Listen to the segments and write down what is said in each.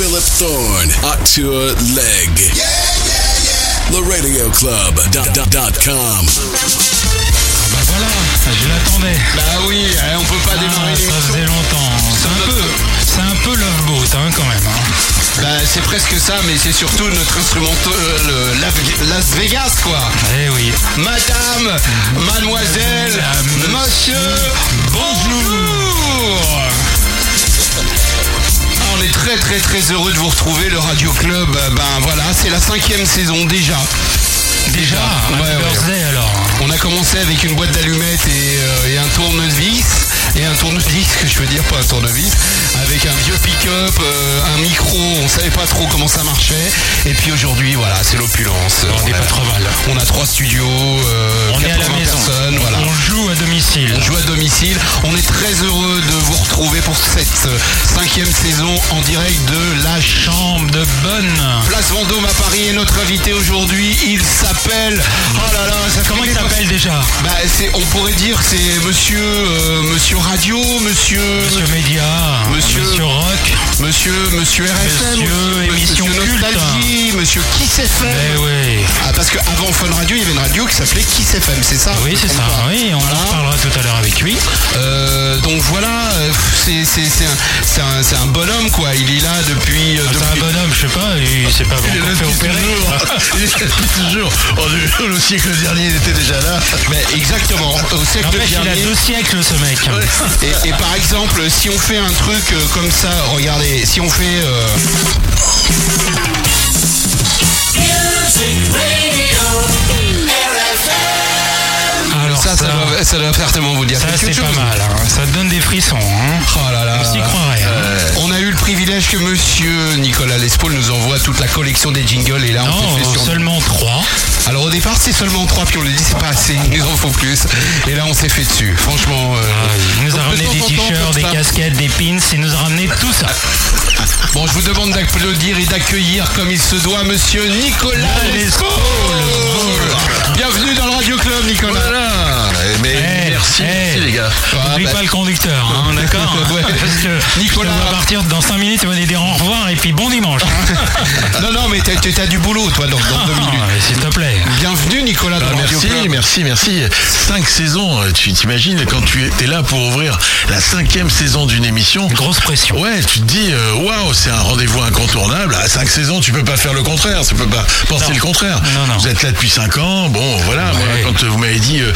Philip Thorne, Arthur Leg. Yeah, yeah, yeah. The Radio Club. Dot, dot, dot com. Bah voilà, je l'attendais. Bah oui, hein, on peut pas Ah, démarrer ça faisait longtemps. C'est un peu, c'est un peu Love Boat hein, quand même. hein. Bah, c'est presque ça, mais c'est surtout notre instrument, euh, le Las- Las Vegas, quoi. Eh oui. Madame, mademoiselle, Madame, monsieur, bonjour On est très très très heureux de vous retrouver, le Radio Club. euh, Ben voilà, c'est la cinquième saison déjà. Déjà, Ouais, happy ouais. birthday alors. On a commencé avec une boîte d'allumettes et, euh, et un tournevis. Et un tournevis, que je veux dire, pas un tournevis. Avec un vieux pick-up, euh, un micro, on savait pas trop comment ça marchait. Et puis aujourd'hui, voilà, c'est l'opulence. On n'est a- pas trop mal. On a trois studios, euh, On est à la 80 maison. personnes, voilà. On joue à domicile. On joue à domicile. On est très heureux de vous retrouver pour cette euh, cinquième saison en direct de la Chambre. De bonne. Place Vendôme à Paris et notre invité aujourd'hui, il s'appelle. Oh là là, ça Comment il s'appelle déjà? Bah, c'est, on pourrait dire c'est monsieur, euh, monsieur radio, monsieur, Monsieur Média, Monsieur- Monsieur Rock. monsieur, monsieur RFM, Monsieur émission monsieur culte. Nostalgie, monsieur Kiss FM. Eh oui. Ah, parce qu'avant Fun Radio, il y avait une radio qui s'appelait Kiss FM, c'est ça Oui, c'est ça. Oui, on en Voilà. parlera tout à l'heure avec lui. Euh, donc voilà, euh, c'est, un, bonhomme quoi. Il est là depuis. euh, Ah, c'est un bonhomme, je sais pas, il s'est pas encore fait opérer. Il est là depuis toujours. Oh, le, le siècle dernier, il était déjà là. Mais exactement. Au siècle N'empêche, il a dernier. deux siècles ce mec. Et, et par exemple, si on fait un truc euh, comme ça, regardez, si on fait. euh, Alors ça, ça, doit, ça doit certainement vous dire ça, c'est pas mal. hein. Ça donne des frissons. Hein. Oh là là. On s'y croirait. hein. On a eu le privilège que monsieur Nicolas Lespaul nous envoie toute la collection des jingles et là on Non, fait sur. seulement trois. Alors au départ c'était seulement trois puis on lui dit c'est pas assez, il nous en faut plus. Et là on s'est fait dessus. Franchement. euh, Ah, il nous a ramené des t-shirts, des ça. casquettes, des pins. Il nous a ramené tout ça. Bon je vous demande d'applaudir et d'accueillir comme il se doit monsieur Nicolas Lespaul. Lespaul. Bienvenue dans le Radio Club Nicolas. Voilà. Eh, Mais merci, eh, merci les gars. Ah, N'oublie bah- pas le conducteur, hein, d'accord Ouais. Parce que Nicolas- on va partir dans 5 minutes, il va nous dire au revoir et puis bon dimanche. hein. Non non mais t'as- t'as du boulot toi dans, dans deux Ah, minutes. S'il te plaît. Bienvenue Nicolas dans Ah, merci, Club. merci, merci. Cinq saisons, euh, tu t'imagines quand tu étais là pour ouvrir la cinquième saison d'une émission. Grosse pression. Ouais, tu te dis, euh, waouh, c'est un rendez-vous incontournable. À cinq saisons, tu peux pas faire le contraire. Tu peux pas penser Non. le contraire. Non, non. Vous êtes là depuis cinq ans. Bon, voilà. quand vous m'avez dit, euh,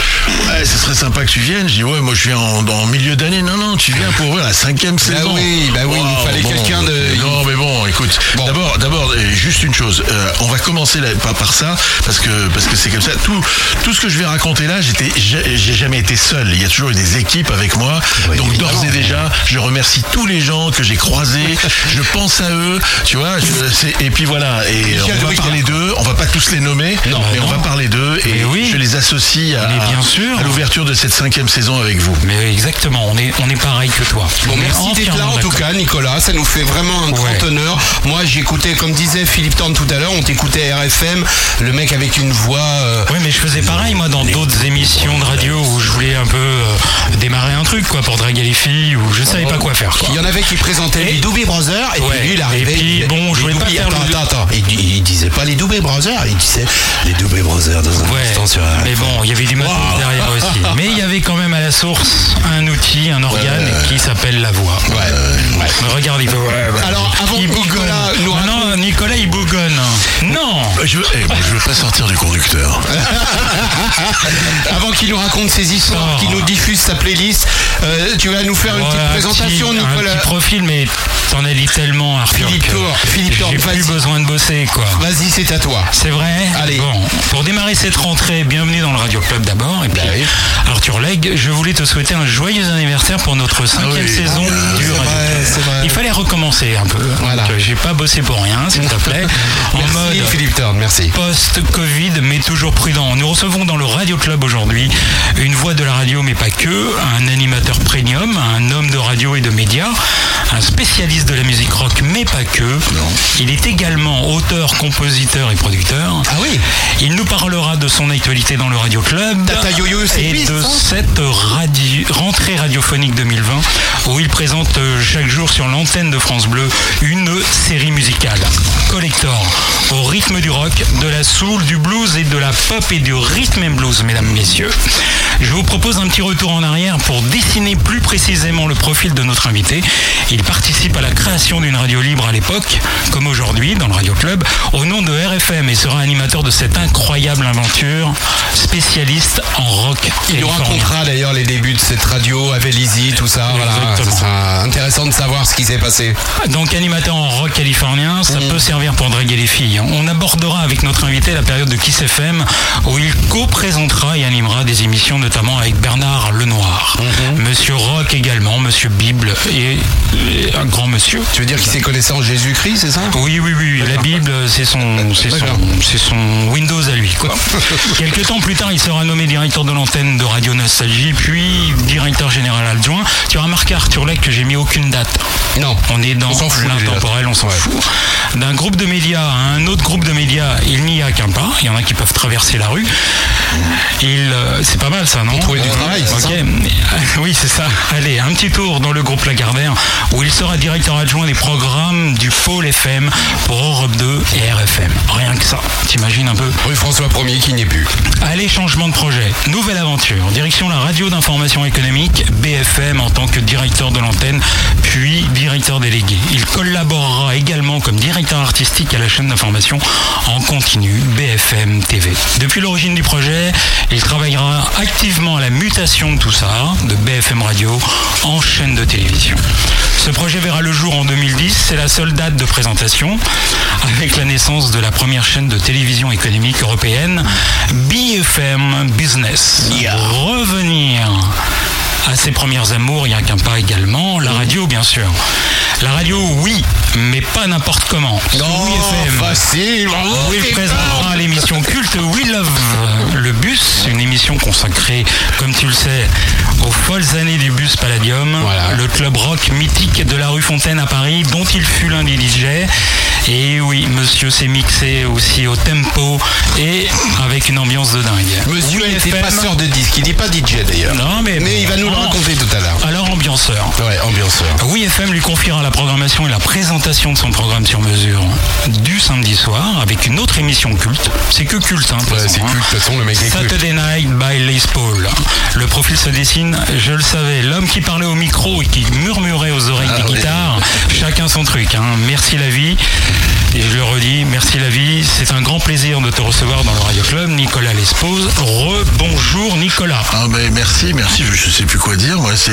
ouais, ce serait sympa que tu viennes, je dis, ouais, moi je viens en, en milieu d'année. Non, non, tu viens pour ouvrir la cinquième saison. oui, bah oui, il fallait quelqu'un de- Non, mais bon, écoute. Bon. D'abord, d'abord, juste une chose. Euh, on va commencer là, par ça, parce que parce que c'est comme ça. Tout tout ce que je vais raconter là, j'étais, j'ai jamais été seul. Il y a toujours eu des équipes avec moi. Donc d'ores et déjà, je remercie tous les gens que j'ai croisés. je pense à eux, tu vois. je- et puis voilà. Et on va parler d'eux. On va pas tous les nommer, Non, mais on va parler d'eux et Mais oui. je les associe à, bien sûr. à l'ouverture de cette cinquième saison avec vous. Mais exactement, on est, on est pareil que toi. Bon, merci d'être là en tout cas, Nicolas. Ça nous fait vraiment un grand Ouais. honneur. Moi, j'écoutais, comme disait Philippe Thorne tout à l'heure, on t'écoutait RFM, le mec avec une voix. euh, Oui, mais je faisais pareil, moi, dans d'autres émissions de radio où je voulais un peu euh, démarrer un truc, quoi, pour draguer les filles, ou je savais pas quoi faire, quoi. Il y en avait qui présentaient les Doobie Brothers et Ouais. puis lui il arrivait. Et puis, bon, je voulais pas faire attends, le- attends, attends. Il, il disait pas les Doobie Brothers, il disait les Doobie Brothers dans un Ouais, instant sur RFM. mais bon, il y avait du matos derrière aussi. Mais il y avait quand même à la source un outil, un organe qui s'appelle la voix. Ouais. Regarde, il fait. Alors, avant il. Nicolas nous non, Nicolas, il bougonne. Non Je veux, eh, je veux pas sortir du conducteur. Avant qu'il nous raconte ses histoires, Oh. qu'il nous diffuse sa playlist, euh, tu vas nous faire une petite un présentation, Un Nicolas. petit profil, mais t'en as dit tellement, Arthur. Philippe Tour, Philippe Tour, J'ai plus besoin de bosser, quoi. Vas-y, c'est à toi. C'est vrai Allez. Bon, pour démarrer cette rentrée, bienvenue dans le Radio Club d'abord. Et puis, Bah oui. Arthur Legge, je voulais te souhaiter un joyeux anniversaire pour notre cinquième oui. saison du c'est Radio vrai, Club. c'est vrai. Il fallait recommencer un peu. Voilà. Donc, euh, J'ai pas bossé pour rien, s'il te plaît. en Merci, mode Philippe Thorne, merci. post-Covid, mais toujours prudent. Nous recevons dans le Radio Club aujourd'hui une voix de la radio, mais pas que, un animateur premium, un homme de radio et de médias, un spécialiste de la musique rock, mais pas que. Il est également auteur, compositeur et producteur. Ah oui Il nous parlera de son actualité dans le Radio Club Tata Yo-Yo, et lui, de ça cette radio- rentrée radiophonique 2020 où il présente euh, chaque jour sur l'antenne de France Bleu une série musicale collector au rythme du rock, de la soul, du blues et de la pop et du rhythm and blues, mesdames, messieurs. Je vous propose un petit retour en arrière pour dessiner plus précisément le profil de notre invité. Il participe à la création d'une radio libre à l'époque, comme aujourd'hui dans le Radio Club, au nom de RFM et sera animateur de cette incroyable aventure, spécialiste en rock. Il nous racontera d'ailleurs les débuts de cette radio avec Lizzy, tout ça. Voilà, ce sera intéressant de savoir ce qui s'est passé. Donc animateur en rock californien, ça peut servir pour draguer les filles. On abordera avec notre invité la période de Kiss FM où il co-présentera et animera des émissions notamment avec Bernard Lenoir. Monsieur Rock également, Monsieur Bible et un grand monsieur. Tu veux dire qu'il s'est connaissant Jésus-Christ, c'est ça? Oui, oui, oui, la Bible, c'est son, c'est son, son Windows à lui. Quoi. Quelques temps plus tard, il sera nommé directeur de l'antenne de Radio Nostalgie, puis directeur général adjoint. Tu remarqué, Arthur Leck, que j'ai mis aucune date. Non. On est dans On s'en fout, les l'intemporel, on s'en Ouais. fout. D'un groupe de médias à un autre groupe de médias, il n'y a qu'un pas. Il y en a qui peuvent traverser la rue. Il, euh, c'est pas mal ça, non? Trouver du travail, c'est Ok. ça? Oui, c'est ça. Allez, un petit tour dans le groupe Lagardère où il sera directeur adjoint des programmes du Pôle FM pour Europe 2 et RFM. Rien que ça. T'imagines un peu Rue François 1er qui n'est plus. Allez, changement de projet, nouvelle aventure, direction la radio d'information économique, BFM en tant que directeur de l'antenne, puis directeur délégué. Il collaborera également comme directeur artistique à la chaîne d'information en continu BFM TV. Depuis l'origine du projet, il travaillera activement à la mutation de tout ça, de BFM Radio en chaîne de télévision. Ce projet verra le jour en 2010, c'est la seule date de présentation, avec la naissance de la première chaîne de télévision économique européenne, BFM Business. Revenir à ses premières amours, il n'y a qu'un pas également, la radio bien sûr. La radio, oui, mais pas n'importe comment. Oui FM. facile. Oui, il présentera l'émission culte We Love le bus, une émission consacrée, comme tu le sais, aux folles années du bus Palladium, Voilà. le club rock mythique de la rue Fontaine à Paris, dont il fut l'un des DJ. Et oui, monsieur s'est mixé aussi au tempo et avec une ambiance de dingue. Monsieur Oui était passeur de disques. Il n'est pas DJ d'ailleurs. Non, mais, Mais il va nous le raconter tout à l'heure. Alors ambianceur. Ouais, ambianceur. Oui FM lui confiera la programmation et la présentation de son programme sur mesure du samedi soir avec une autre émission culte. C'est que culte, hein, Ouais, c'est hein. culte, de toute façon, le mec culte. Saturday Night by Les Paul. Le profil se dessine, je le savais, l'homme qui parlait au micro et qui murmurait aux oreilles Ah des oui. guitares, chacun son truc. hein. Merci la vie. Et je le redis, merci la vie. C'est un grand plaisir de te recevoir dans le Radio Club. Nicolas Lespose. Re-bonjour Nicolas. Ah ben merci, merci, je, je sais plus quoi dire, moi c'est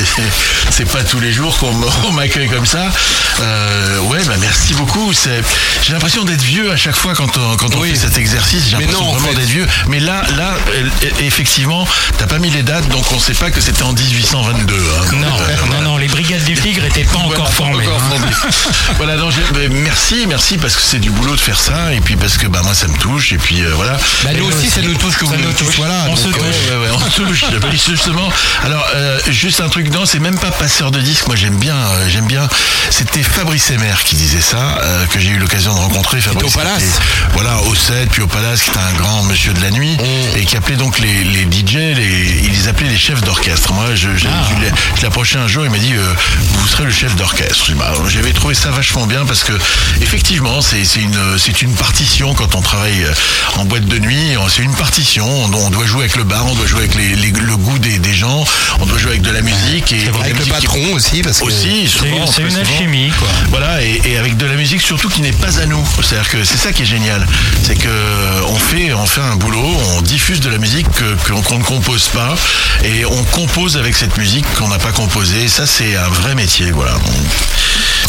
c'est pas tous les jours qu'on m'accueille comme ça. Euh, ouais, bah merci beaucoup. C'est- J'ai l'impression d'être vieux à chaque fois quand on, quand on Oui. fait cet exercice. J'ai Mais l'impression en vraiment fait. d'être vieux. Mais là, là, euh, effectivement, t'as pas mis les dates, donc on sait pas que c'était en 1822. hein. Non, Euh, non, non, les brigades du Tigre n'étaient pas Voilà, encore formées. encore hein. formé. voilà, donc ben, merci, merci parce que c'est du boulot de faire ça et puis parce que bah moi ça me touche et puis euh, voilà. Bah, nous aussi, ça nous touche que Ça vous nous touche. Voilà. On se touche. Ouais, ouais, on touche. Bah, justement. Alors, euh, juste un truc, non, c'est même pas passeur de disques. Moi, j'aime bien, euh, j'aime bien. C'était Fabrice Emer qui disait ça, que j'ai eu l'occasion de rencontrer. Fabrice, au Palace. était, voilà, au 7, puis au Palace, qui était un grand monsieur de la nuit Mm. et qui appelait donc les, les DJ, les, il les appelait les chefs d'orchestre. Moi, je, je, Ah. je l'ai- je l'ai approché un jour, il m'a dit, vous serez le chef d'orchestre. Bah, J'avais trouvé ça vachement bien parce que, effectivement, c'est c'est une, c'est une partition quand on travaille euh, en boîte de nuit. C'est une partition. On, on doit jouer avec le bar, on doit jouer avec les, les- le goût des, des gens, on doit jouer avec de la musique et, et de la Avec le qui- patron aussi, parce que. aussi. C'est souvent, c'est très une alchimie, quoi. Voilà, et, et avec de la musique surtout qui n'est pas à nous. C'est-à-dire que c'est ça qui est génial. C'est que euh, on fait, on fait un boulot, on diffuse de la musique que- que- qu'on ne compose pas, et on compose avec cette musique qu'on n'a pas composée. Ça, c'est un vrai métier, voilà.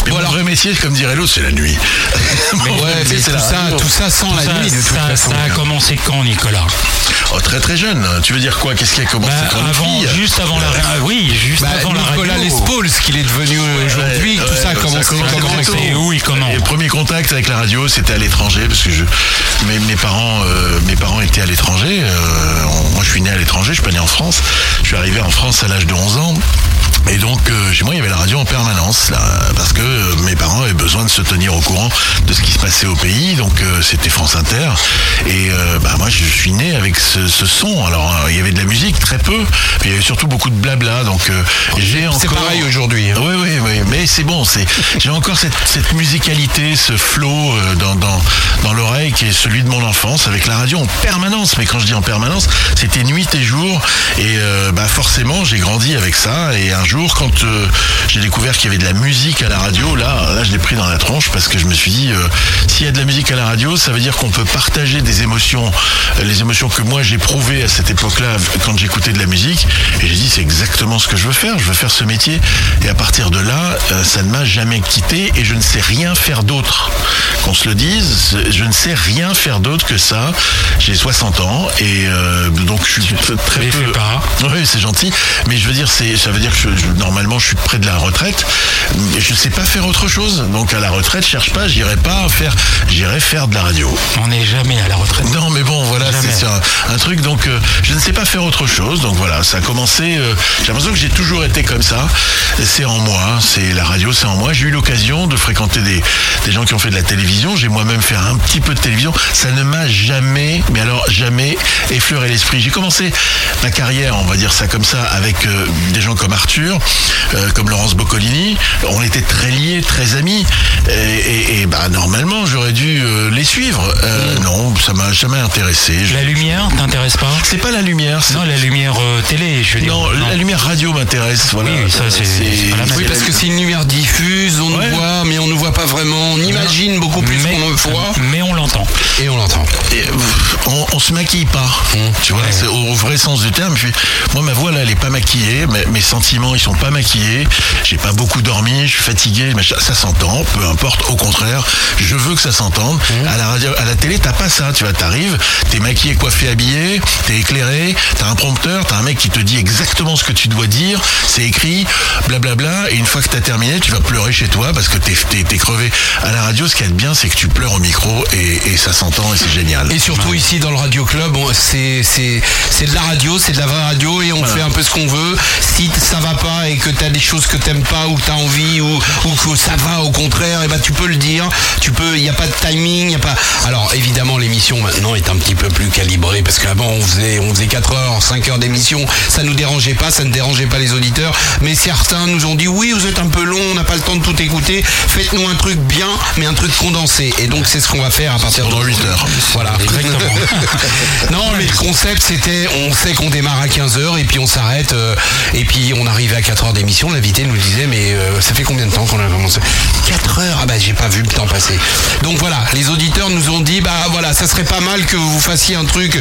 Mais Bon, alors- vrai métier, comme dirait l'autre, c'est la nuit. Ouais, mais tout la ça, tout ça sans la Ça, nuit, de toute ça- façon. ça a commencé quand, Nicolas Oh, très très jeune. Tu veux dire quoi? Qu'est-ce qui a commencé Bah, quand une avant, juste avant la, ah oui, juste Bah, avant la Nicolas. Lespaul, ce qu'il est devenu aujourd'hui, Ouais, tout ça a commencé tôt. Et où et comment le premier contact avec la radio, c'était à l'étranger, parce que je, mes, mes parents, euh, mes parents étaient à l'étranger. euh, moi, je suis né à l'étranger, je suis pas né en France. Je suis arrivé en France à l'âge de 11 ans. Et donc, euh, chez moi, il y avait la radio en permanence, là, parce que euh, mes parents avaient besoin de se tenir au courant de ce qui se passait au pays. Donc, euh, c'était France Inter. Et bah, moi, je suis né avec ce, ce son. Alors, il y avait de la musique, très peu. mais il y avait surtout beaucoup de blabla. Donc, j'ai encore. C'est pareil aujourd'hui. hein. Oui, oui, oui, mais c'est bon, c'est, j'ai encore cette, cette musicalité, ce flow dans, dans, dans l'oreille qui est celui de mon enfance avec la radio en permanence. Mais quand je dis en permanence, c'était nuit et jour. Et bah forcément, j'ai grandi avec ça. Et un jour, quand euh, j'ai découvert qu'il y avait de la musique à la radio, là, là, je l'ai pris dans la tronche parce que je me suis dit, euh, s'il y a de la musique à la radio, ça veut dire qu'on peut partager des émotions, euh, les émotions que moi j'éprouvais à cette époque-là quand j'écoutais de la musique. Et j'ai dit, c'est exactement ce que je veux faire. Je veux faire ce métier. Et à partir de là, ça ne m'a jamais quitté et je ne sais rien faire d'autre. Qu'on se le dise, je ne sais rien faire d'autre que ça. J'ai 60 ans et euh, donc je suis très peu. pas. Oui, c'est gentil, mais je veux dire, c'est, ça veut dire que je- je- normalement je suis près de la retraite. Je ne sais pas faire autre chose. Donc à la retraite, je cherche pas, j'irai pas faire, j'irai faire de la radio. On n'est jamais à la retraite. Non, mais bon, voilà, c'est c'est un, un truc. Donc, euh, je ne sais pas faire autre chose. Donc voilà, ça a commencé. euh, j'ai l'impression que j'ai toujours été comme ça. C'est en moi. C'est la radio, c'est en moi. J'ai eu l'occasion de fréquenter des, des gens qui ont fait de la télévision. J'ai moi-même fait un petit peu de télévision. Ça ne m'a jamais, mais alors jamais effleuré l'esprit. J'ai commencé ma carrière, on va dire ça comme ça, avec euh, des gens comme Arthur, euh, comme Laurence Boccolini. On était très liés, très amis. Et, et- et, bah normalement, j'aurais dû euh, les suivre. Euh, Non, ça m'a jamais intéressé. Je- La lumière t'intéresse pas? C'est pas la lumière. c'est- Non, la lumière euh, télé, je veux dire. Non, la lumière radio m'intéresse. Voilà. Oui, ça, c'est-. Oui, parce que c'est une lumière diffuse, on Ouais. nous voit, mais on ne voit pas vraiment. On imagine beaucoup plus mais, qu'on le voit mais on l'entend. et on l'entend. On, on se maquille pas. Tu vois, Ouais. au vrai sens du terme. Puis, moi, ma voix là, elle est pas maquillée. mais mes sentiments, ils sont pas maquillés. J'ai pas beaucoup dormi. Je suis fatigué. Mais ça, s'entend. Peu importe. Au contraire, je veux que ça s'entende. À la radio, à la télé, t'as pas ça. Tu vois, t'arrives, t'es maquillé, coiffé, habillé, t'es éclairé, t'as un prompteur, t'as un mec qui te dit exactement ce que tu dois dire. C'est écrit, blablabla. Et une fois que t'as terminé, tu vas pleurer chez toi parce que t'es, t'es crevé. À la radio, ce qu'il y a de bien, c'est que tu pleures au micro et, et ça s'entend et c'est génial. Et surtout ici dans le Radio Club, c'est de la radio, c'est de la vraie radio et on fait un peu ce qu'on veut. Si ça va pas et que tu as des choses que t'aimes pas ou que tu as envie ou, ou que ça va au contraire, et ben tu peux le dire. Tu peux, il n'y a pas de timing, y a pas. Alors évidemment l'émission maintenant est un petit peu plus calibrée parce qu'avant on faisait on faisait 4 heures, 5 heures d'émission, ça nous dérangeait pas, ça ne dérangeait pas les auditeurs. Mais certains nous ont dit oui vous êtes un peu long, on n'a pas le temps de tout écouter. Faites-nous un truc bien, mais un truc condensé. Et donc c'est ce qu'on va faire à partir de Pendant huit heures. Voilà. Exactement. non, mais le concept, c'était, on sait qu'on démarre à 15h et puis on s'arrête. euh, et puis on à 4h d'émission. L'invité nous disait, mais euh, ça fait combien de temps qu'on a commencé? 4 heures? Ah bah j'ai pas vu le temps passer. Donc voilà, les auditeurs nous ont dit, bah voilà, ça serait pas mal que vous fassiez un truc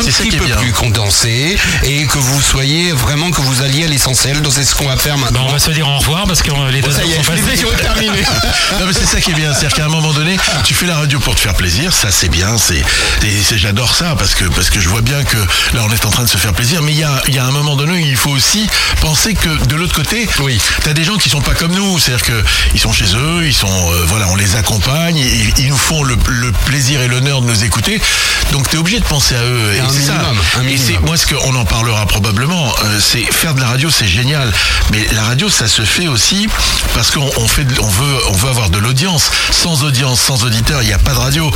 un petit peu bien. plus condensé et que vous soyez vraiment, que vous alliez à l'essentiel. Donc c'est ce qu'on va faire Bah, maintenant. on va se dire au revoir parce que euh, les deux ça heures y est, sont passées. l'émission est terminée. Non mais c'est ça qui est bien, c'est-à-dire qu'à un moment donné, tu fais la radio pour te faire plaisir, ça c'est bien, c'est, et c'est- j'adore ça parce que parce que je vois bien que là on est en train de se faire plaisir, mais il y a il y a un moment donné, il faut aussi penser que de l'autre côté, Oui. t'as des gens qui sont pas comme nous, c'est-à-dire que ils sont chez eux, ils sont euh, voilà, on les accompagne, ils, ils nous font le, le plaisir et l'honneur de nous écouter, donc t'es obligé de penser à eux. Et c'est ça. un Et c'est moi ce qu'on en parlera probablement, euh, c'est faire de la radio, c'est génial, mais la radio ça se fait aussi parce qu'on on fait, on veut, on veut avoir de l'audience. Sans audience, sans auditeur, il n'y a pas de radio.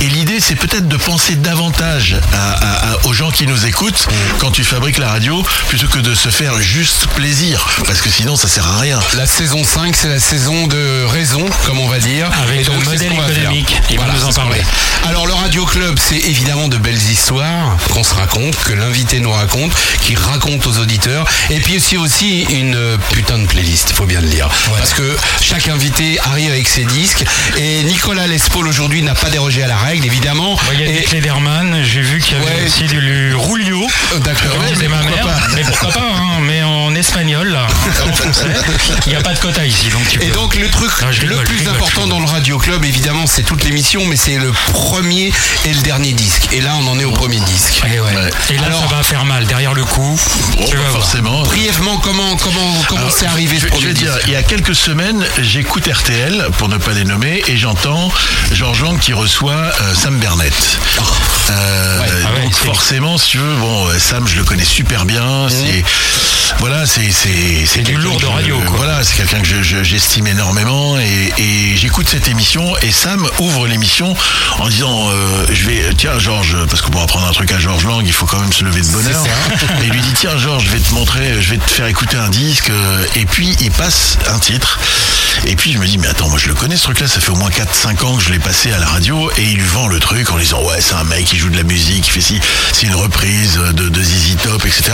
Et l'idée, c'est peut-être de penser davantage à- à- à- aux gens qui nous écoutent quand tu fabriques la radio, plutôt que de se faire juste plaisir, parce que sinon ça sert à rien. La saison 5, c'est la saison de raison, comme on va dire. Avec Et donc, le modèle économique. Il va nous en parler. Alors, le Radio Club, c'est évidemment de belles histoires qu'on se raconte, que l'invité nous raconte, qui raconte aux auditeurs. Et puis, c'est aussi une putain de playlist, il faut bien le dire. Parce que chaque invité arrive avec ses disques. Et Nicolas Lespaul, aujourd'hui, n'a pas dérogé à la règle, évidemment. Il y a Et- des Klederman, j'ai vu qu'il y avait Ouais. aussi du Rulio. D'accord. Comme disait ma pourquoi mère, pas mais pourquoi pas, hein, mais en espagnol, là, en français, il n'y a pas de quota ici, donc tu peux. Et donc le truc Non, je rigole, le plus rigole, important dans le Radio Club, évidemment, c'est toute l'émission, mais c'est le premier et le dernier disque. Et là, on en est au premier disque. Et, ouais. Ouais. Et là, Alors- ça va faire mal derrière le cou. Bon, tu vas pas voir. forcément. Brièvement, comment comment comment Alors, c'est arrivé je, ce je premier vais disque il il y a quelques semaines, j'écoute RTL, pour ne pas les nommer, et j'entends Georges Lang qui reçoit euh, Sam Bernett. Euh, Ah ouais, donc forcément, si tu veux, bon, euh, Sam, je le connais super bien. C'est voilà, c'est c'est c'est du lourd de je- radio, quoi. Voilà, c'est quelqu'un que je- je- j'estime énormément et, et j'écoute cette émission et Sam ouvre l'émission en disant euh, je vais tiens Georges parce que pour apprendre un truc à Georges Lang, il faut quand même se lever de bonheur. Et il lui dit tiens Georges, je vais te montrer, je vais te faire écouter un disque euh, et puis il passe un titre. Et puis je me dis mais attends, moi je le connais ce truc-là, ça fait au moins 4 5 ans que je l'ai passé à la radio et il lui vend le truc en disant ouais, c'est un mec qui joue de la musique, qui fait si c'est une reprise de, de ZZ Top, etc.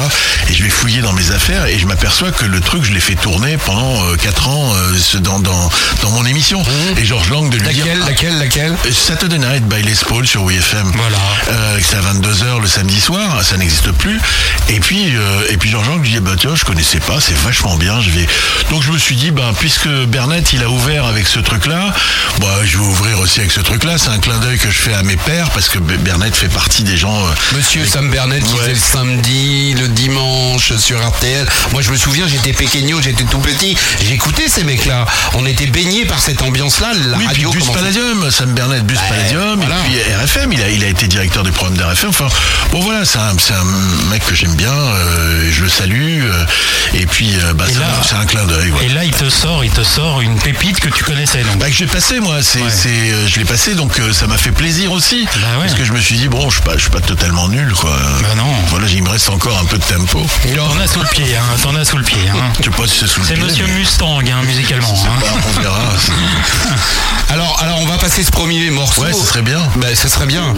Et je vais fouiller dans mes affaires et je m'aperçois que le truc, je l'ai fait tourner pendant 4 ans euh, dans, dans, dans mon émission. Et Georges Lang de lui dire Laquelle, ah, laquelle, laquelle? Saturday Night by Les Paul sur WFM. Voilà. Euh, c'est à 22h le samedi soir, ça n'existe plus. Et puis, euh, et puis Jean-Jean lui dit, bah tiens, je connaissais pas, c'est vachement bien, je vais. Donc je me suis dit, bah, puisque Bernett il a ouvert avec ce truc-là, bah, je vais ouvrir aussi avec ce truc-là. C'est un clin d'œil que je fais à mes pères, parce que B- Bernett fait partie des gens. euh, Monsieur Sam Bernett qui Ouais. faisait le samedi, le dimanche sur RTL. Moi je me souviens, j'étais péqueño, j'étais tout petit. J'écoutais ces mecs-là. On était baignés par cette ambiance-là. La oui, puis radio Bus Palladium, Sam Bernett, Bus Palladium, voilà. et puis RFM, il a, il a été directeur des programmes d'RFM. Enfin, bon voilà, c'est un, mec que j'aime bien, euh, je le salue, euh, et puis euh, bah, c'est un- clin d'œil. Et là, il te sort, il te sort une pépite que tu connaissais donc. Bah, que j'ai passé moi, c'est, Ouais. c'est, euh, je l'ai passé donc euh, ça m'a fait plaisir aussi Bah ouais. parce que je me suis dit bon je suis pas, je suis pas totalement nul quoi. Bah non. Voilà, il me reste encore un peu de tempo. T'en as sous le pied, hein. T'en as sous le pied. Hein. Si c'est sous le C'est pied, Monsieur Mustang, hein, musicalement. hein. Bah, on verra. Alors, alors on va passer ce premier morceau. Ouais, ce serait bien. Ben, ce serait bien.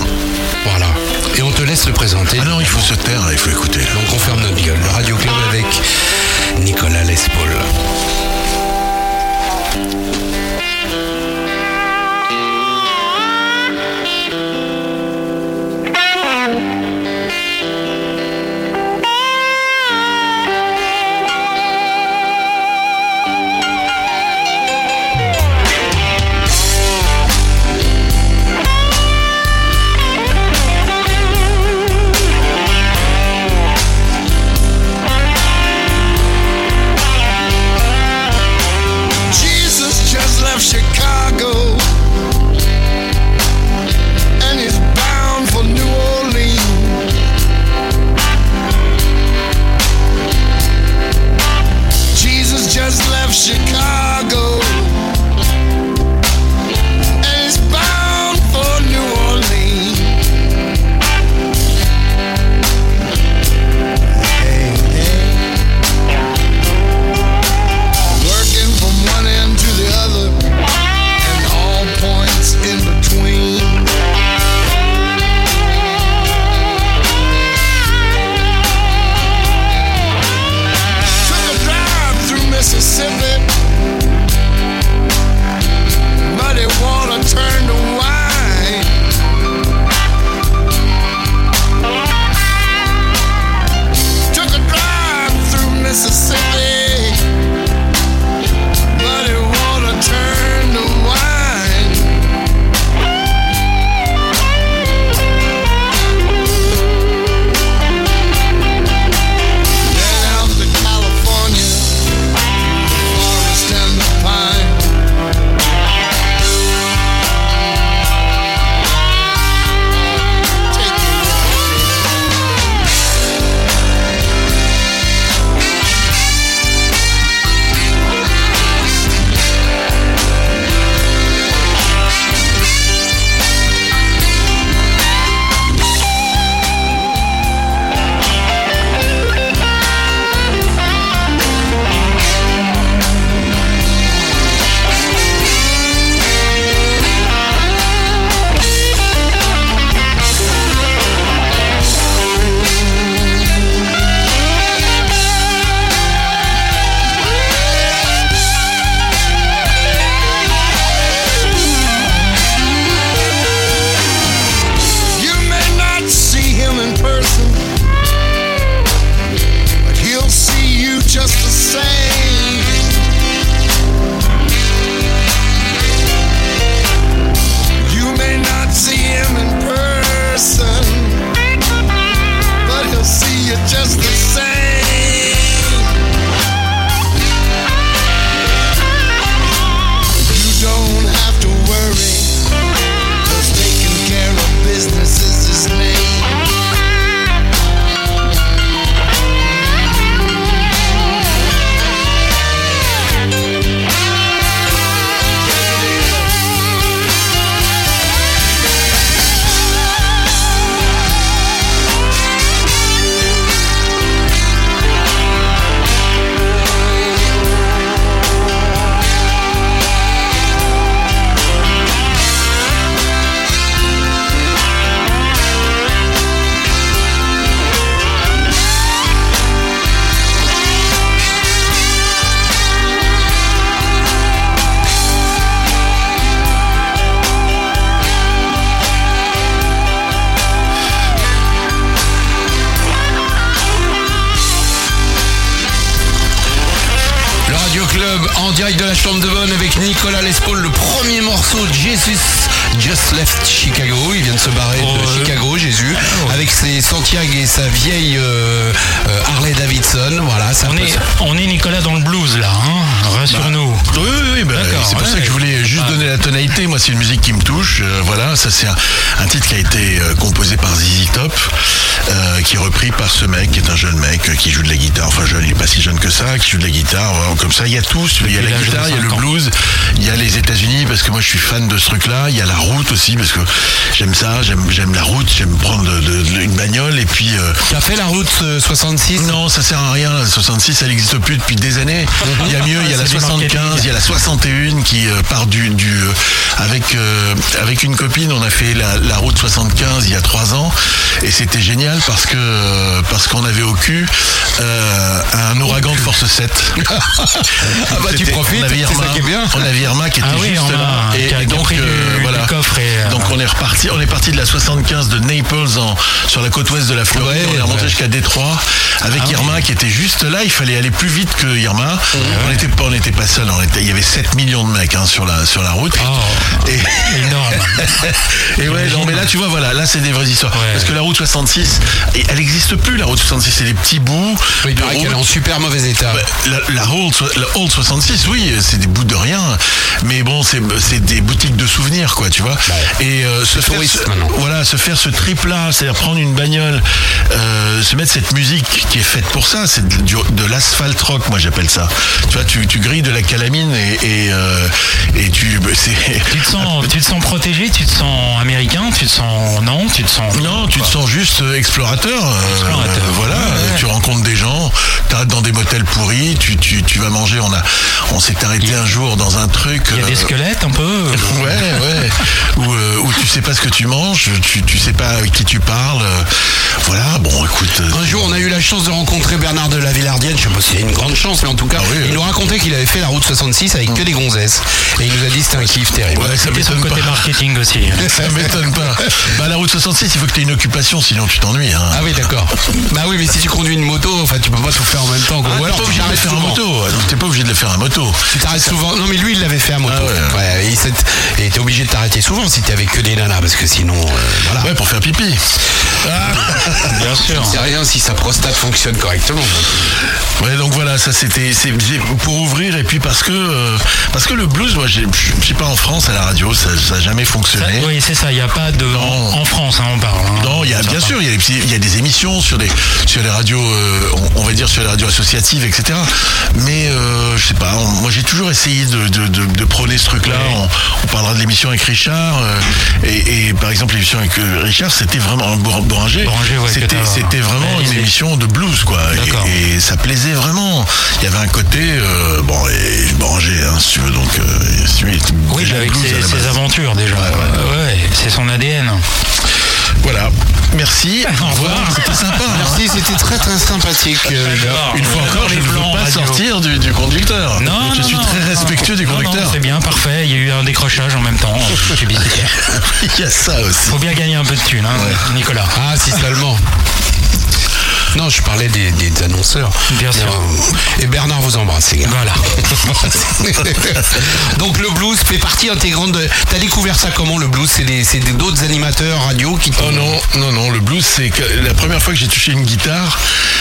Voilà. Et on te laisse le présenter. Ah non, il faut se taire, il faut écouter. Donc on ferme notre gueule. Le Radio Club avec Nicolas Lespaul. Il y a tout. Il y a la que moi, je suis fan de ce truc-là. Il y a la route aussi parce que j'aime ça, j'aime j'aime la route, j'aime prendre de- de- de- une bagnole et puis. euh, Tu as fait la route euh, 66 non, ça sert à rien. La 66, elle n'existe plus depuis des années. Il y a mieux, il y a la C'est du 75, marketing. il y a la 61 qui euh, part du, du euh, avec euh, avec une copine, on a fait la, la route 75 il y a trois ans et c'était génial parce que euh, parce qu'on avait au cul euh, un ouragan de force 7. Ah bah, tu profites, on avait ça Irma, qui est bien. On avait Irma qui était Ah oui, juste Irma, là qui a- qui a donc du- euh, du voilà. coffre et, euh, donc on est reparti, on est parti de la 75 de Naples en, sur la côte ouest de la Floride, Ouais, on est remonté ouais. jusqu'à Détroit avec Ah Irma qui était juste là. Il fallait aller plus vite que Irma. On n'était pas, on n'était pas seul. On était, il y avait 7 millions de mecs hein, sur la sur la route. Oh, Et, énorme. et ouais, non, mais là, tu vois, voilà, là, c'est des vraies histoires. Parce que la route 66, et elle n'existe plus, la route 66, c'est des petits bouts. Il de qu'elle est en route. super mauvais état. Bah, La, so- la Old 66, oui, c'est des bouts de rien. Mais bon, c'est c'est des boutiques de souvenirs, quoi, tu vois. Et euh, se, faire ce, voilà, se faire ce trip-là, c'est-à-dire prendre une bagnole, euh, se mettre cette musique qui est faite pour ça, c'est de, de l'asphalte rock, moi j'appelle ça. Tu vois, tu, tu grilles de la calamine et, et, euh, et tu. bah, c'est- Tu te sens, tu te sens protégé, tu te sens américain, tu te sens non, tu te sens Non, tu te sens juste explorateur. Explorateur. voilà, Ouais, tu rencontres des gens, t'arrêtes dans des motels pourris, tu, tu, tu vas manger. On a, on s'est arrêté un jour dans un truc. Il y a des squelettes un peu. Ouais, ouais. où, euh, où tu sais pas ce que tu manges, tu, tu sais pas avec qui tu parles. voilà, bon, écoute. euh, Un jour, on a eu la chance de rencontrer Bernard de la Villardienne. Je sais pas si c'est une grande chance, mais en tout cas, Ah oui, il nous racontait qu'il avait fait la route 66 avec que des gonzesses. Et il nous a dit que c'était un kiff terrible. Ouais, ça m'étonne côté pas. marketing aussi. Ça m'étonne pas. Bah, la route 66, il faut que tu aies une occupation, sinon tu t'ennuies. Hein. Ah oui, d'accord. bah oui, mais si tu conduis une moto, enfin, tu peux pas tout faire en même temps. quoi. Ah, Ou alors tu obligé de le t'arrêtes faire en souvent. moto. Donc, T'es pas obligé de le faire en moto. Tu t'arrêtes souvent. Non, mais lui, il l'avait fait à moto. Ah ouais. Ouais, et t'es obligé de t'arrêter souvent si avec que des nanas, parce que sinon, euh. Ouais, pour faire pipi. Bien sûr. C'est rien si sa prostate fonctionne correctement. Ouais, donc voilà, ça c'était pour ouvrir et puis parce que euh, parce que le blues, moi, j'ai- je sais pas en France à la radio, ça, ça a jamais Ça- fonctionné. oui, c'est ça. Il n'y a pas de en, en France, hein, on parle. hein. Non, il y a bien sûr, il y a, des petits- il y a des émissions sur les sur les radios, euh, on, on va dire sur les radios associatives, etc. Mais euh, je sais pas, on- moi j'ai toujours essayé de, de, de, de prôner ce truc-là. On, on parlera de l'émission avec Richard, euh, et, et par exemple l'émission avec Richard, c'était vraiment Ouais, que c'était vraiment une émission de blues, quoi. Et, et ça plaisait vraiment. Il y avait un côté, euh, bon, et Bouranger, hein, si tu veux, donc euh, si tu veux, il était Oui, avec ses, ses aventures déjà. Ouais, c'est son ADN. Voilà. Merci. Au revoir. C'était sympa. hein. Merci, c'était très très sympathique. euh. Une fois encore, je ne veux pas radio. sortir du, du conducteur. Non, je non, suis non, très non. respectueux du conducteur. c'est bien, parfait. Il y a eu un décrochage en même temps. J'ai visité. Il y a ça aussi. Faut bien gagner un peu de thunes, hein, Nicolas. Ah, si seulement. Non, je parlais des, des annonceurs. Bien sûr. Et, euh, et Bernard vous embrasse, les gars. Voilà. Donc le blues fait partie intégrante de. T'as découvert ça comment le blues? C'est des- c'est des- d'autres animateurs radio qui. Oh non, non, non, le blues, c'est que la première fois que j'ai touché une guitare,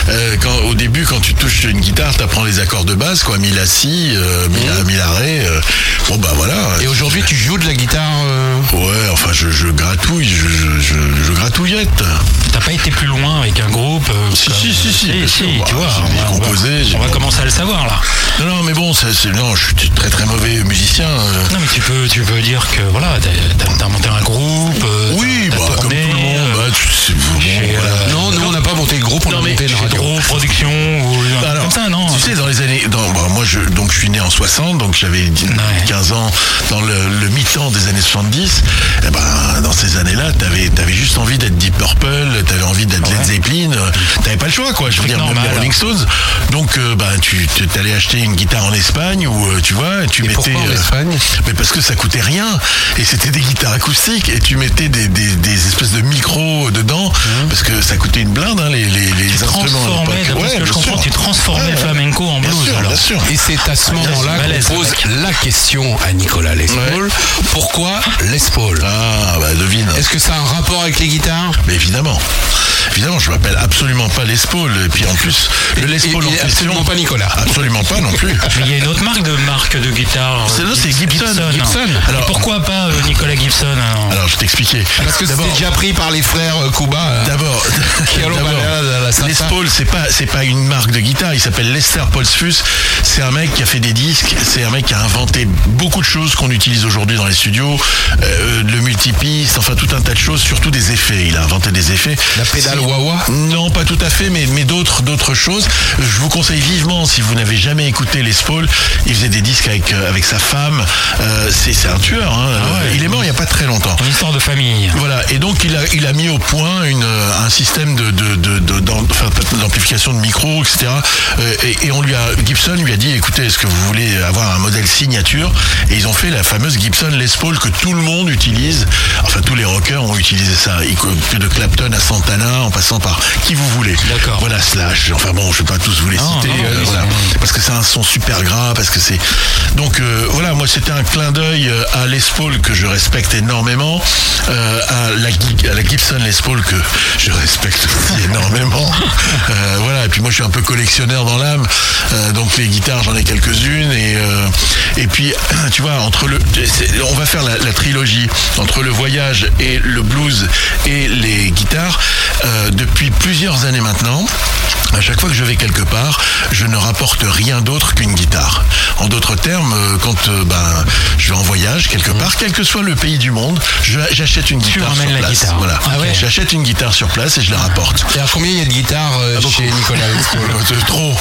euh, quand, au début, quand tu touches une guitare, tu apprends les accords de base, quoi, mi la si, euh, mi la, mi la ré. euh, bon, bah voilà. Et aujourd'hui, tu joues de la guitare. euh, Ouais, enfin, je, je gratouille, je, je, je, je gratouillette. T'as pas été plus loin avec un groupe euh, Si, si, si, si, bien tu vois. j'ai on va- j'ai- On commencer à le savoir là. Non, non, mais bon, ça, c'est, non, je suis très très mauvais musicien. euh. Non mais tu peux, tu peux dire que voilà, t'as- t'as t'as monté un groupe. euh, Oui, t'as- bah, t'as comme tout tourné, le monde. euh, Bah, tu sais, bon, chez, voilà. euh, Non, nous on n'a pas monté le groupe, on Non, a monté une chez radio. Draw Production ou un truc Alors, comme ça, non Tu sais, dans les années. Dans, bah, moi, je, donc, je suis né en 60, donc j'avais 10 Ouais. 15 ans dans le, le mi-temps des années 70. Et ben, dans ces années-là, t'avais avais juste envie d'être Deep Purple, t'avais envie d'être Led Zeppelin, euh, t'avais pas le choix, quoi. Je veux dire, même normal. les Rolling Stones. Donc, euh, bah, tu t'allais acheter une guitare en Espagne ou, euh, tu vois, tu Et mettais. en euh, Espagne? mais parce que ça coûtait rien et c'était des guitares acoustiques et tu mettais des, des, des espèces de micros dedans parce que ça coûtait une blinde hein, les, les, les Tu instruments transformais que je comprends, tu transformais Ouais, le ouais. flamenco en blues. sûr, alors. sûr. Et c'est à ce moment-là balèze, qu'on pose la question à Nicolas Les Paul. Pourquoi Les Paul Ah, bah devine. Est-ce que ça a un rapport avec les guitares? Mais évidemment. Évidemment, je m'appelle absolument pas Les Paul. Et puis en plus, le Les Paul en question. absolument pas Nicolas. Absolument pas non plus. Mais il y a une autre marque de marque de guitare. C'est- non, c'est Gibson. Gibson. Alors- pourquoi pas euh, Nicolas Gibson alors Alors, je t'expliquais. Parce que c'était déjà pris par les frères euh, Kuba. euh, D'abord, allons d'abord, la Les. Paul, c'est pas, c'est pas une marque de guitare. Il s'appelle Lester Polsfus. C'est un mec qui a fait des disques. C'est un mec qui a inventé beaucoup de choses qu'on utilise aujourd'hui dans les studios. Euh, le multipiste, enfin tout un tas de choses, surtout des effets. Il a inventé des effets. La pédale Non, pas tout à fait, mais, mais d'autres, d'autres choses. Je vous conseille vivement, si vous n'avez jamais écouté Les Paul, il faisait des disques avec, euh, avec sa femme. Euh, c'est, c'est un tueur. hein. ouais. Il est mort il n'y a pas très longtemps. Une histoire de famille. Voilà, et donc il a, il a mis au point une, euh, un système de, de, d'amplification de micro, etc. Euh, et, et on lui a, Gibson lui a dit, écoutez, est-ce que vous voulez avoir un modèle signature? Et ils ont fait la fameuse Gibson Les Paul que tout le monde utilise. Enfin, tous les rockers ont utilisé ça, de Clapton à Santana, en passant par qui vous voulez. D'accord. Voilà, Slash. Enfin bon, je vais pas tous vous les Non, citer. non, euh, oui, voilà. c'est- Parce que c'est un son super gras, parce que c'est. Donc euh, voilà, moi c'était un clin d'œil euh, à Les Paul que je respecte énormément, euh, à, la, Gi- à la Gibson Les Paul que je respecte aussi énormément. Voilà, et puis moi je suis un peu collectionneur dans l'âme, donc les guitares j'en ai quelques-unes et et puis tu vois entre le, on va faire la, la trilogie entre le voyage et le blues et les guitares euh, depuis plusieurs années maintenant. À chaque fois que je vais quelque part, je ne rapporte rien d'autre qu'une guitare. En d'autres termes, euh, quand euh, ben, je vais en voyage quelque part, quel que soit le pays du monde, j'achète une guitare sur la place. guitare. Voilà. Ah ouais. J'achète une guitare sur place et je la rapporte. Et alors combien il y a de guitares euh, chez Nicolas Trop,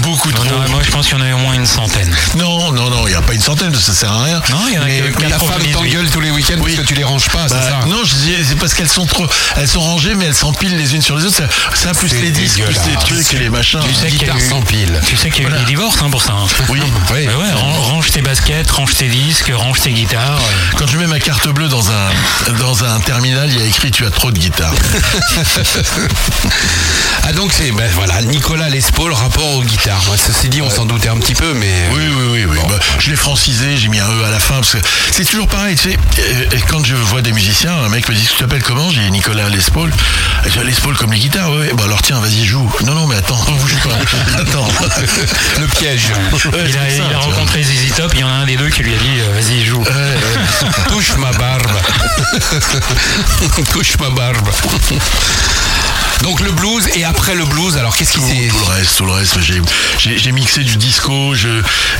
beaucoup Non, trop. non, moi je pense qu'il y en a au moins une centaine. Non, non, non, il n'y a pas une centaine, ça sert à rien. Non, il y en a Mais- que mais La femme 98. t'engueule tous les week-ends Oui. parce que tu les ranges pas, Bah, c'est ça non, je c'est parce qu'elles sont trop, elles sont rangées, mais elles s'empilent les unes sur les autres. Ça, ça plus les disques, plus les trucs et les machins. Tu sais qu'il y a Guitare eu- sans pile. Tu sais qu'il y a eu des divorces hein, pour ça. hein. Oui. Oui. Bah range tes baskets, range tes disques, range tes guitares. Quand je mets ma carte bleue dans un, dans un terminal, il y a écrit tu as trop de guitare. Ah donc c'est ben, voilà Nicolas Les Paul rapport aux guitares. Moi, Ceci dit, on s'en doutait un petit peu, mais Oui, oui, oui. oui. Bah, je l'ai francisé, j'ai mis un E à la fin, parce que c'est toujours pareil, tu sais. Et quand je vois des musiciens, un mec me dit, tu t'appelles comment? J'ai dit Nicolas Les Paul. Je dis, Les Paul comme les guitares, ouais. Bah alors tiens, vas-y, joue. Non, non, mais attends, bouge pas. Attends. le piège. Ouais, Il a, il rencontré ZZ Top, il y en a un des deux qui lui a dit euh, vas-y joue. Ouais, ouais. Touche ma barbe. Touche ma barbe. Donc le blues et après le blues, alors qu'est-ce qui s'est tout le reste, tout le reste. J'ai, j'ai, j'ai mixé du disco, je,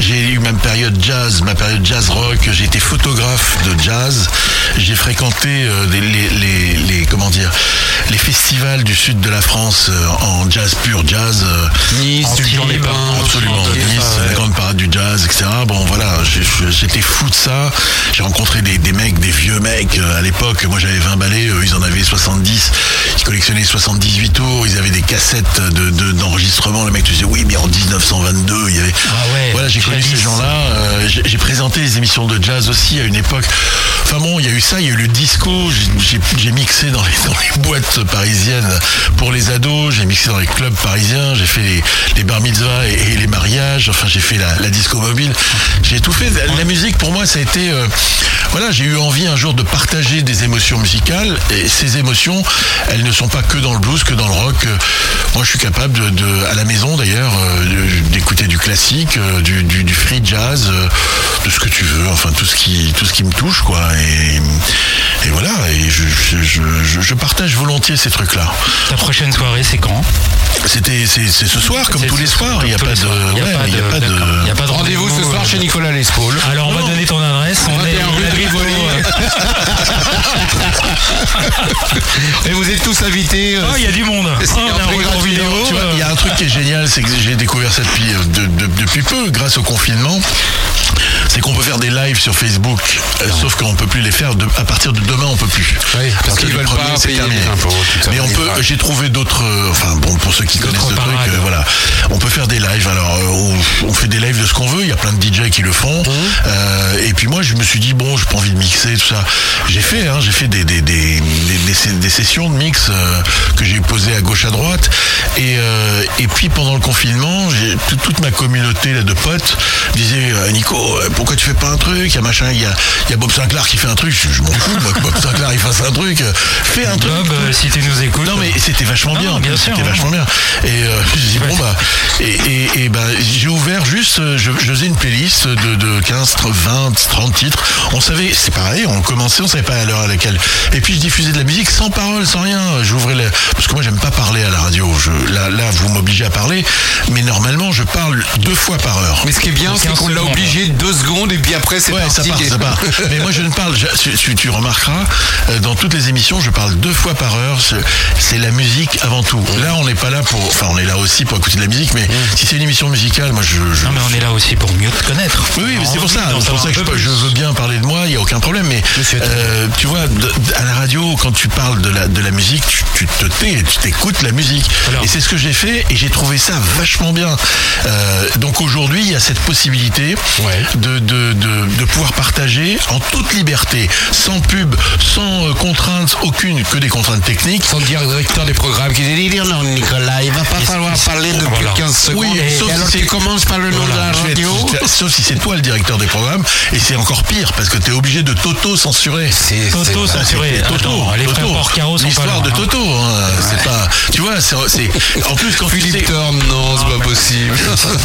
j'ai eu ma période jazz, ma période jazz rock. J'ai été photographe de jazz. J'ai fréquenté euh, des- les, les, les- comment dire, les festivals du sud de la France euh, en jazz pur jazz. euh, Nice, Absolument, Nice, ouais. la grande parade du jazz, etc. Bon, voilà, j'étais fou de ça. J'ai rencontré des, des mecs, des vieux mecs euh, à l'époque. Moi, j'avais 20 balais, eux, ils en avaient 70. Ils collectionnaient 78 tours. Ils avaient des cassettes de, de- d'enregistrement. Le mec te disait, oui, mais en 1922, il y avait. Ah ouais, voilà, j'ai connu ces gens-là. J'ai, j'ai présenté les émissions de jazz aussi à une époque. Il y a eu ça, il y a eu le disco. J'ai, mixé dans les, dans les boîtes parisiennes pour les ados. J'ai mixé dans les clubs parisiens. J'ai fait les, les bar mitzvahs et, les mariages. Enfin, j'ai fait la, disco mobile. J'ai tout fait. La, musique, pour moi, ça a été. euh, voilà, j'ai eu envie un jour de partager des émotions musicales. Et ces émotions, elles ne sont pas que dans le blues, que dans le rock. Moi, je suis capable de, à la maison d'ailleurs, euh, d'écouter du classique, euh, du, free jazz, de ce que tu veux. Enfin, tout ce qui, tout ce qui me touche, quoi. Et, et voilà. Et je, je, je, je- je partage volontiers ces trucs-là. Ta prochaine soirée c'est quand? C'était, c'est, c'est ce soir, comme tous les soirs. Il n'y a pas de, de- pas de- d'accord. Il y a pas de Rendez-vous ce soir euh, chez Nicolas Les Paul. Alors on va donner ton adresse. On est 21 on rue a de Rivoli. Et vous êtes tous invités. euh, Oh, il y a du monde. C'est Oh, on a un un prix retour gratuit, vidéo. Tu vois, il y a un truc qui est génial, c'est que j'ai découvert ça depuis, euh, de- de- depuis peu, grâce au confinement. C'est qu'on peut faire des lives sur Facebook, euh, sauf qu'on peut plus les faire de- à partir de demain, on peut plus. Oui, parce qu'ils veulent premier, pas c'est payer terminé. les impôts, tout ça. Mais on peut, j'ai trouvé d'autres, euh, enfin bon, pour ceux qui connaissent le truc, parades. euh, voilà, on peut faire des lives. Alors, on, on fait des lives de ce qu'on veut. Il y a plein de DJ qui le font. Mmh. Et puis moi, je me suis dit bon, j'ai pas envie de mixer tout ça. J'ai fait, hein, j'ai fait des des, des, des, sessions de mix que j'ai posées à gauche à droite. Et et puis pendant le confinement, toute, ma communauté là, de potes disait Nico, euh, pourquoi tu fais pas un truc? Il y a machin, il y a, y a Bob Sinclair qui fait un truc. Je, je m'en fous, moi, que Bob Sinclair il fasse un truc. Euh, Fais un truc. Bob, euh, si tu nous écoutes. Non mais c'était vachement Non, bien, non, bien sûr, c'était hein. vachement bien. Et euh, je dis bon bah et, et, et bah j'ai ouvert juste, euh, je, je faisais une playlist de, de 15, 20, 30 titres. On savait, c'est pareil, on commençait, on savait pas à l'heure à laquelle. Et puis je diffusais de la musique sans parole, sans rien. J'ouvrais le, parce que moi j'aime pas parler à la radio. Je, là, là vous m'obligez à parler, mais normalement je parle deux fois par heure. Mais ce qui est bien, c'est 15 qu'on l'a obligé deux secondes et puis après c'est Ouais, parti. ça part, ça part. Mais moi, je ne parle, je- tu, remarqueras, euh, dans toutes les émissions, je parle deux fois par heure. C'est- la musique avant tout. Là, on n'est pas là pour, enfin, on est là aussi pour écouter de la musique, mais si c'est une émission musicale, moi, je, je- Non, mais on est là aussi pour mieux te connaître. oui, oui, mais c'est pour ça. C'est pour ça que je, veux bien parler de moi, il n'y a aucun problème. Mais euh, tu vois, de- de- à la radio, quand tu parles de la, de la musique, tu, tu te tais, tu t'écoutes la musique. Alors. Et c'est ce que j'ai fait et j'ai trouvé ça vachement bien. Euh, donc aujourd'hui, il y a cette possibilité Ouais. de, de, de, de pouvoir partager en toute liberté, sans pub, sans euh, contrainte aucune, que des contraintes techniques. Son directeur des programmes qui dit non Nicolas, il va pas falloir parler depuis Voilà. 15 secondes. Oui, et sauf alors si tu c'est- commences par le nom de la être- radio. sauf si c'est toi le directeur des programmes, et c'est encore pire parce que tu es obligé de t'auto-censurer. C'est Toto censuré. C'était Toto, les frères Toto. Porcaro sont pas L'histoire de hein. Toto, hein, c'est pas. Tu vois, c'est, en plus quand tu sais. Philippe Thorne, non, c'est pas possible.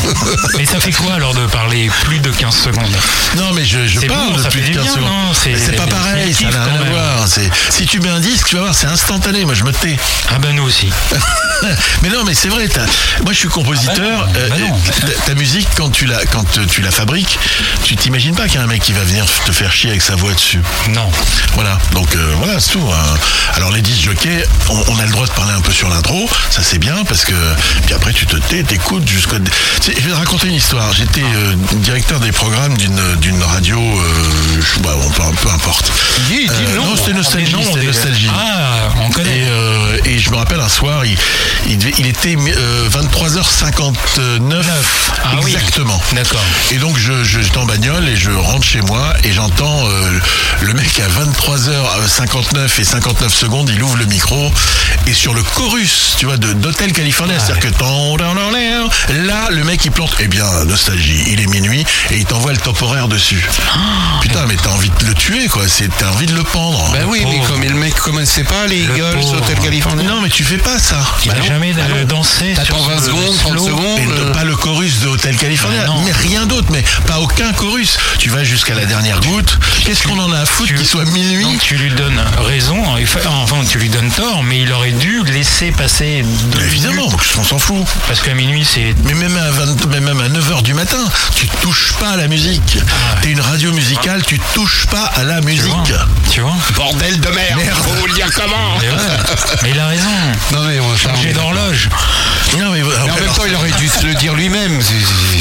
Mais ça fait quoi alors de parler plus de 15 secondes? Non, mais je, je parle bon, depuis fait du 15 bien, secondes. c'est- pas pareil, ça n'a rien à voir. Si tu mets un disque, tu vas voir, c'est instantané. Moi, je me tais. Ah ben nous aussi. mais non, mais c'est vrai. Moi, je suis compositeur. Ah bah non, bah non. ta, ta musique, quand tu la, quand tu la fabriques, tu t'imagines pas qu'il y a un mec qui va venir te faire chier avec sa voix dessus. Non. Voilà, donc euh, voilà, c'est tout. hein. Alors les 10 jockeys, on, on a le droit de parler un peu sur l'intro, ça c'est bien parce que puis après tu te tais, t'écoutes sais, Je vais te raconter une histoire. J'étais euh, directeur des programmes d'une d'une radio, euh, je- bah, on peut, peu importe. Dis, dis Euh, non. c'était nostalgie, c'était des- nostalgie. Ah, on Et, connaît. euh, et je me rappelle un soir, il, il, était euh, 23h59 Ah oui. exactement. D'accord. Et donc je, je- j'étais en bagnole et je rentre chez moi et j'entends le mec à 23h59 et 59 secondes, il ouvre le micro et sur le chorus, tu vois, de d'Hôtel California, c'est-à-dire que ton- là, le mec il plante, eh bien, nostalgie, il est minuit et il t'envoie le top horaire dessus. Putain, mais t'as envie de le tuer, quoi, c'est, t'as envie de le pendre. Ben oui, mais comme le mec connaissait pas les Le Eagles. Hotel California. non, mais tu fais pas ça. Il bah a non. jamais Ah euh, non. dansé. T'attends sur 20 ce secondes, 30 slow. secondes. Et ne- euh, pas le chorus de Hotel California, Mais non. mais rien d'autre, mais pas aucun chorus. Tu vas jusqu'à la dernière goutte. Qu'est-ce qu'on en a à foutre qu'il soit minuit Donc tu lui donnes raison, enfin tu lui donnes tort, mais il aurait dû laisser passer deux Évidemment, minutes, on s'en fout. parce qu'à minuit c'est Mais même à, 20 mais même à 9h du matin, tu touches pas à la musique. T'es une radio musicale, tu touches pas à la tu musique. vois, tu vois. Bordel de merde. Faut vous le dire comment Mais, ouais, mais il a raison. Non mais on Changer d'horloge. Non, mais, Mais en même temps, il aurait dû se le dire lui-même.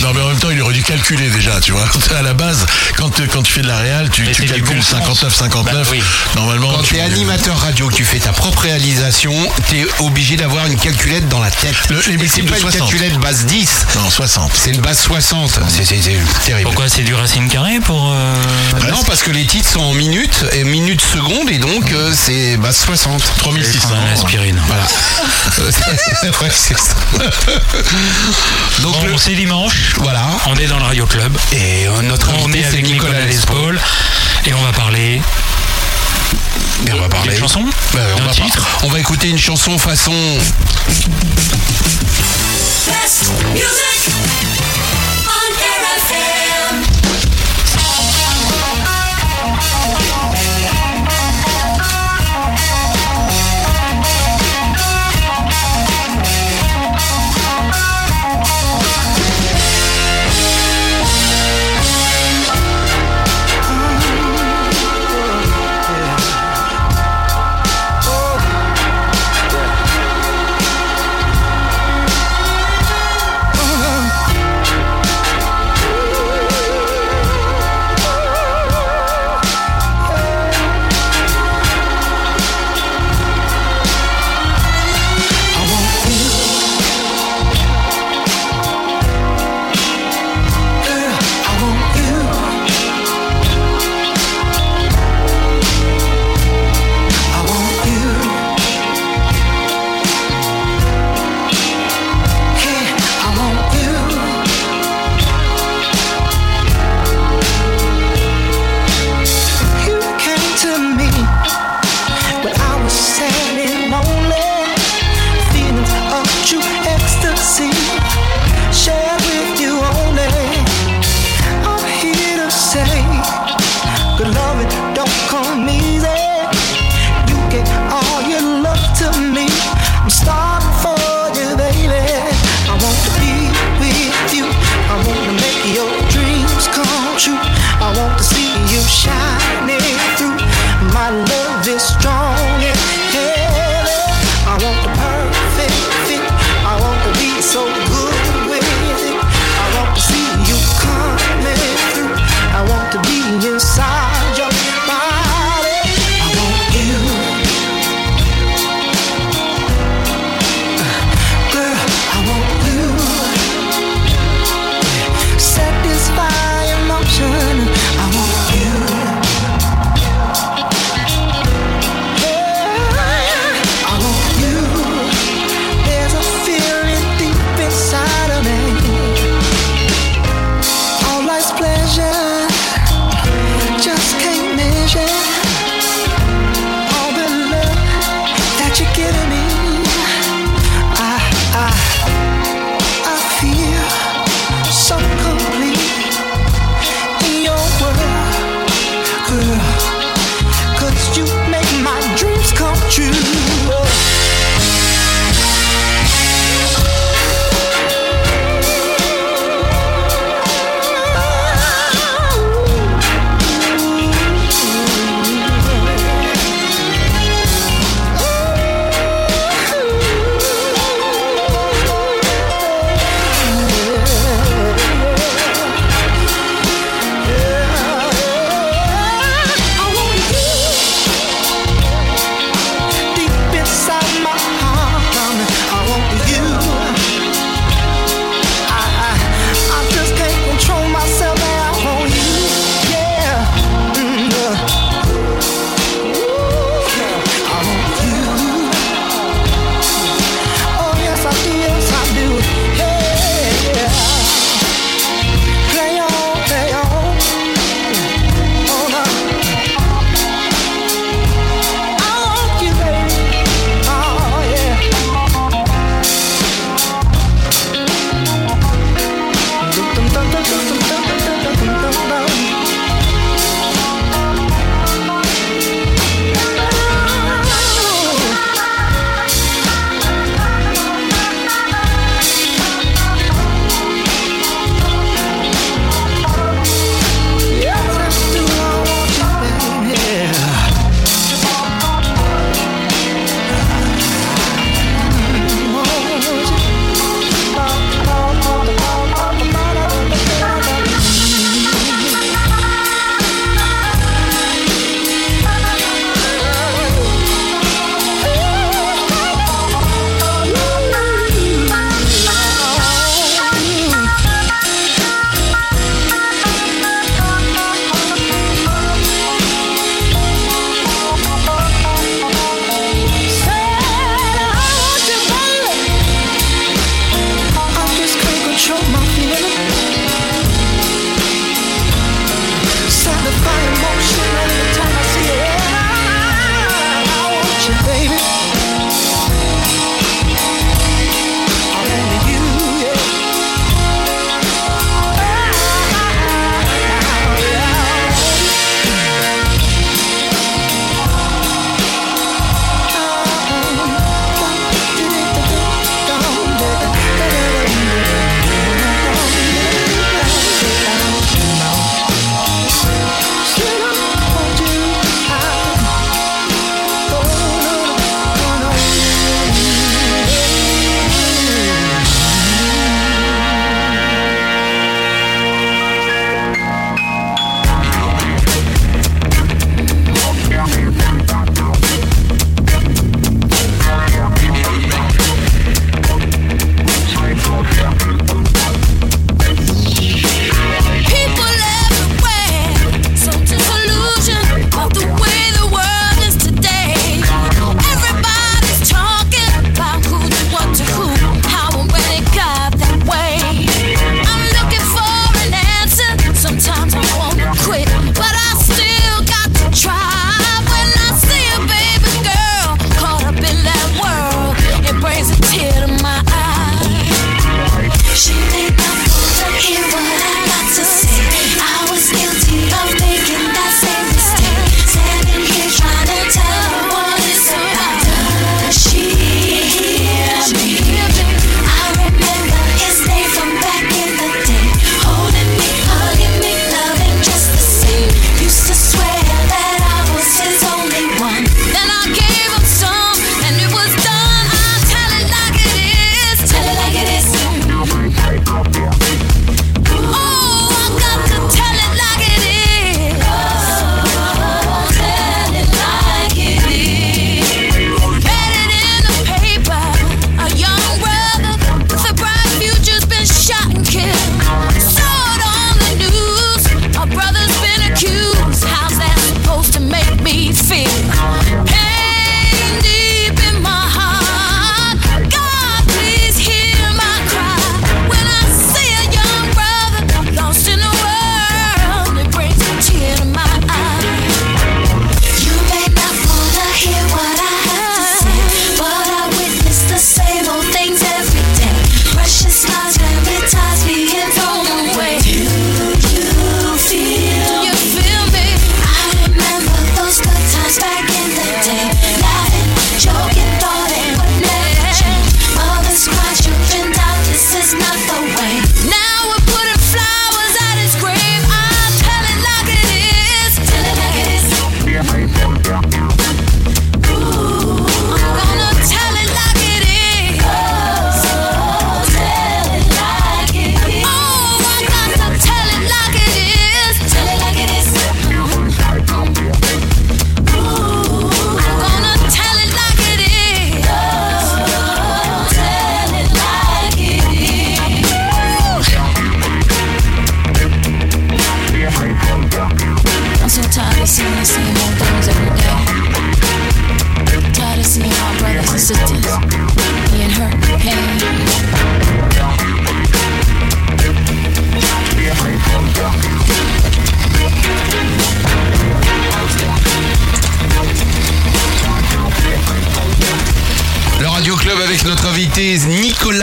Non, mais en même temps, il aurait dû calculer déjà, tu vois. À la base, quand, tu- quand tu fais de la réal, tu, calcules bon sens. 59, 59. Bah oui. Normalement, Quand tu t'es animateur radio, que tu fais ta propre réalisation, t'es obligé d'avoir une calculette dans la tête. Le- c'est pas une 60. calculette base 10, Non, 60. c'est une base 60. C'est c'est- c'est terrible. Pourquoi c'est du racine carré pour. euh, Non, parce que les titres sont en minutes, et minutes secondes, et donc euh, c'est base 60. 3600. prendre une aspirine. Voilà. ouais, c'est ça. Donc Bon, le- c'est dimanche. voilà. On est dans le Radio Club. Et euh, notre On invité, est c'est avec Nicolas Lespaul. Et on va parler Et on va parler d'une chanson Bah, on, va titre par- on va écouter une chanson façon. Best music on RFM. Yeah.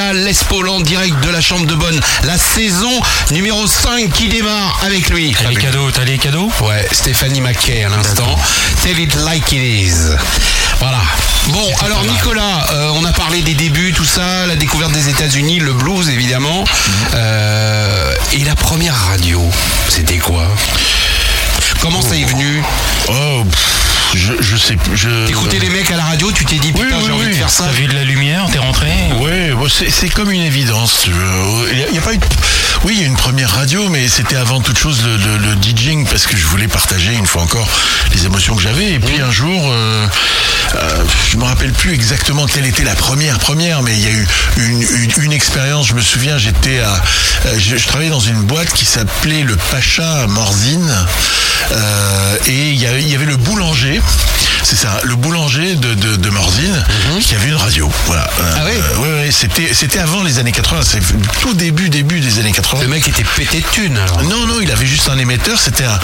Nicolas Lespolan, direct de la Chambre de Bonne. La saison numéro 5 qui démarre avec lui. T'as les cadeaux, t'as les cadeaux Ouais, Stéphanie Mackay à l'instant. Tell it like it is. Voilà. Bon, alors Nicolas, euh, on a parlé des débuts, tout ça, la découverte des États-Unis, le blues évidemment. Euh, et la première radio, c'était quoi? Comment ça est venu? Oh, pff, je, je sais plus. Je... T'écoutais les mecs à la radio, tu t'es dit putain oui, j'ai envie oui. de faire ça. T'as vu de la lumière, t'es rentré Ouais, bon, c'est comme une évidence. Il y a, il y a pas eu Oui, il y a une première radio, mais c'était avant toute chose le, le- le DJing parce que je voulais partager une fois encore les émotions que j'avais. Et puis un jour, euh, euh, je me rappelle plus exactement quelle était la première première, mais il y a eu une, une- une expérience. Je me souviens, j'étais à, euh, je, je travaillais dans une boîte qui s'appelait le Pacha Morzine, euh, et il y, avait, il y avait le boulanger. C'est ça, le boulanger de, de, de Morzine qui avait une radio. Voilà. Ah oui Euh, ouais, ouais, c'était, c'était avant les années 80, c'est tout début, début des années 80. Le mec était pété de thunes alors. Non, non, il avait juste un émetteur. C'était un.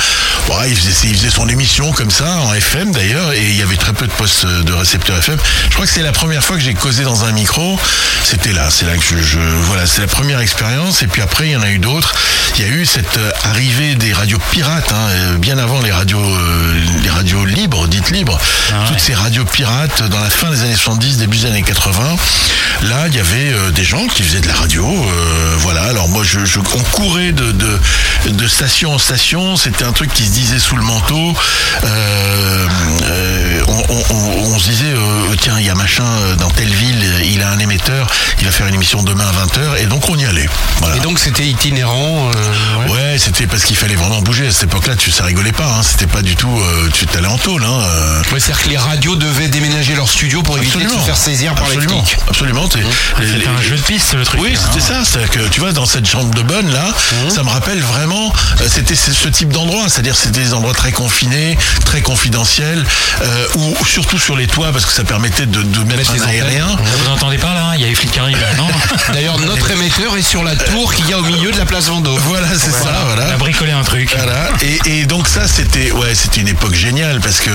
Ouais, il, faisait, il faisait son émission comme ça, en FM d'ailleurs, et il y avait très peu de postes de récepteurs FM. Je crois que c'est la première fois que j'ai causé dans un micro. C'était là, c'est là que je. je- voilà, c'est la première expérience. Et puis après, il y en a eu d'autres. Il y a eu cette euh, arrivée des radios pirates, hein, euh, bien avant les radios, euh, les radios libres, dites libres. Toutes ces radios pirates dans la fin des années 70, début des années 80. Là, il y avait euh, des gens qui faisaient de la radio. euh, voilà. Alors moi, je, je- on courait de, de, de station en station. C'était un truc qui se disait sous le manteau. On, on- on- on se disait, tiens, il y a machin dans telle ville, il a un émetteur, il va faire une émission demain à 20h. Et donc, on y allait. Voilà. Et donc c'était itinérant. Euh, ouais. Ouais, c'était parce qu'il fallait vraiment bouger. À cette époque-là, tu ça rigolait pas. Hein. C'était pas du tout. euh, tu t'allais en tôle. Hein. euh. Ouais, c'est-à-dire que les radios devaient déménager leur studio pour éviter de se faire saisir par les absolument, flics. absolument. les- C'était les- un jeu de piste le truc. oui, hein. c'était ça. C'est-à-dire que tu vois, dans cette chambre de bonne là, ça me rappelle vraiment. euh, c'était ce type d'endroit. C'est-à-dire, c'était des endroits très confinés, très confidentiels, euh, ou surtout sur les toits parce que ça permettait de, de mettre, les un antennes. aérien. Vous entendez pas là Il y a les flics qui arrivent là, non? D'ailleurs, notre émetteur est sur la tour qu'il y a au milieu de la place Vendôme. Voilà, c'est ça. On Voilà. a bricolé un truc. Voilà. Et, et donc ça, c'était ouais, c'était une époque géniale parce que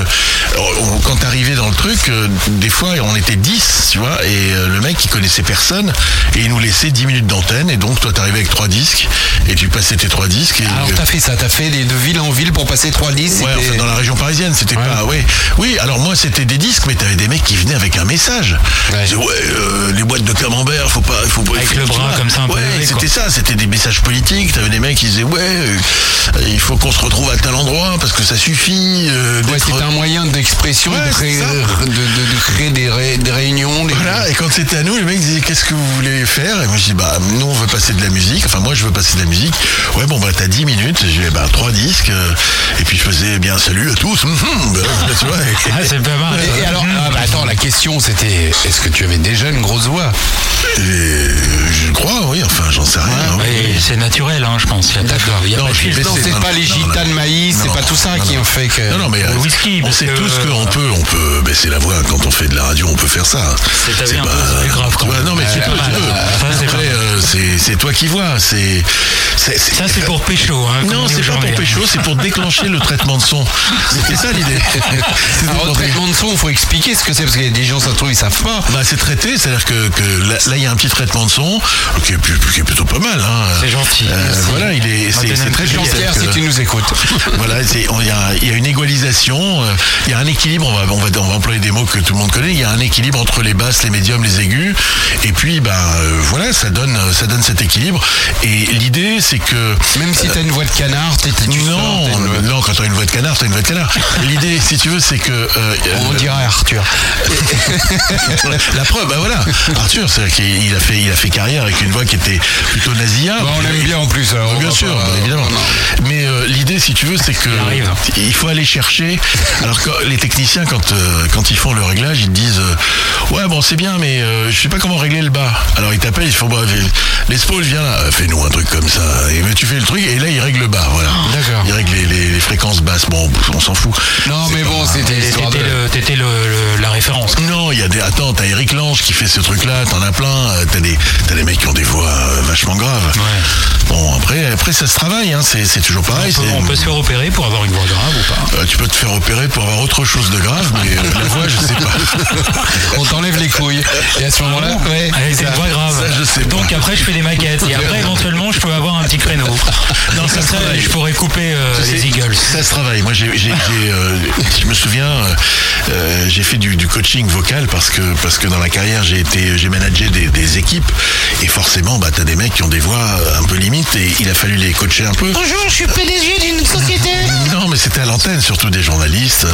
on- quand t'arrivais dans le truc, euh, des fois on était 10, tu vois, et euh, le mec il connaissait personne et il nous laissait 10 minutes d'antenne et donc toi t'arrivais avec trois disques et tu passais tes trois disques. Et, Alors t'as fait ça, t'as fait de ville en ville pour passer 3 10 Ouais, enfin, dans la région parisienne, c'était Ouais. pas. Ouais. Oui, alors moi c'était des disques, mais t'avais des mecs qui venaient avec un message. Ouais. Ils disaient, ouais, euh, les boîtes de camembert, faut pas. Faut, Avec faut- le bras comme ça, un peu Ouais, c'était ça, c'était des messages politiques. T'avais des mecs qui disaient, ouais, euh, il faut qu'on se retrouve à tel endroit parce que ça suffit. euh, Ouais, c'était un moyen d'expression, Ouais, de, c'est de- de- de créer des, ré- des réunions. des- Voilà, et quand c'était à nous, les mecs disaient qu'est-ce que vous voulez faire? Et moi je dis bah nous on veut passer de la musique, enfin moi je veux passer de la musique. Ouais bon bah t'as 10 minutes, j'ai bah trois disques, euh, et puis je faisais eh bien salut à tous, hum, hum, bah, tu vois. et- Ah, c'est pas mal. Et, et alors, ah, bah, attends, la question c'était est-ce que tu avais déjà une grosse voix? Et je crois, oui, enfin, j'en sais rien. hein. Oui, c'est naturel, hein, je pense. Il y a pas a Non, pas c'est pas non, les gitanes maïs, c'est pas tout ça qui en fait que. Non, non, mais Le euh, whisky, on sait tous qu'on peut, on peut baisser la voix quand on fait de la radio, on peut faire ça. C'est c'est grave, quand Ouais, même. non, mais tu peux, c'est pas- c'est c'est toi qui vois. C'est c'est- Ça, c'est pour pécho. Hein, Non, c'est pas pour pécho, c'est pour déclencher le traitement de son. C'était ça l'idée. Alors, traitement de son, il faut expliquer ce que c'est parce qu'il y a des gens, ça trouve, ils savent pas. Bah, c'est traité, c'est-à-dire que, que là, il y a un petit traitement de son qui est, plus- qui est plutôt pas mal. Hein. C'est gentil. Euh, voilà, il est, c'est, très gentil. Si tu nous écoutes. voilà, il y, y a une égalisation, euh, il y a un équilibre, on va, on, va, on va employer des mots que tout le monde connaît, il y a un équilibre entre les basses, les médiums, les aigus, et puis bah, euh, voilà, ça donne, ça donne cet équilibre. Et l'idée, c'est que... Même si t'as une voix de canard, t'es sors, Non, t'as une non, quand t'as une voix de canard, t'as une voix de canard. L'idée, si tu veux, c'est que... euh, On dirait Arthur. la preuve, bah voilà. Arthur, c'est qu'il a fait, il a fait carrière avec une voix qui était plutôt nasillarde. On l'aime bien en plus. alors Bien sûr, pas- bien évidemment. Mais euh, l'idée, si tu veux, c'est que il faut aller chercher. Alors que les techniciens, quand euh, quand ils font le réglage, ils disent euh, ouais bon c'est bien, mais je sais pas comment régler le bas. Alors ils t'appellent, ils font bah, les spawls viens là, fais-nous un truc comme ça. Et mais tu fais le truc et là ils règlent le bas. Voilà. D'accord. Ils règlent les, les- les fréquences fréquence basse. Bon, on s'en fout. Non, mais bon, c'était T'étais de... la référence. Non, il y a des. Attends, t'as Eric Lange qui fait ce truc-là, t'en as plein. T'as des, t'as des mecs qui ont des voix vachement graves. Bon, après, après ça se travaille, hein, c'est, c'est toujours pareil. On peut, c'est- on peut se faire opérer pour avoir une voix grave ou pas? Euh, tu peux te faire opérer pour avoir autre chose de grave, mais euh, la voix, je sais pas. On t'enlève les couilles. Et à ce moment-là, ouais, Avec une ça- voix grave. ça, je sais pas. Donc après, je fais des maquettes. Et après, éventuellement, je peux avoir un petit créneau. Non, ça ça, travaille. je pourrais couper euh, Tu sais, les Eagles. Ça se travaille. Moi, j'ai, euh, je me souviens, j'ai fait du, du coaching vocal parce que parce que dans ma carrière, j'ai été, j'ai managé des, des équipes et forcément, bah, t'as des mecs qui ont des voix euh, un peu limites et il a fallu les coacher un peu. Bonjour, je suis PDG d'une société. Non, mais c'était à l'antenne, surtout des journalistes.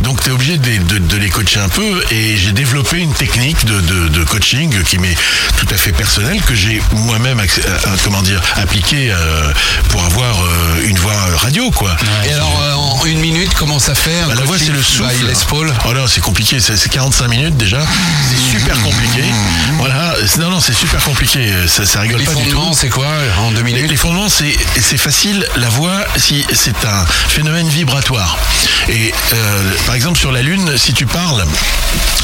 Donc, tu es obligé de, de- de les coacher un peu. Et j'ai développé une technique de, coaching qui m'est tout à fait personnelle, que j'ai moi-même, euh, euh, comment dire, appliqué euh, pour avoir une voix radio, quoi. Et alors, en une minute, comment ça fait un Bah, la voix, c'est le souffle. Paul Oh non, c'est compliqué. C'est c'est 45 minutes déjà. C'est super compliqué. Voilà. C'est- Non, non, c'est super compliqué. Ça, ça rigole Les pas du tout. c'est quoi en deux Les, minutes les fondements, c'est c'est facile. La voix, si c'est un phénomène vibratoire. Et euh, par exemple sur la Lune, si tu parles,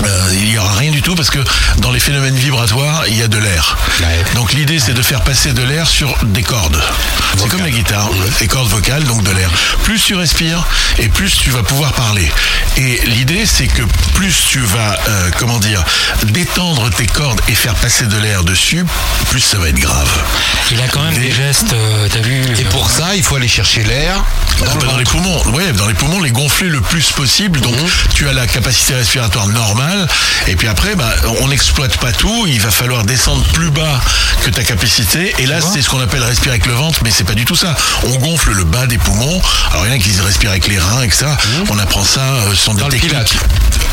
euh, il y aura rien du tout parce que dans les phénomènes vibratoires, il y a de l'air. Ouais. Donc l'idée, c'est de faire passer de l'air sur des cordes. C'est comme la guitare, des cordes vocales, donc de l'air. Plus tu respires et plus tu vas pouvoir parler. Et l'idée, c'est que plus tu vas, euh, comment dire, détendre tes cordes et faire passer de l'air dessus, plus ça va être grave. Il a quand même des gestes, euh, t'as vu Et pour ça, il faut aller chercher l'air Ah dans bah, le dans les poumons, ouais, dans les poumons, les gonfler le plus possible. Donc, Mhm. tu as la capacité respiratoire normale. Et puis après, bah, on n'exploite pas tout. Il va falloir descendre plus bas que ta capacité. Et là, c'est ce qu'on appelle respirer avec le ventre, mais c'est pas du tout ça. On gonfle le bas des poumons. Alors, il y en a qui respirent avec les reins, etc. On apprend ça euh, sur des Mhm. Techniques.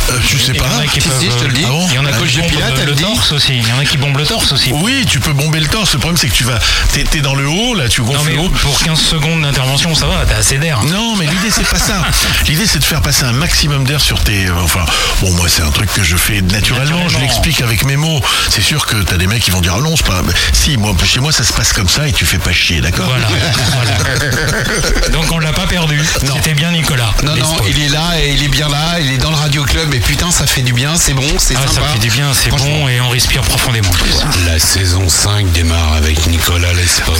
Pilates. Euh, je sais Il y en pas. a qui Si, peuvent, si, je te le dis. Ah bon Il y en a La qui coach de bombent Pilates, le torse aussi. Il y en a qui bombent le torse aussi. Oui, tu peux bomber le torse. Le problème, c'est que tu vas, t'es, t'es dans le haut, là, tu Non gonfles mais le haut. pour 15 secondes d'intervention, ça va, t'as assez d'air. Non, mais l'idée c'est pas ça. L'idée c'est de faire passer un maximum d'air sur tes. euh, Enfin, bon, moi c'est un truc que je fais naturellement. Je l'explique avec mes mots. C'est sûr que t'as des mecs qui vont dire ah non, c'est pas. Si, moi chez moi ça se passe comme ça et tu fais pas chier, d'accord? Voilà. voilà. Donc on l'a pas perdu. C'était bien Nicolas. Non, non, il est là et il est bien là, il est dans le radio club et putain, ça fait du bien, c'est bon, c'est Ah, ça fait du bien, c'est bon et on respire profondément. La saison 5 démarre avec Nicolas Lespaul.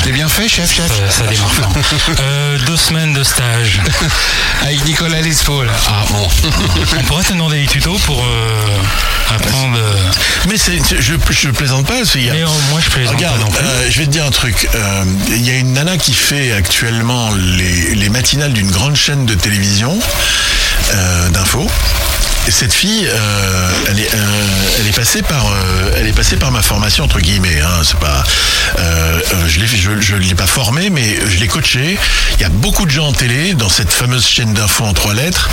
Je l'ai bien fait, chef, chef Euh, ça démarre fort. Euh, deux semaines de stage. Avec Nicolas Lespaul. Ah bon. On pourrait te demander des tutos pour euh, apprendre. euh, Mais c'est, je, je plaisante pas. y a- Mais euh, moi je plaisante Regarde, pas non plus. euh, je vais te dire un truc. Euh, Il y a une nana qui fait actuellement les, les matinales d'une grande chaîne de télévision euh, d'infos. Et cette fille, euh, elle, est, euh, elle est passée par, euh, elle est passée par ma formation entre guillemets. Hein, c'est pas, je l'ai, je, je l'ai pas formée, mais je l'ai coachée. Il y a beaucoup de gens en télé dans cette fameuse chaîne d'infos en trois lettres,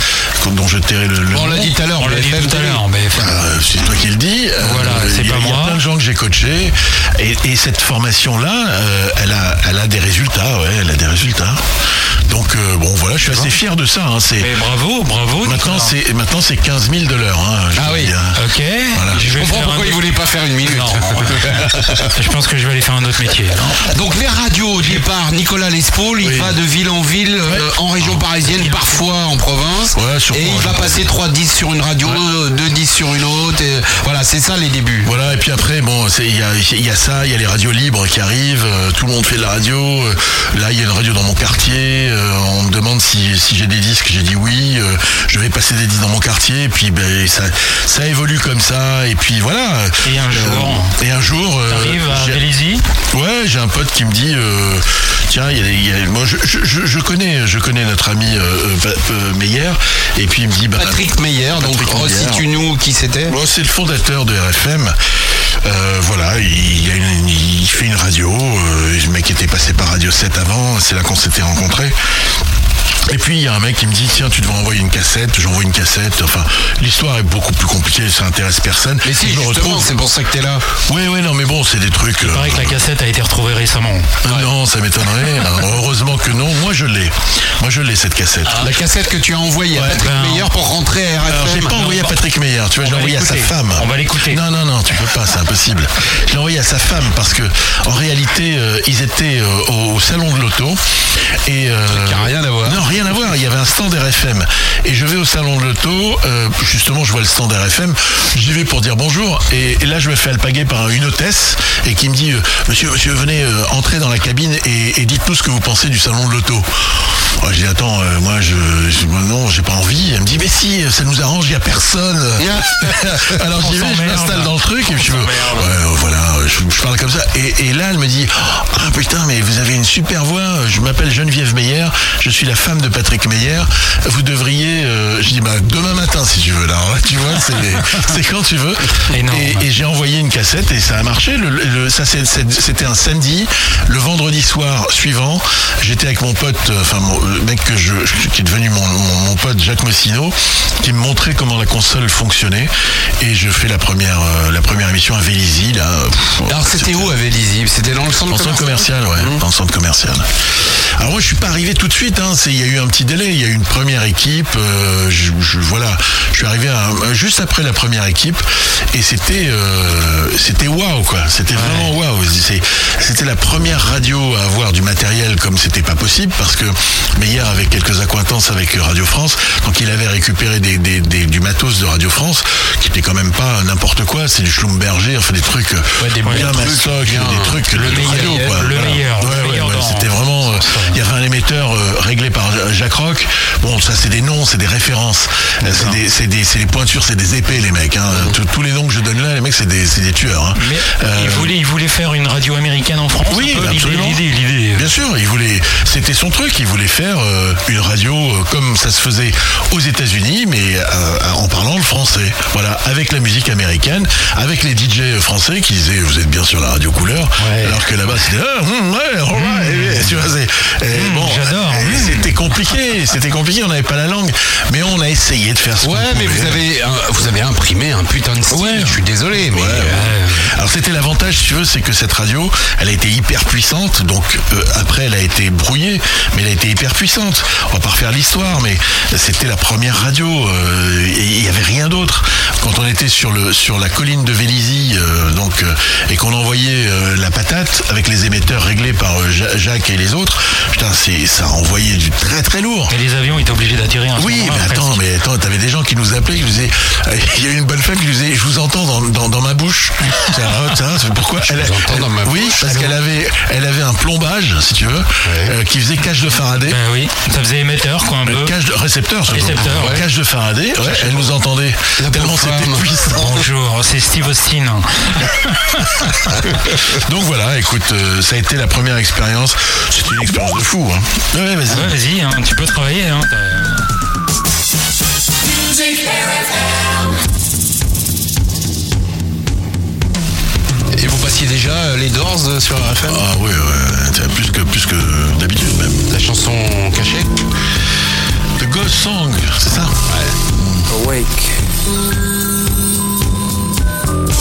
dont je tairai le, le on l'a nom. dit tout à l'heure, On l'a dit tout à l'heure. Euh, c'est toi qui le dis. Euh, Voilà, c'est il y a- pas Il y a moi. plein de gens que j'ai coachés. Et, et cette formation-là, euh, elle, a, elle a des résultats. Ouais, elle a des résultats. Donc, euh, bon, voilà, je suis assez fier de ça. hein, c'est, Mais bravo, bravo. maintenant, Nicolas. c'est, maintenant, c'est 15 000 de l'heure. Hein, Ah oui. Ok. Voilà. Je comprends pourquoi il voulait pas faire une minute. Non, je pense que je vais aller faire un autre métier. Donc les radios au départ, Nicolas Lespaul, il Oui. va de ville en ville, euh, en région parisienne, parfois en province. Ouais, et il va passer 3 10 sur une radio, 2 10 sur une autre. et voilà, c'est ça les débuts. Voilà, et puis après, bon, c'est- il y a, il y a ça, il y a les radios libres qui arrivent, euh, tout le monde fait de la radio. euh, là, il y a une radio dans mon quartier, euh, on me demande si, si j'ai des disques, j'ai dit oui, euh, je vais passer des disques dans mon quartier, puis ben, ça, ça évolue comme ça, et puis voilà. Et un jour, Et un jour, euh, T'arrives à Vélizy Ouais, j'ai un pote qui me dit, euh, tiens, il y a, il y a- moi je, je, je- je connais, je connais notre ami euh, euh, euh, Meyer, et puis il me dit, bah, Patrick Meyer, donc resitue-nous qui c'était. Bon, c'est le fondateur de RFM. Euh, voilà, une- il fait une radio. euh, le mec était passé par Radio 7 avant. C'est là qu'on s'était rencontrés. Et puis il y a un mec qui me dit tiens tu devrais envoyer une cassette, j'envoie une cassette, enfin l'histoire est beaucoup plus compliquée, ça intéresse personne. Mais si, je justement, retrouve. c'est pour ça que t'es là. Oui oui non mais bon c'est des trucs. Il euh, paraît que la cassette a été retrouvée récemment. Non ça m'étonnerait. hein. Heureusement que non, moi je l'ai. Moi je l'ai cette cassette. La cassette que tu as envoyée à Patrick ben, Meyer pour rentrer à RFM. Alors j'ai pas envoyé à Patrick Meyer, tu vois, j'ai va envoyé à sa femme. On va l'écouter. Non, non, non, tu peux pas, c'est impossible. Je l'ai envoyé à sa femme parce que en réalité, euh, ils étaient euh, au, salon de l'auto et euh, qui a rien à voir. Non, rien rien à voir. Il y avait un stand RFM. Et je vais au salon de l'auto. euh, justement, je vois le stand RFM. J'y vais pour dire bonjour. Et, là, je me fais alpaguer par une hôtesse et qui me dit euh, Monsieur, monsieur, venez euh, entrer dans la cabine et, et dites-nous ce que vous pensez du salon de l'auto. Oh, je dis attends, euh, moi je, non, j'ai pas envie. Elle me dit mais si, ça nous arrange, il y a personne. Alors j'y vais, je m'installe dans le truc et puis je, ouais, voilà, je, je parle comme ça. Et, et là, elle me dit ah putain, mais vous avez une super voix. Je m'appelle Geneviève Meyer, je suis la femme de Patrick Meyer. Vous devriez, euh, je dis bah demain matin si tu veux là. Tu vois, c'est quand tu veux. Énorme. Et, et j'ai envoyé une cassette et ça a marché. Le, le- ça c'était un samedi. Le vendredi soir suivant, j'étais avec mon pote, euh, enfin mon- le mec que je, qui est devenu mon, mon- mon pote Jacques Mossino, qui me montrait comment la console fonctionnait. Et je fais la première, euh, la première émission à Vélizy là. Pff, Alors c'était où à Vélizy? C'était dans le centre dans le centre commercial, ouais, dans le centre commercial. Alors moi, je suis pas arrivé tout de suite. Hein, il y a eu un petit délai. Il y a eu une première équipe. euh, je, je- voilà, je suis arrivé à- juste après la première équipe, et c'était, euh, c'était waouh quoi. C'était vraiment waouh. C'était la première radio à avoir du matériel comme c'était pas possible parce que Meyer avait quelques accointances avec Radio France, donc il avait récupéré des, des- des- du matos de Radio France qui était quand même pas n'importe quoi. C'est du Schlumberger, enfin des trucs euh, des bien trucs, bien, des trucs le de meilleur, radio, quoi. le Voilà. meilleur, le Ouais, ouais, meilleur ouais, C'était vraiment. Il y avait un émetteur euh, réglé par Jacques Roch. Bon, ça c'est des noms, c'est des références, Euh, c'est des, c'est des, c'est des pointures, c'est des épées les mecs. Hein. Tous- Tous les noms que je donne là, les mecs c'est des, des tueurs. Hein. Mais Euh, il, voulait, il voulait faire une radio américaine en France oui, peu, l'idée- absolument. L'idée, l'idée. Bien sûr, il voulait, c'était son truc. Il voulait faire une radio comme ça se faisait aux États-Unis, mais en parlant le français. Voilà, avec la musique américaine, avec les DJ français qui disaient vous êtes bien sur la radio couleur, alors que là-bas c'était ah, hum, ouais, all right, bon, j'adore. C'était compliqué, c'était compliqué. On n'avait pas la langue, mais on a essayé de faire ce qu'on Ouais, mais vous avez, un- vous avez imprimé un putain de style. Ouais. Je suis désolé, mais Ouais, euh, ouais. Alors c'était l'avantage, si tu veux, c'est que cette radio, elle a été hyper puissante. Donc euh, après, elle a été brouillée, mais elle a été hyper puissante. On va pas refaire l'histoire, mais c'était la première radio euh, et il y avait rien d'autre. Quand on était sur le sur la colline de Vélizy, euh, donc et qu'on envoyait la patate avec les émetteurs réglés par Ja- Jacques et les autres, putain, c'est ça envoyait du très très lourd. Et les avions étaient obligés d'atterrir à ce Oui, mais attends, presque. mais attends, t'avais des gens qui nous appelaient, qui nous disaient, euh, il y a eu une bonne femme qui nous disait, je vous entends dans, dans, dans ma bouche. Ah, tiens, c'est pourquoi elle, vous entends dans ma Oui, bouche, parce qu'elle avait, elle avait un plombage, si tu veux, euh, qui faisait cage de Faraday. Ben oui, ça faisait émetteur quoi un peu. Euh, Cage de récepteur, surtout. Récepteur, ouais. Cage de Faraday, ouais, elle nous entendait tellement pauvre c'était puissant. Bonjour, c'est Steve Austin. Donc voilà, écoute, euh, ça a été la première expérience. C'était une expérience de fou. Hein. Ouais, vas-y. Ouais, vas-y, hein, tu peux travailler. Hein, et vous passiez déjà euh, les Doors euh, sur RFM Ah oui, ouais, plus que plus que d'habitude même. La chanson cachée? The Ghost Song, c'est ça? Awake.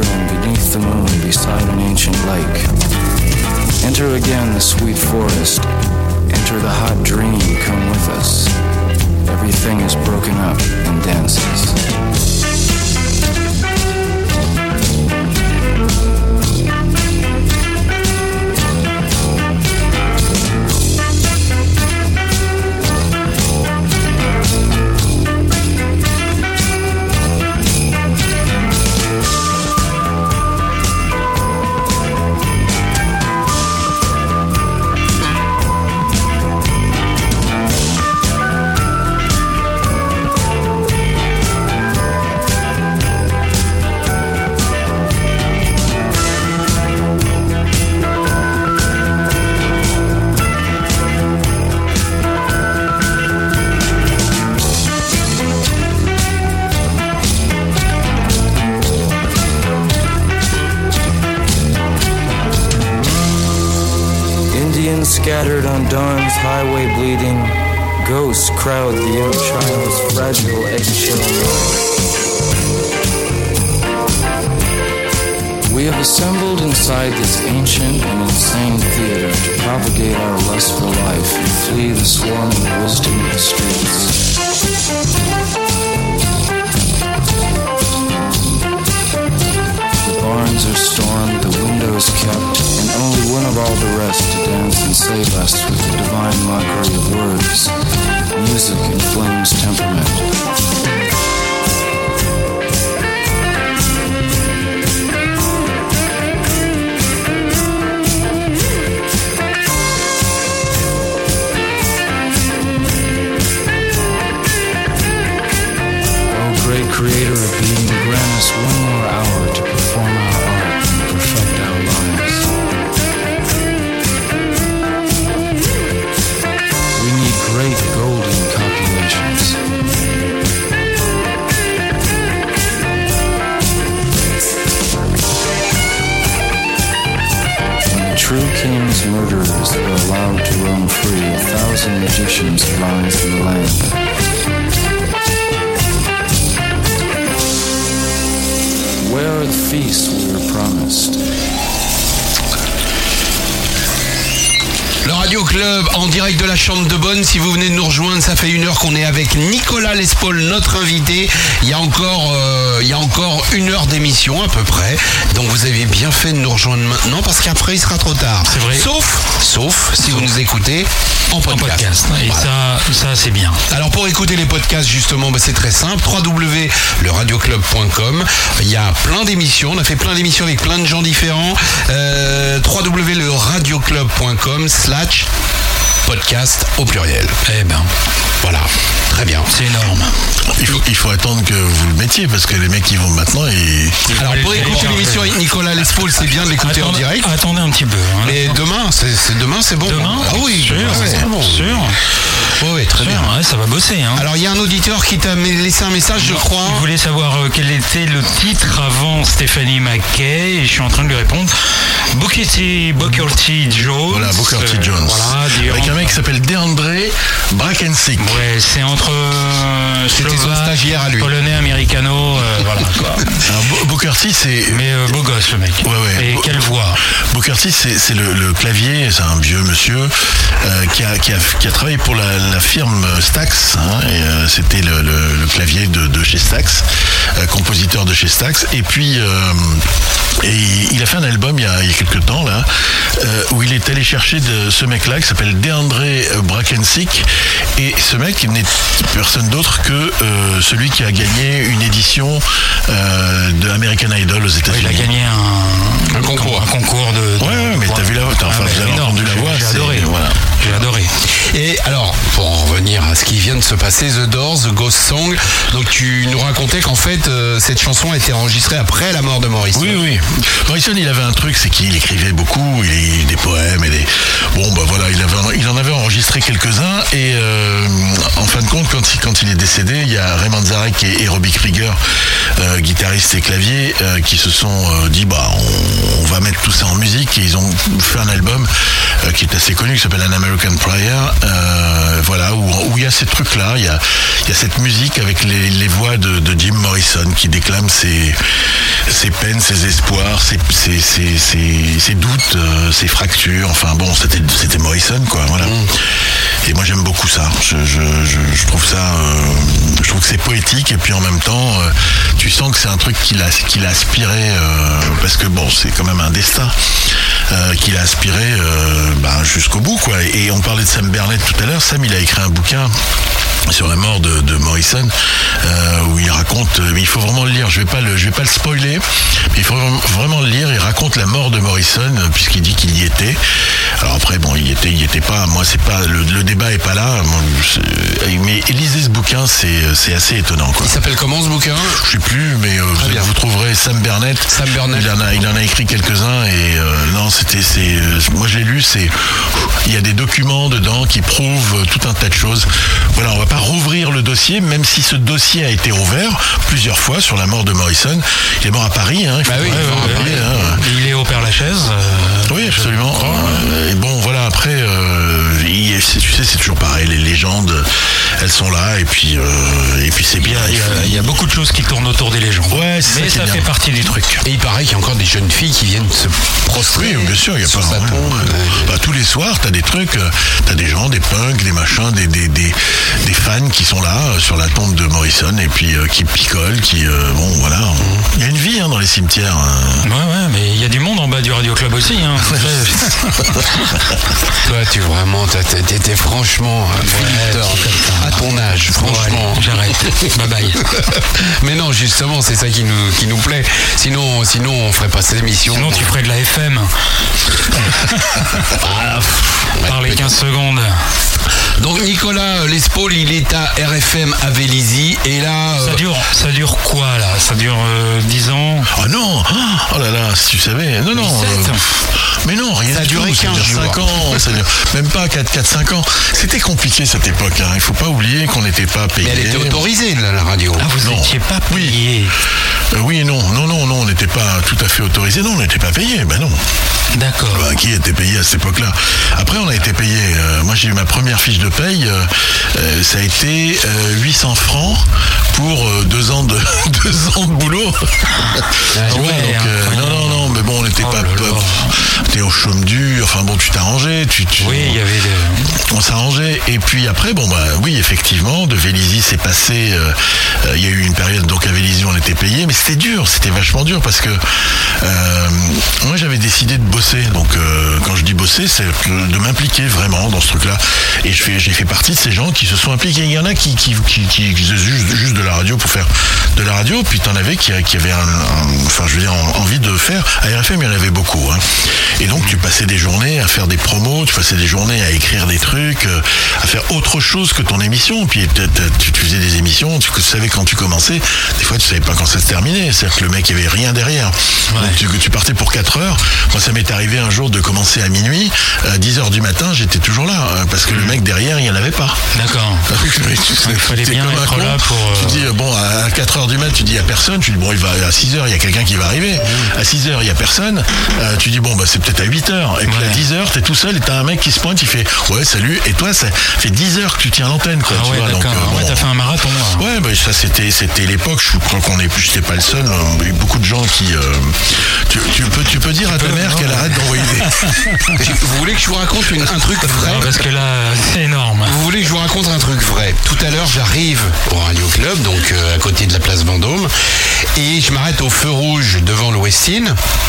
Beneath the moon, beside an ancient lake. Enter again the sweet forest. Enter the hot dream, come with us. Everything is broken up and dances. Tattered on dawn's highway bleeding, ghosts crowd the young child's fragile eggshell. We have assembled inside this ancient and insane theater to propagate our lust for life and flee the swarming wisdom of the streets. Barns are stormed, the windows kept, and only one of all the rest to dance and say less with the divine mockery of words. Music inflames temperament. Direct de la Chambre de Bonne. Si vous venez de nous rejoindre, ça fait une heure qu'on est avec Nicolas Lespaul, notre invité. Il y a encore, euh, il y a encore une heure d'émission à peu près. Donc vous avez bien fait de nous rejoindre maintenant parce qu'après il sera trop tard. C'est vrai. Sauf, sauf si vous nous écoutez en podcast. Et Voilà. ça, ça c'est bien. Alors pour écouter les podcasts justement, bah, c'est très simple, www.leradioclub.com. Il y a plein d'émissions, on a fait plein d'émissions avec plein de gens différents. Euh, www.leradioclub.com slash podcast au pluriel. Eh ben, Voilà, très bien. c'est énorme. Il faut, il faut attendre que vous le mettiez parce que les mecs qui vont maintenant, ils... Alors pour écouter l'émission avec Nicolas Lespaul, c'est bien de l'écouter en direct. attendez un petit peu. hein. Mais demain, c'est demain, c'est bon. Demain Ah oui, sûr, c'est sûr, bon. sûr, Oui, oui, très sûr, bien. ouais, ça va bosser. Hein. Alors il y a un auditeur qui t'a laissé un message, je crois. Il voulait savoir euh, quel était le titre avant Stéphanie McKay et je suis en train de lui répondre. Booker T. Booker T. Jones. Voilà, Booker T. Euh, Jones. Voilà, dire- Avec un mec qui s'appelle DeAndre Brakensick. Ouais, c'est entre euh, C'était son stagiaire à lui. polonais, américano, euh, voilà quoi. Alors, Bo- Booker T, c'est... Mais euh, beau gosse le mec. Ouais, ouais. Et Bo- quelle voix. Booker T, c'est c'est le, le clavier, c'est un vieux monsieur euh, qui, a, qui, a, qui a travaillé pour la, la firme Stax. hein, et euh, C'était le, le- le clavier de, de chez Stax, euh, compositeur de chez Stax. Et puis, euh, et il a fait un album il y a, il y a quelques temps là, euh, où il est allé chercher de ce mec-là qui s'appelle DeAndre Brakensick. Et ce mec n'est personne d'autre que euh, celui qui a gagné une édition euh, de American Idol aux États-Unis. Il a gagné un, Un concours. un concours de. de- Ouais, ouais, mais t'as vu la voix, t'as- enfin, Ah, vous mais avez énorme. entendu la voix, J'ai adoré. voilà. J'ai adoré. Et alors, pour en revenir à ce qui vient de se passer, The Doors, The Ghost Song, donc tu nous racontais qu'en fait, euh, cette chanson a été enregistrée après la mort de Maurice. Oui, oui. Morrison, il avait un truc, c'est qu'il écrivait beaucoup, il, des poèmes et des. Bon, bah voilà, il, avait, il en avait enregistré quelques-uns et euh, en fin de compte, quand il, est décédé, il y a Raymond Zarek et, et Robbie Krieger, euh, guitariste et clavier, qui se sont dit, bah, on, va mettre tout ça en musique et ils ont fait un album qui est assez connu, qui s'appelle An American Prayer, voilà, où, il y a ces trucs-là, il y a, cette musique avec les, les voix de, de Jim Morrison qui déclame ses, ses peines, ses espoirs, ses, ses, ses, ses- ses doutes, euh, ses fractures. Enfin bon, c'était Morrison quoi. Voilà. Et moi j'aime beaucoup ça. Je, je, je, je trouve ça, euh, je trouve que c'est poétique et puis en même temps, euh, tu sens que c'est un truc qu'il a qu'il a aspiré parce que bon, c'est quand même un destin qu'il a aspiré bah, jusqu'au bout quoi. Et on parlait de Sam Bernett tout à l'heure. Sam il a écrit un bouquin sur la mort de, de Morrison euh, où il raconte il faut vraiment le lire je vais pas le je vais pas le spoiler mais il faut vraiment- le lire il raconte la mort de Morrison puisqu'il dit qu'il y était alors après bon il y était il y était pas moi c'est pas le, le débat est pas là mais lisez ce bouquin c'est c'est assez étonnant quoi Il s'appelle comment ce bouquin? Je sais plus, mais euh, vous, trouverez Sam Bernett. Sam Bernett. Il en a, il en a écrit quelques-uns et euh, non, c'était, c'est, euh, moi je l'ai lu. C'est, il y a des documents dedans qui prouvent tout un tas de choses. voilà, on va pas rouvrir le dossier, même si ce dossier a été ouvert plusieurs fois sur la mort de Morrison. Il est mort à Paris, hein, il faut Bah oui, rappeler, hein. Il est au Père Lachaise. euh, Oui, absolument. crois. Euh, Et bon, voilà, après, euh, il- tu sais, c'est toujours pareil. Les légendes, elles sont là, et puis, euh, et puis c'est bien. il y a- faut- il y a beaucoup de choses qui tournent autour des légendes. Ouais, c'est ça Mais ça bien. fait partie du truc. Et il paraît qu'il y a encore des jeunes filles qui viennent se prostrer. Oui, bien sûr, il y a pas. Euh, Bah, tous les soirs, t'as des trucs, t'as des gens, des punks, des machins, des, des, des, des fans qui sont là sur la tombe de Morrison et puis euh, qui picolent, qui euh, bon voilà, il y a une vie hein, dans les cimetières. hein. Ouais, ouais, mais il y a du monde en bas du Radio Club aussi. Hein. Toi, tu vraiment, t'as- t'étais franchement un Thorne, à ton âge, Bon, franchement. allez, j'arrête. bye bye. Mais non, justement, c'est ça qui nous, qui nous plaît. Sinon, sinon, on ferait pas cette émission. Sinon, tu ferais de la FM. Ah, pff, ouais, Par les peut-être. 15 secondes. Donc Nicolas Lespaul, il est à RFM à Vélizy et là, euh, Ça dure, ça dure quoi là? Ça dure euh, 10 ans? Oh non Oh là là, si tu savais. Non, non. 17. euh, mais non, rien Ça a du duré tout. 15 dure jours. 5 ans. ça dure- même pas 4, 4, 5 ans. C'était compliqué cette époque. Hein. Il faut pas oublier qu'on n'était pas payé. mais elle était autorisée, la, la radio. Ah, vous n'étiez pas payé. Euh, oui non. Non, non, non, on n'était pas tout à fait autorisé. Non, on n'était pas payé. Ben non. D'accord. Qui était payé à cette époque-là? Après, on a été payé. euh, moi, j'ai eu ma première fiche de paye. euh, ça a été euh, 800 francs pour deux ans de deux ans de boulot. Vois, ouais, donc, non, non, non, mais bon, on n'était Oh pas. T'es au chaume dur. Enfin bon, tu t'arrangeais. Tu, tu, Oui, il y avait des... on s'arrangeait. Et puis après, bon bah oui, effectivement, de Vélizy c'est passé. Il y a eu une période donc à Vélizy on était payé, mais c'était dur, c'était vachement dur parce que euh, moi j'avais décidé de bosser. Donc euh, quand je dis bosser, c'est de m'impliquer vraiment dans ce truc-là. Et j'ai fait partie de ces gens qui se sont impliqués. Il y en a qui qui qui, qui juste, juste de la radio pour faire de la radio, puis t'en avais qui, qui avaient enfin je veux dire en- envie de faire. À RFM il y en avait beaucoup. Hein. Et donc tu passais des journées à faire des promos, tu passais des journées à écrire des trucs, euh, à faire autre chose que ton émission. Puis tu, faisais des émissions, tu savais quand tu commençais. Des fois tu savais pas quand ça se terminait. C'est-à-dire que le mec il y avait rien derrière. Donc tu, tu partais pour 4 heures. Moi ça m'est arrivé un jour de commencer à minuit, à 10 heures du matin j'étais toujours là euh, parce que le mec derrière il y en avait pas. D'accord. Il fallait bien être con. là pour... euh, Tu dis, euh, bon, à 4 heures du mat, tu dis, a personne. Tu dis, bon, il va à 6 heures, il y a quelqu'un qui va arriver. À 6 heures, il y a personne. Euh, tu dis, bon, bah, c'est peut-être à 8 heures. Et puis Ouais. à 10 heures, t'es tout seul et t'as un mec qui se pointe, il fait, ouais, salut. Et toi, ça fait 10 heures que tu tiens l'antenne, quoi. Ah tu ouais, vois, donc, euh, ouais, t'as fait un marathon. là. Ouais, bah, ça c'était c'était l'époque. Je crois qu'on est, j'étais pas le seul. hein. Il y a beaucoup de gens qui. euh, tu, tu peux tu peux dire à ta peux, mère non, qu'elle arrête d'envoyer des. Vous voulez que je vous raconte une- un truc vrai Non, parce que là, c'est énorme. Vous voulez que je vous raconte un truc vrai Tout à l'heure, j'arrive au Radio Club, donc euh, à côté de la place Vendôme, et je m'arrête au feu rouge devant le Westin,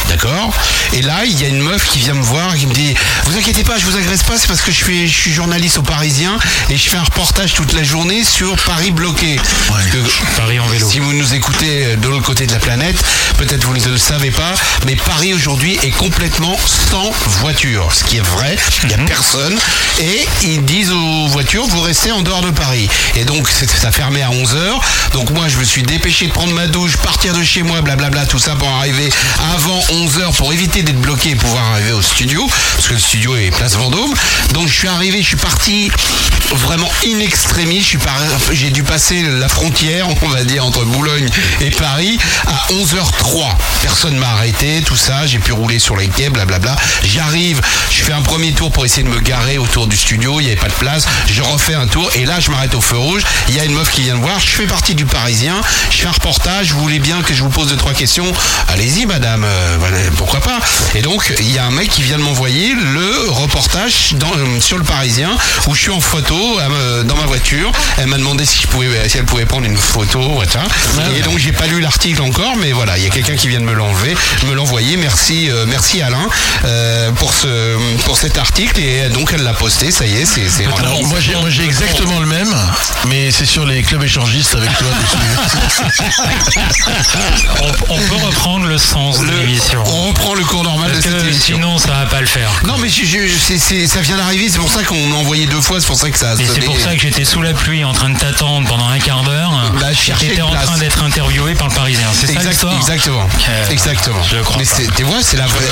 d'accord? Et là, il y a une meuf qui vient me voir, qui me dit Vous inquiétez pas, je vous agresse pas, c'est parce que je suis, je suis journaliste au Parisien et je fais un reportage toute la journée sur Paris bloqué. Parce que Paris en vélo. si vous nous écoutez euh, de l'autre côté de la planète, peut-être vous ne le savez pas, mais Paris aujourd'hui est complètement sans voiture. Ce qui est vrai, il n'y a personne. Et ils disent aux voitures, vous restez en dehors de Paris. Et donc, ça fermait à 11h. Donc moi, je me suis dépêché de prendre ma douche, partir de chez moi, blablabla, tout ça pour arriver avant 11h pour éviter d'être bloqué et pouvoir arriver au studio. Parce que le studio est place Vendôme. Donc je suis arrivé, je suis parti vraiment in extremis. Je suis par- J'ai dû passer la frontière, on va dire, entre Boulogne et Paris à 11h03. Personne m'a arrêté, tout ça. J'ai pu rouler sur les quais, blablabla. J'arrive, je fais un premier tour pour essayer de me garer autour du studio. Il n'y avait pas de place. Je refais un tour et là, je m'arrête au feu rouge. Il y a une meuf qui vient me voir. Je fais partie du Parisien. Je fais un reportage. Vous voulez bien que je vous pose deux, trois questions? Allez-y, madame. Euh, pourquoi pas? Et donc, il y a un mec qui vient de m'envoyer le reportage dans- euh, sur le Parisien où je suis en photo euh, dans ma voiture. Elle m'a demandé si je pouvais, si elle pouvait prendre une photo, voilà. Et donc j'ai pas lu l'article encore, mais voilà, il y a quelqu'un qui vient de me l'enlever, me l'envoyer. Merci, euh, merci Alain euh, pour ce pour cet article et donc elle l'a posté. Ça y est, c'est Alors moi j'ai moi j'ai exactement le même, mais c'est sur les clubs échangistes avec toi dessus. On, on peut reprendre le sens de l'émission. On reprend le cours normal Parce de cette que émission. sinon, ça va pas le faire. Non mais je- je- c'est- c'est- ça vient d'arriver, c'est pour ça qu'on m'a envoyé deux fois, c'est pour ça que ça a Et c'est pour ça que j'étais sous la pluie en train de t'attendre pendant un quart d'heure. Bah, une en place. train d'être interviewé par le Parisien. C'est ça Exact- Exactement. Exactement. je crois Mais c'est- tu vois, c'est la vraie.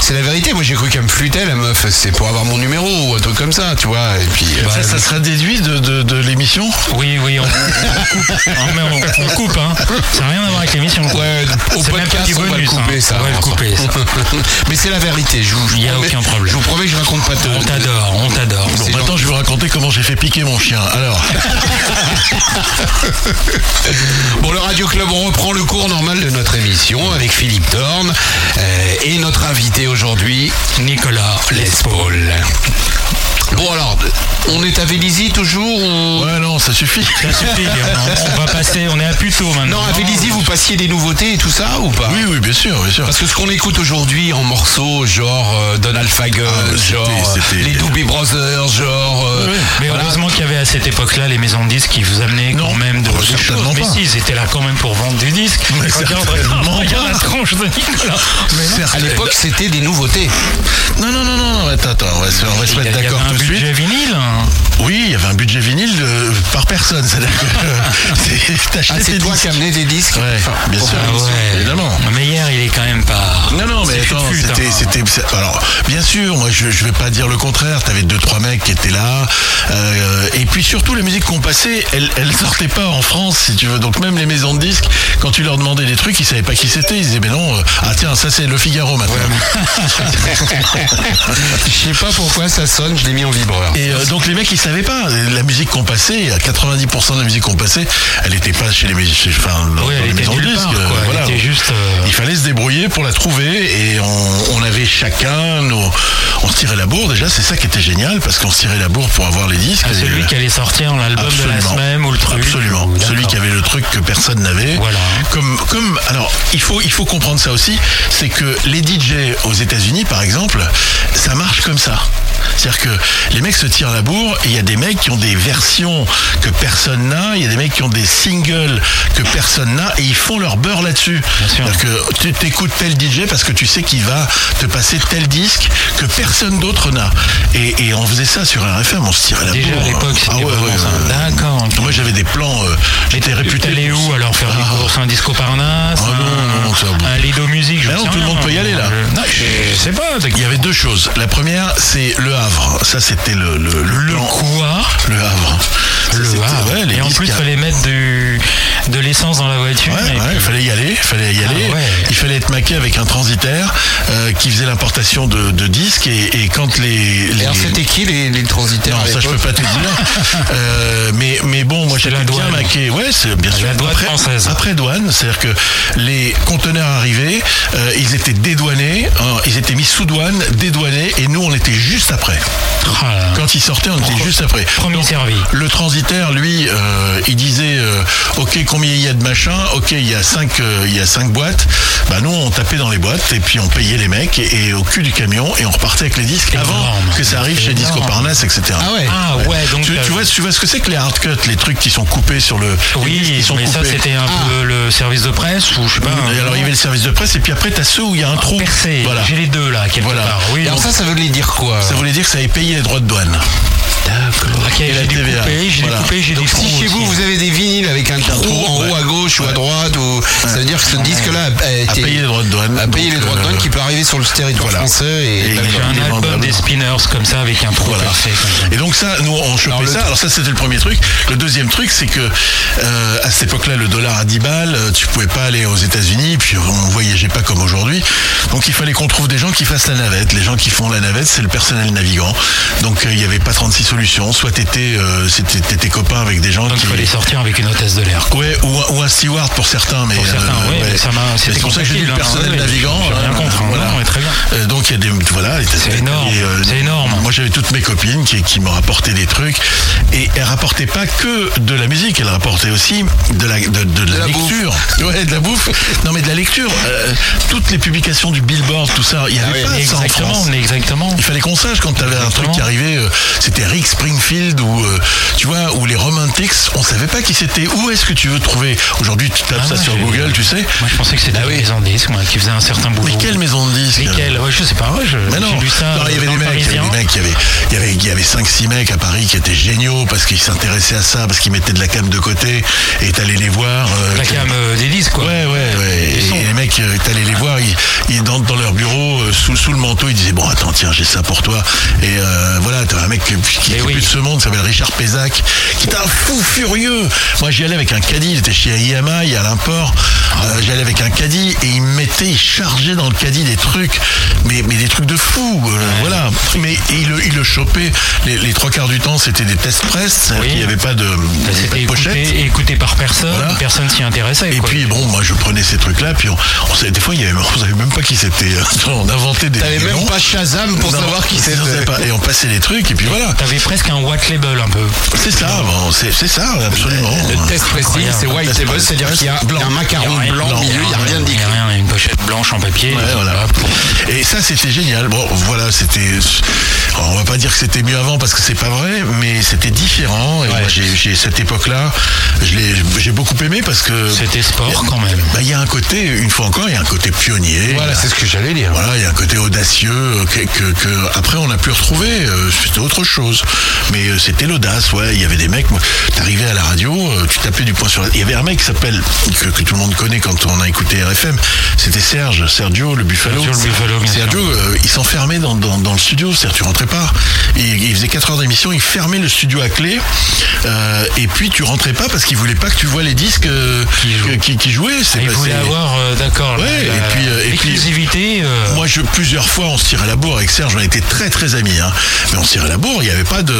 C'est- la vérité. Moi, j'ai cru qu'elle me flutait, la meuf. C'est pour avoir mon numéro ou un truc comme ça, tu vois. Et puis. euh, ça, ça sera déduit de, de, de l'émission Oui, oui, on, on coupe. Non, mais on, on coupe, hein. Ça n'a rien à voir avec l'émission. Ouais, au C'est même pas podcast, du on va le bonus, couper, hein. ça. On va le couper, ça. Mais c'est la vérité, je vous, je Il y a promets- aucun problème. Je vous promets que je raconte pas de. On t'adore, on t'adore. Bon, maintenant, je vais vous raconter comment j'ai fait piquer mon chien. Alors, Bon, le Radio Club, on reprend le cours normal de notre émission avec Philippe Dorn euh, et notre invité aujourd'hui, Nicolas Lespaul. Bon, alors, on est à Vélizy toujours ou- ouais, non, ça suffit. Ça suffit, on, on va passer, on est à Puteaux maintenant. Non, à Vélizy, vous passiez des nouveautés et tout ça ou pas Oui, oui, bien sûr, bien sûr. Parce que ce qu'on écoute aujourd'hui en morceaux, genre euh, Donald Fagan, Ah, c'était- genre euh, c'était- les Doobie Brothers, genre. euh, Mais voilà. heureusement qu'il y avait à cette époque-là les maisons de disques qui vous amenaient Non, quand même de, oh, certainement choses. Mais pas. si, ils étaient là quand même pour vendre du disque. Mais regarde, certainement regarde pas. la tronche de Nicolas. Mais non. À l'époque, c'était des nouveautés. Non, non, non, non, attends, attends, on va se, on va se mettre a- il y d'accord avait tout un suite. budget vinyle. hein. Oui, il y avait un budget vinyle de- par personne. C'est-à-dire que Ah, c'est tes toi disques. qui amenais des disques Ouais, bien sûr, Ah ouais. évidemment. Mais hier, il est quand même pas. Non, non, mais attends, c'était, hein. alors, bien sûr, moi, je, je vais pas dire le contraire. T'avais deux, trois mecs qui étaient là, euh, et puis surtout, la musique qu'on passait, elle, elle sortait pas en France, si tu veux. Donc même les maisons de disques, quand tu leur demandais des trucs, ils savaient pas qui c'était. Ils disaient, mais non, euh, ah tiens, ça c'est le Figaro maintenant. Je sais pas pourquoi ça sonne, je l'ai mis en vibreur. Et euh, donc les mecs ils savaient pas la musique qu'on passait, à 90% de la musique qu'on passait, elle était pas chez les mus- chez- enfin, dans, Oui, dans elle les était maisons de disques. voilà. était juste, euh, Il fallait se débrouiller pour la trouver et on, on avait chacun nos, on se tirait la bourre déjà, c'est ça qui était génial parce qu'on se tirait la bourre pour avoir les disques. Ah, celui euh, qui allait sortir l'album de la semaine ou le truc. Absolument. ou- Celui qui avait le truc que personne n'avait. Voilà. Comme, comme, alors, il faut, il faut comprendre ça aussi, c'est que les DJ aux États-Unis, par exemple, ça marche comme ça. C'est-à-dire que les mecs se tirent la bourre, et il y a des mecs qui ont des versions que personne n'a, il y a des mecs qui ont des singles que personne n'a, et ils font leur beurre là-dessus. C'est-à-dire que tu t'écoutes tel DJ parce que tu sais qu'il va te passer tel disque que personne d'autre n'a. Et, et on faisait ça sur RFM, on se tirait la Déjà bourre. à l'époque, c'était Ah ouais, vraiment ouais, ça. ouais. D'accord. Moi j'avais des plans, euh, j'étais réputé. T'allais où alors faire des Ah. courses Un disco Parnasse Ah non, un- non, non, ça- Un Lido Music je Ah non, tout le monde peut y aller, là. Je- Non, je sais pas. Il y avait deux choses. La première, c'est Le Havre. Ça, c'était le, le. Quoi Le Havre. Ça, Le c'était- Havre. ouais, les Et en plus, il fallait mettre du, de l'essence dans la voiture. Ouais, et ouais, puis- il fallait y aller, il fallait y aller. Ah ouais. Il fallait être maqué avec un transitaire euh, qui faisait l'importation de, de disques et, et quand les, les- c'était qui les, les transitaires non, ça je peux pas te dire. Euh, mais mais bon, moi j'étais bien maqué. Ouais, c'est bien sûr. La douane après, française. Après douane, c'est-à-dire que les conteneurs arrivaient, euh, ils étaient dédouanés, hein, ils étaient mis sous douane, dédouanés, et nous on était juste après. Ah. Quand ils sortaient, on était juste après. Premier servi. Le transitaire, lui, euh, il disait euh, OK, combien il y a de machin OK, il y a cinq, euh, il y a cinq boîtes. Bah nous, on tapait dans les boîtes et puis on payait les mecs et, et au cul du camion et on repartait avec les disques avant Énorme. que ça arrive chez Disco. Parnasse, etc. Ah ouais. Ah ouais, donc. Tu, tu vois, tu vois ce que c'est que les hard cuts, les trucs qui sont coupés sur le. Oui, qui sont mais ça c'était un peu le service de presse ou je sais pas. Un- alors il y avait le service de presse et puis après t'as ceux où il y a un trou. percé. Voilà. J'ai les deux là quelque Voilà. part. Oui, alors donc- ça, ça voulait dire quoi Ça voulait dire que ça avait payé les droits de douane. Ok, j'ai j'ai Voilà. j'ai Donc si chez vous aussi. vous avez des vinyles avec un trou en ouais. haut à gauche ou à droite, ou ça veut dire que ce disque-là a, été payer les droits de douane. a payé les droits de douane euh, qui peut arriver sur le territoire voilà. français et, Et. J'ai un album des Spinners comme ça avec un trou Voilà. ça. Et donc ça, nous on chopait Alors, ça. truc- Alors ça c'était le premier truc. Le deuxième truc c'est que euh, à cette époque-là le dollar à 10 balles, euh, tu pouvais pas aller aux États-Unis, puis on voyageait pas comme aujourd'hui. Donc il fallait qu'on trouve des gens qui fassent la navette. Les gens qui font la navette, c'est le personnel navigant. Donc euh, il y avait pas 36 Soit t'étais euh, copain avec des gens Donc qui il fallait sortir avec une hôtesse de l'air. Ouais, ou, un- ou un steward pour certains, mais Pour certains, euh, oui, ouais. mais ça m'a. C'est pour ça que j'ai dit le hein. personnel Ouais, navigant. J'ai rien euh, contre. hein. voilà. Non, mais très bien. Euh, donc il y a des voilà, C'est énorme, euh, c'est énorme. Moi j'avais toutes mes copines qui, qui me rapportaient des trucs et elles rapportaient pas que de la musique, elles rapportaient aussi de la de, de- de la, la lecture, ouais, de la bouffe. non mais de la lecture. Euh, toutes les publications du Billboard, tout ça, il y avait oui, pas ça en Exactement, France. mais exactement. Il fallait qu'on sache quand t'avais un truc qui arrivait, c'était Rick Springfield ou euh, tu vois, ou les Romantics, on savait pas qui c'était. Où est-ce que tu veux trouver Aujourd'hui, tu tapes Ah, ça sur Google, tu sais. Moi, je pensais que c'était Ah oui. maison de disques, moi, qui faisait un certain boulot. Mais quelle maison de disques Lesquelles Ouais, Je sais pas, ouais, je- Mais non, lu ça. Non, il y avait des mecs, il y avait Parisien. des mecs, il y avait, il y avait, il y avait 5-6 mecs à Paris qui étaient géniaux parce qu'ils s'intéressaient à ça, parce qu'ils mettaient de la cam de côté et t'allais les voir. euh, La cam euh, des disques, quoi. Ouais, ouais, ouais. Et, sont- et les mecs, euh, t'allais les voir, ils, ils- dans, dans leur bureau, euh, sous, sous le manteau, ils disaient Bon, attends, tiens, j'ai ça pour toi. Et euh, voilà, t'as un mec qui, qui Eh est oui. plus de ce monde, s'appelle Richard Pézac, qui était un fou furieux. Moi, j'y allais avec un caddie, il était chez IMI à l'import. Euh, j'y allais avec un caddie et il me mettait, il chargeait dans le caddie des trucs, mais, mais des trucs de fou. euh, Voilà. Mais il, le- il le chopait. Les, les trois quarts du temps, c'était des tests presse. Oui. Il n'y avait pas de, il y avait pas C'était de pochette. écouté, écouté par personne, Voilà. personne s'y intéressait. Et quoi. puis bon, moi je prenais ces trucs-là, puis on, on savait, des fois il y avait, on savait même pas qui c'était. On inventait des. T'avais même pas Shazam pour Non, savoir qui c'était. pas. Et on passait les trucs, et puis voilà. T'avais presque un white label un peu. C'est ça, bon, c'est c'est ça, absolument. Le test précis, c'est white press, c'est-à-dire qu'il y a un macaron Il y a blanc au milieu, il n'y a rien a rien, il y a une pochette blanche en papier. Ouais, voilà. Et ça, c'était génial. Bon, voilà, c'était. On va pas dire que c'était mieux avant parce que c'est pas vrai, mais c'était différent. Et moi, j'ai cette époque-là, je l'ai- j'ai beaucoup aimé parce que. C'était sport quand même. Bah, il y a un côté, une fois encore, il y a un côté pionnier. Voilà, c'est ce que j'allais dire. Voilà, il y a un côté audacieux euh, que, que- que après on a pu retrouver. euh, C'était autre chose, mais euh, c'était l'audace. Ouais, il y avait des mecs. moi, T'arrivais à la radio, euh, tu tapais du poing sur la. Il y avait un mec qui s'appelle que, que tout le monde connaît quand on a écouté RFM. C'était Serge, Sergio le Buffalo. Sergio le Buffalo, bien Sergio, euh, il s'enfermait dans, dans, dans le studio. C'est-à-dire, tu rentrais pas. Il, il faisait 4 heures d'émission, il fermait le studio à clé. et puis tu rentrais pas parce qu'il voulait pas que tu vois les disques Qui jouent. que- qui, qui jouaient. Il voulait avoir, d'accord, Ouais, et puis, l'exclusivité. moi, je, plusieurs fois, on se tirait la bourre avec Serge. On était très, très amis. Hein. Mais on se tirait la bourre. Il n'y avait pas de.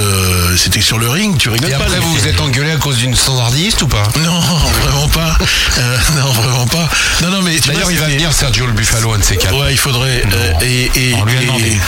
C'était sur le ring. Tu rigoles Et pas. après, là. vous vous êtes engueulé à cause d'une standardiste ou pas? Non, vraiment pas. Euh, non, vraiment pas. Non, non, mais D'ailleurs, il va venir Sergio le Buffalo, un de ces quatre. Ouais, il faudrait. euh, et, et, On lui a et- demandé.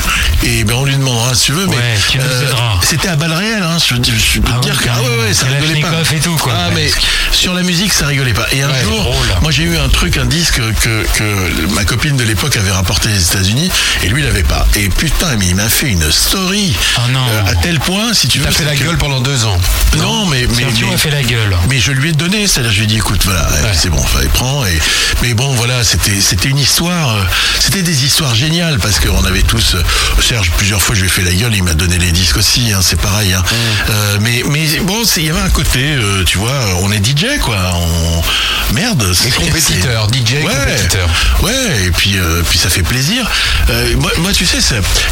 Et, ben on lui demandera si tu veux. Mais Ouais, tu nous aideras. C'était à balles réelles. Hein, je, peux Ah te dire que ah ouais, ouais, ça rigolait pas. Et tout, quoi. Ah mais sur la musique, ça rigolait pas. Et un Ouais, jour, moi j'ai eu un truc, un disque que, que ma copine de l'époque avait rapporté des États-Unis et lui il l'avait pas. Et putain, mais il m'a fait une story Ah non. euh, à tel point, si tu veux. T'as fait la que- gueule pendant deux ans. Non, mais mais, Sergio mais- a fait la gueule. mais je lui ai donné, c'est-à-dire je lui ai dit écoute voilà, c'est bon, fallait prendre et mais bon voilà, c'était c'était une histoire euh, c'était des histoires géniales parce qu'on avait tous euh, Serge plusieurs fois je lui ai fait la gueule, il m'a donné les disques aussi hein, c'est pareil hein. Euh, mais mais bon, il y avait un côté tu vois, on est DJ quoi, on merde, Et c'est- compétiteur, DJ Ouais, compétiteur. ouais, et puis puis ça fait plaisir. Moi, moi, tu sais,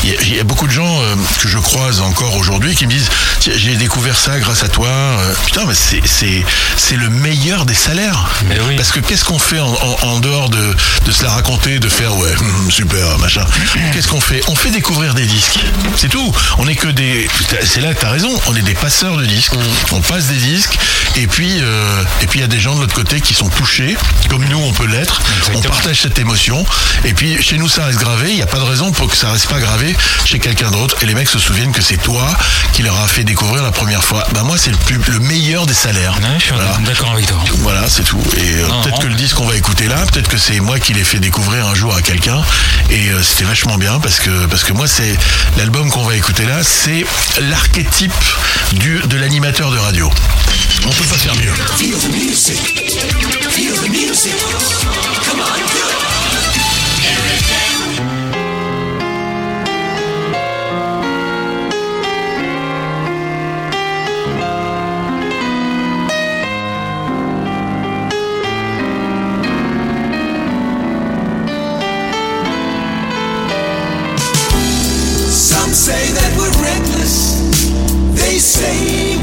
il y, a- il y a beaucoup de gens que je croise encore aujourd'hui qui me disent j'ai découvert ça grâce à toi. Euh, putain, mais c'est c'est le meilleur des salaires. Mais oui. Parce que qu'est-ce qu'on fait en, en- en dehors de de se la raconter, de faire ouais hum, super machin. Qu'est-ce qu'on fait? On fait découvrir des disques. C'est tout. On est que des. C'est là que t'as raison. On est des passeurs de disques. On passe des disques et puis euh, et puis il y a des gens de l'autre côté qui sont touchés, comme nous on peut l'être. On partage cette émotion. Et puis chez nous ça reste gravé. Il n'y a pas de raison pour que ça reste pas gravé chez quelqu'un d'autre. Et les mecs se souviennent que c'est toi qui leur a fait découvrir la première fois. Bah moi c'est le plus le meilleur des salaires. Ouais, je suis Voilà. d'accord avec toi. Voilà, c'est tout. Et euh, Non, peut-être non. que le disque qu'on va écouter là, peut-être que c'est moi qui l'ai fait découvrir un jour à quelqu'un. Et euh, c'était vachement bien parce que parce que moi c'est l'album qu'on va écouter là, c'est l'archétype du de l'animateur de radio. On peut Feel the music. Feel the music. Come on, Some say that we're reckless. They say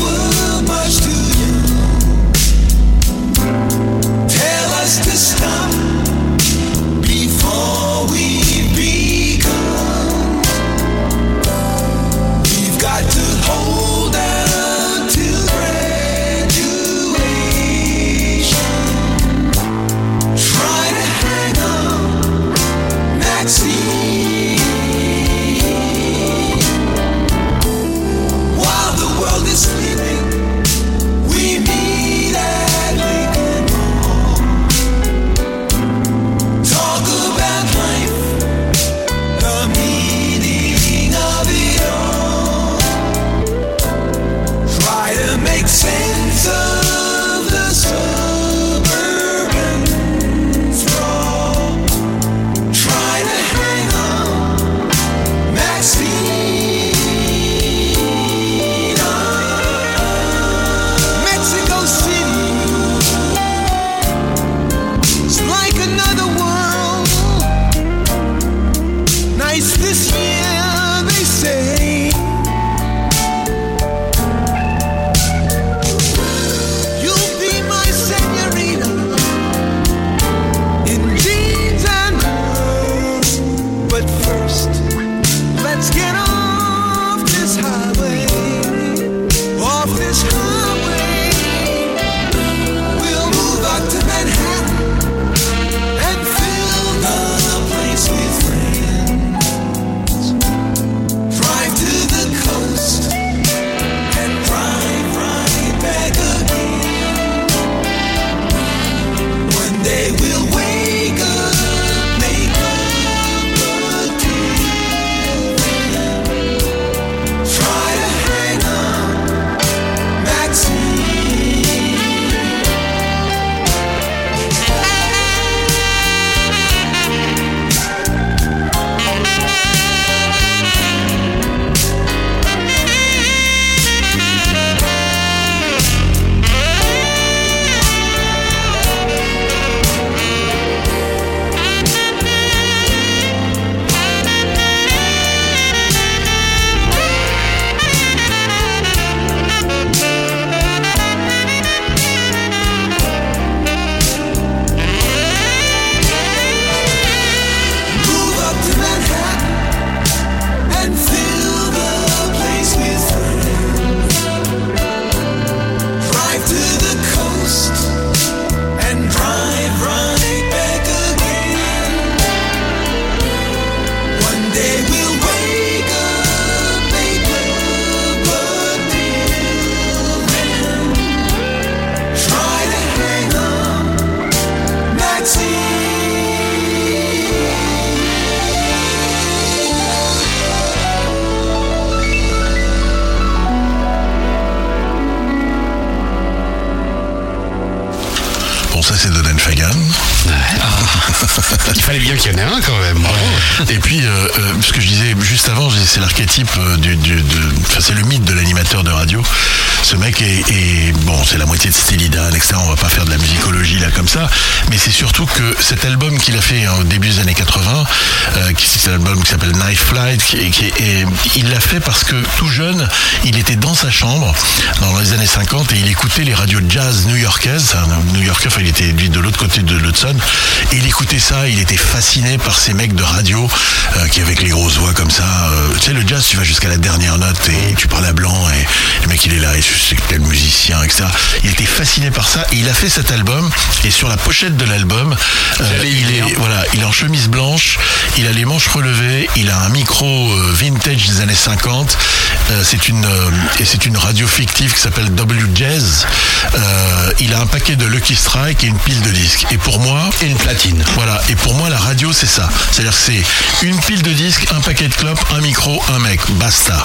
fallait bien qu'il y en ait un quand même. Et puis, euh, euh, ce que je disais juste avant, c'est l'archétype euh, du, du- de, c'est le mythe de l'animateur de radio. Ce mec est, bon, c'est la moitié de Steely etc. On va pas faire de la musicologie là comme ça, mais c'est surtout que cet album qu'il a fait au début des années 80, euh, qui c'est un album qui s'appelle Night Flight, qui, il l'a fait parce que tout jeune, il était dans sa chambre dans les années 50 et il écoutait les radios jazz new-yorkaises. New-Yorkais, enfin, il était lui de l'autre côté de l'Hudson, et il écoutait ça. Il était fasciné par ces mecs de radio euh, qui avec les grosses voix comme ça. euh, tu sais, le jazz, tu vas jusqu'à la dernière note et tu parles à blanc et le mec il est là et c'est tel musicien, etc. Il était fasciné par ça. Et il a fait cet album. Et sur la pochette de l'album, euh, il est voilà, il est en chemise blanche, il a les manches relevées, il a un micro euh, vintage des années 50. Euh, c'est une euh, et c'est une radio fictive qui s'appelle W Jazz. Euh, il a un paquet de Lucky Strike et une pile de disques. Et pour moi, Et une platine. voilà. Et pour moi, la radio, c'est ça. C'est-à-dire, c'est une pile de disques, un paquet de clopes, un micro, un mec. Basta.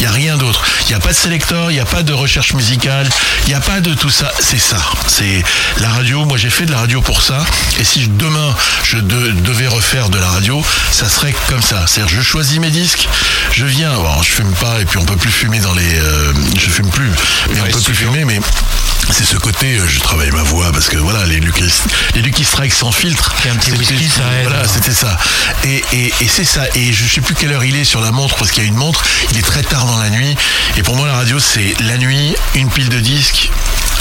Il y a rien d'autre. Il n'y a pas de sélecteur, il n'y a pas de recherche musicale, il n'y a pas de tout ça. C'est ça. C'est la radio. Moi, j'ai fait de la radio pour ça. Et si demain je de- devais refaire de la radio, ça serait comme ça. C'est-à-dire, je choisis mes disques, je viens. Bon, je fume pas et puis on peut plus fumer dans les. euh, je fume plus, mais on Ouais, peut plus fumer. Mais c'est ce côté. euh, je travaille ma voix parce que voilà, les Lucky, les Lucky Strike sans filtre. Et un petit c'était- whisky, ça aide. Voilà, c'était ça. Et, et, et c'est ça. Et je sais plus quelle heure il est sur la montre parce qu'il y a une montre. Il est très tard dans la nuit. Et pour moi, la radio, c'est la nuit, une pile de disques.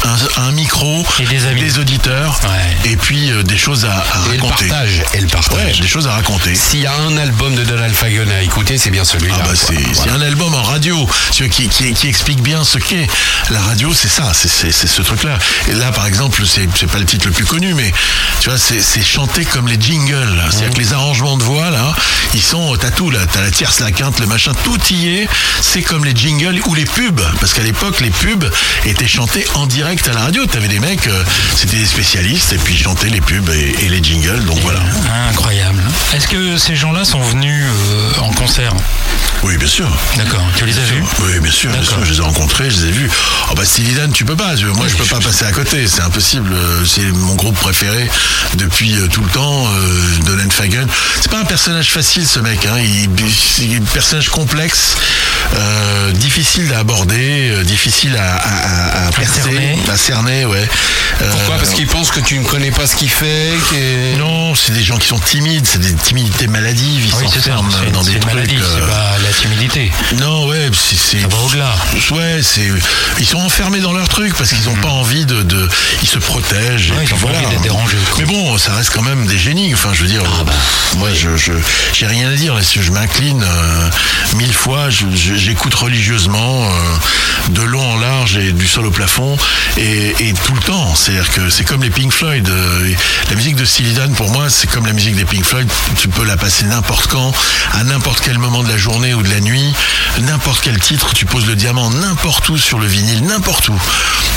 Un, un micro, Et des amis. auditeurs, Ouais. et puis euh, des choses à, à Et le raconter. partage. Et le Ouais, partage. des choses à raconter. S'il y a un album de Donald Fagen à écouter, c'est bien celui-là. Ah bah c'est Voilà. un album en radio vois, qui, qui, qui explique bien ce qu'est la radio, c'est ça, c'est- ce truc-là. Et là, par exemple, c'est pas le titre le plus connu, mais tu vois, c'est chanté comme les jingles. C'est-à-dire que les arrangements de voix là, ils sont t'as tout là, t'as la tierce, la quinte, le machin, tout y est. C'est comme les jingles ou les pubs, parce qu'à l'époque les pubs étaient chantés en direct à la radio. T'avais des mecs, euh, c'était des spécialistes et puis ils chantaient les pubs et, et les jingles. Donc voilà. Incroyable. Est-ce que ces gens-là sont venus euh, en concert Oui, bien sûr. D'accord. Tu les as vus Oui, bien sûr, bien sûr, je les ai rencontrés, je les ai vus. Oh bah Steely Dan, tu peux pas, moi je peux pas passer à côté, c'est impossible. Euh, C'est mon groupe préféré depuis tout le temps, euh, Donald Fagen. C'est pas un personnage facile ce mec, hein. il, c'est un personnage complexe, euh, difficile à aborder, euh, difficile à, à, à- à percer, cerner. à cerner, ouais. Euh, Pourquoi Parce qu'il pense que tu ne connais pas ce qu'il fait. non, c'est des gens qui sont timides, c'est des timidités maladives, ils Oui, c'est ça. s'enferment dans des trucs. maladie, euh, c'est pas la timidité. Non, ouais, c'est. Ça va au-delà. Ouais, c'est. Ils sont enfermés dans leur truc parce qu'ils n'ont pas envie de, de- Ils se protègent. et Mhm. Ils ont voilà. envie d'être dérangés. Mais bon, ça reste quand même des génies. Enfin, je veux dire, Ah, bah. moi, je, je, j'ai rien à dire. là-dessus. Je m'incline euh, mille fois. je- je- j'écoute religieusement euh, de long en large et du sol au plafond et, et tout le temps. C'est-à-dire que c'est comme les Pink Floyd. euh, la musique de Steely Dan, pour moi, c'est comme la musique des Pink Floyd. Tu peux la passer n'importe quand, à n'importe quel moment de la journée ou de la nuit, n'importe quel titre. Tu poses le diamant n'importe où sur le vinyle, n'importe où.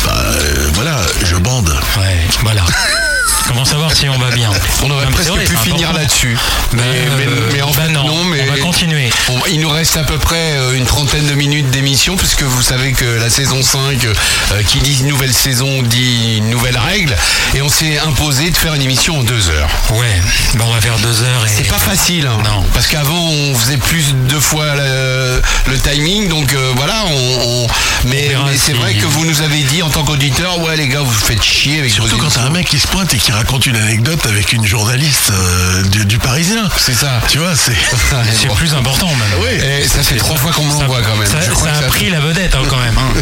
Bah, euh, voilà, je bande. Ouais, voilà. Comment savoir si on va bien On aurait Non, presque vrai, pu finir là-dessus. Mais, mais- euh, mais en ben fait, non, non. mais on va continuer. on- il nous reste à peu près euh, une trentaine de minutes d'émission, puisque vous savez que la saison 5, euh, qui dit nouvelle saison, dit nouvelle règle. Et on s'est imposé de faire une émission en deux heures. Ouais, ben on va faire deux heures et. C'est pas facile, hein. Non. parce qu'avant on faisait plus deux fois le, le timing, donc euh, voilà. On, on- mais, c'est si- vrai que vous nous avez dit en tant qu'auditeur, ouais les gars, vous faites chier avec Surtout vos quand t'as un mec qui se pointe et qui raconte une anecdote avec une journaliste euh, du, du Parisien. C'est ça. Tu vois, c'est. C'est Bon. plus important même. Oui. Et ça fait trois fois qu'on me l'envoie quand même. ça- Je crois ça que a pris la vedette hein, quand même. hein.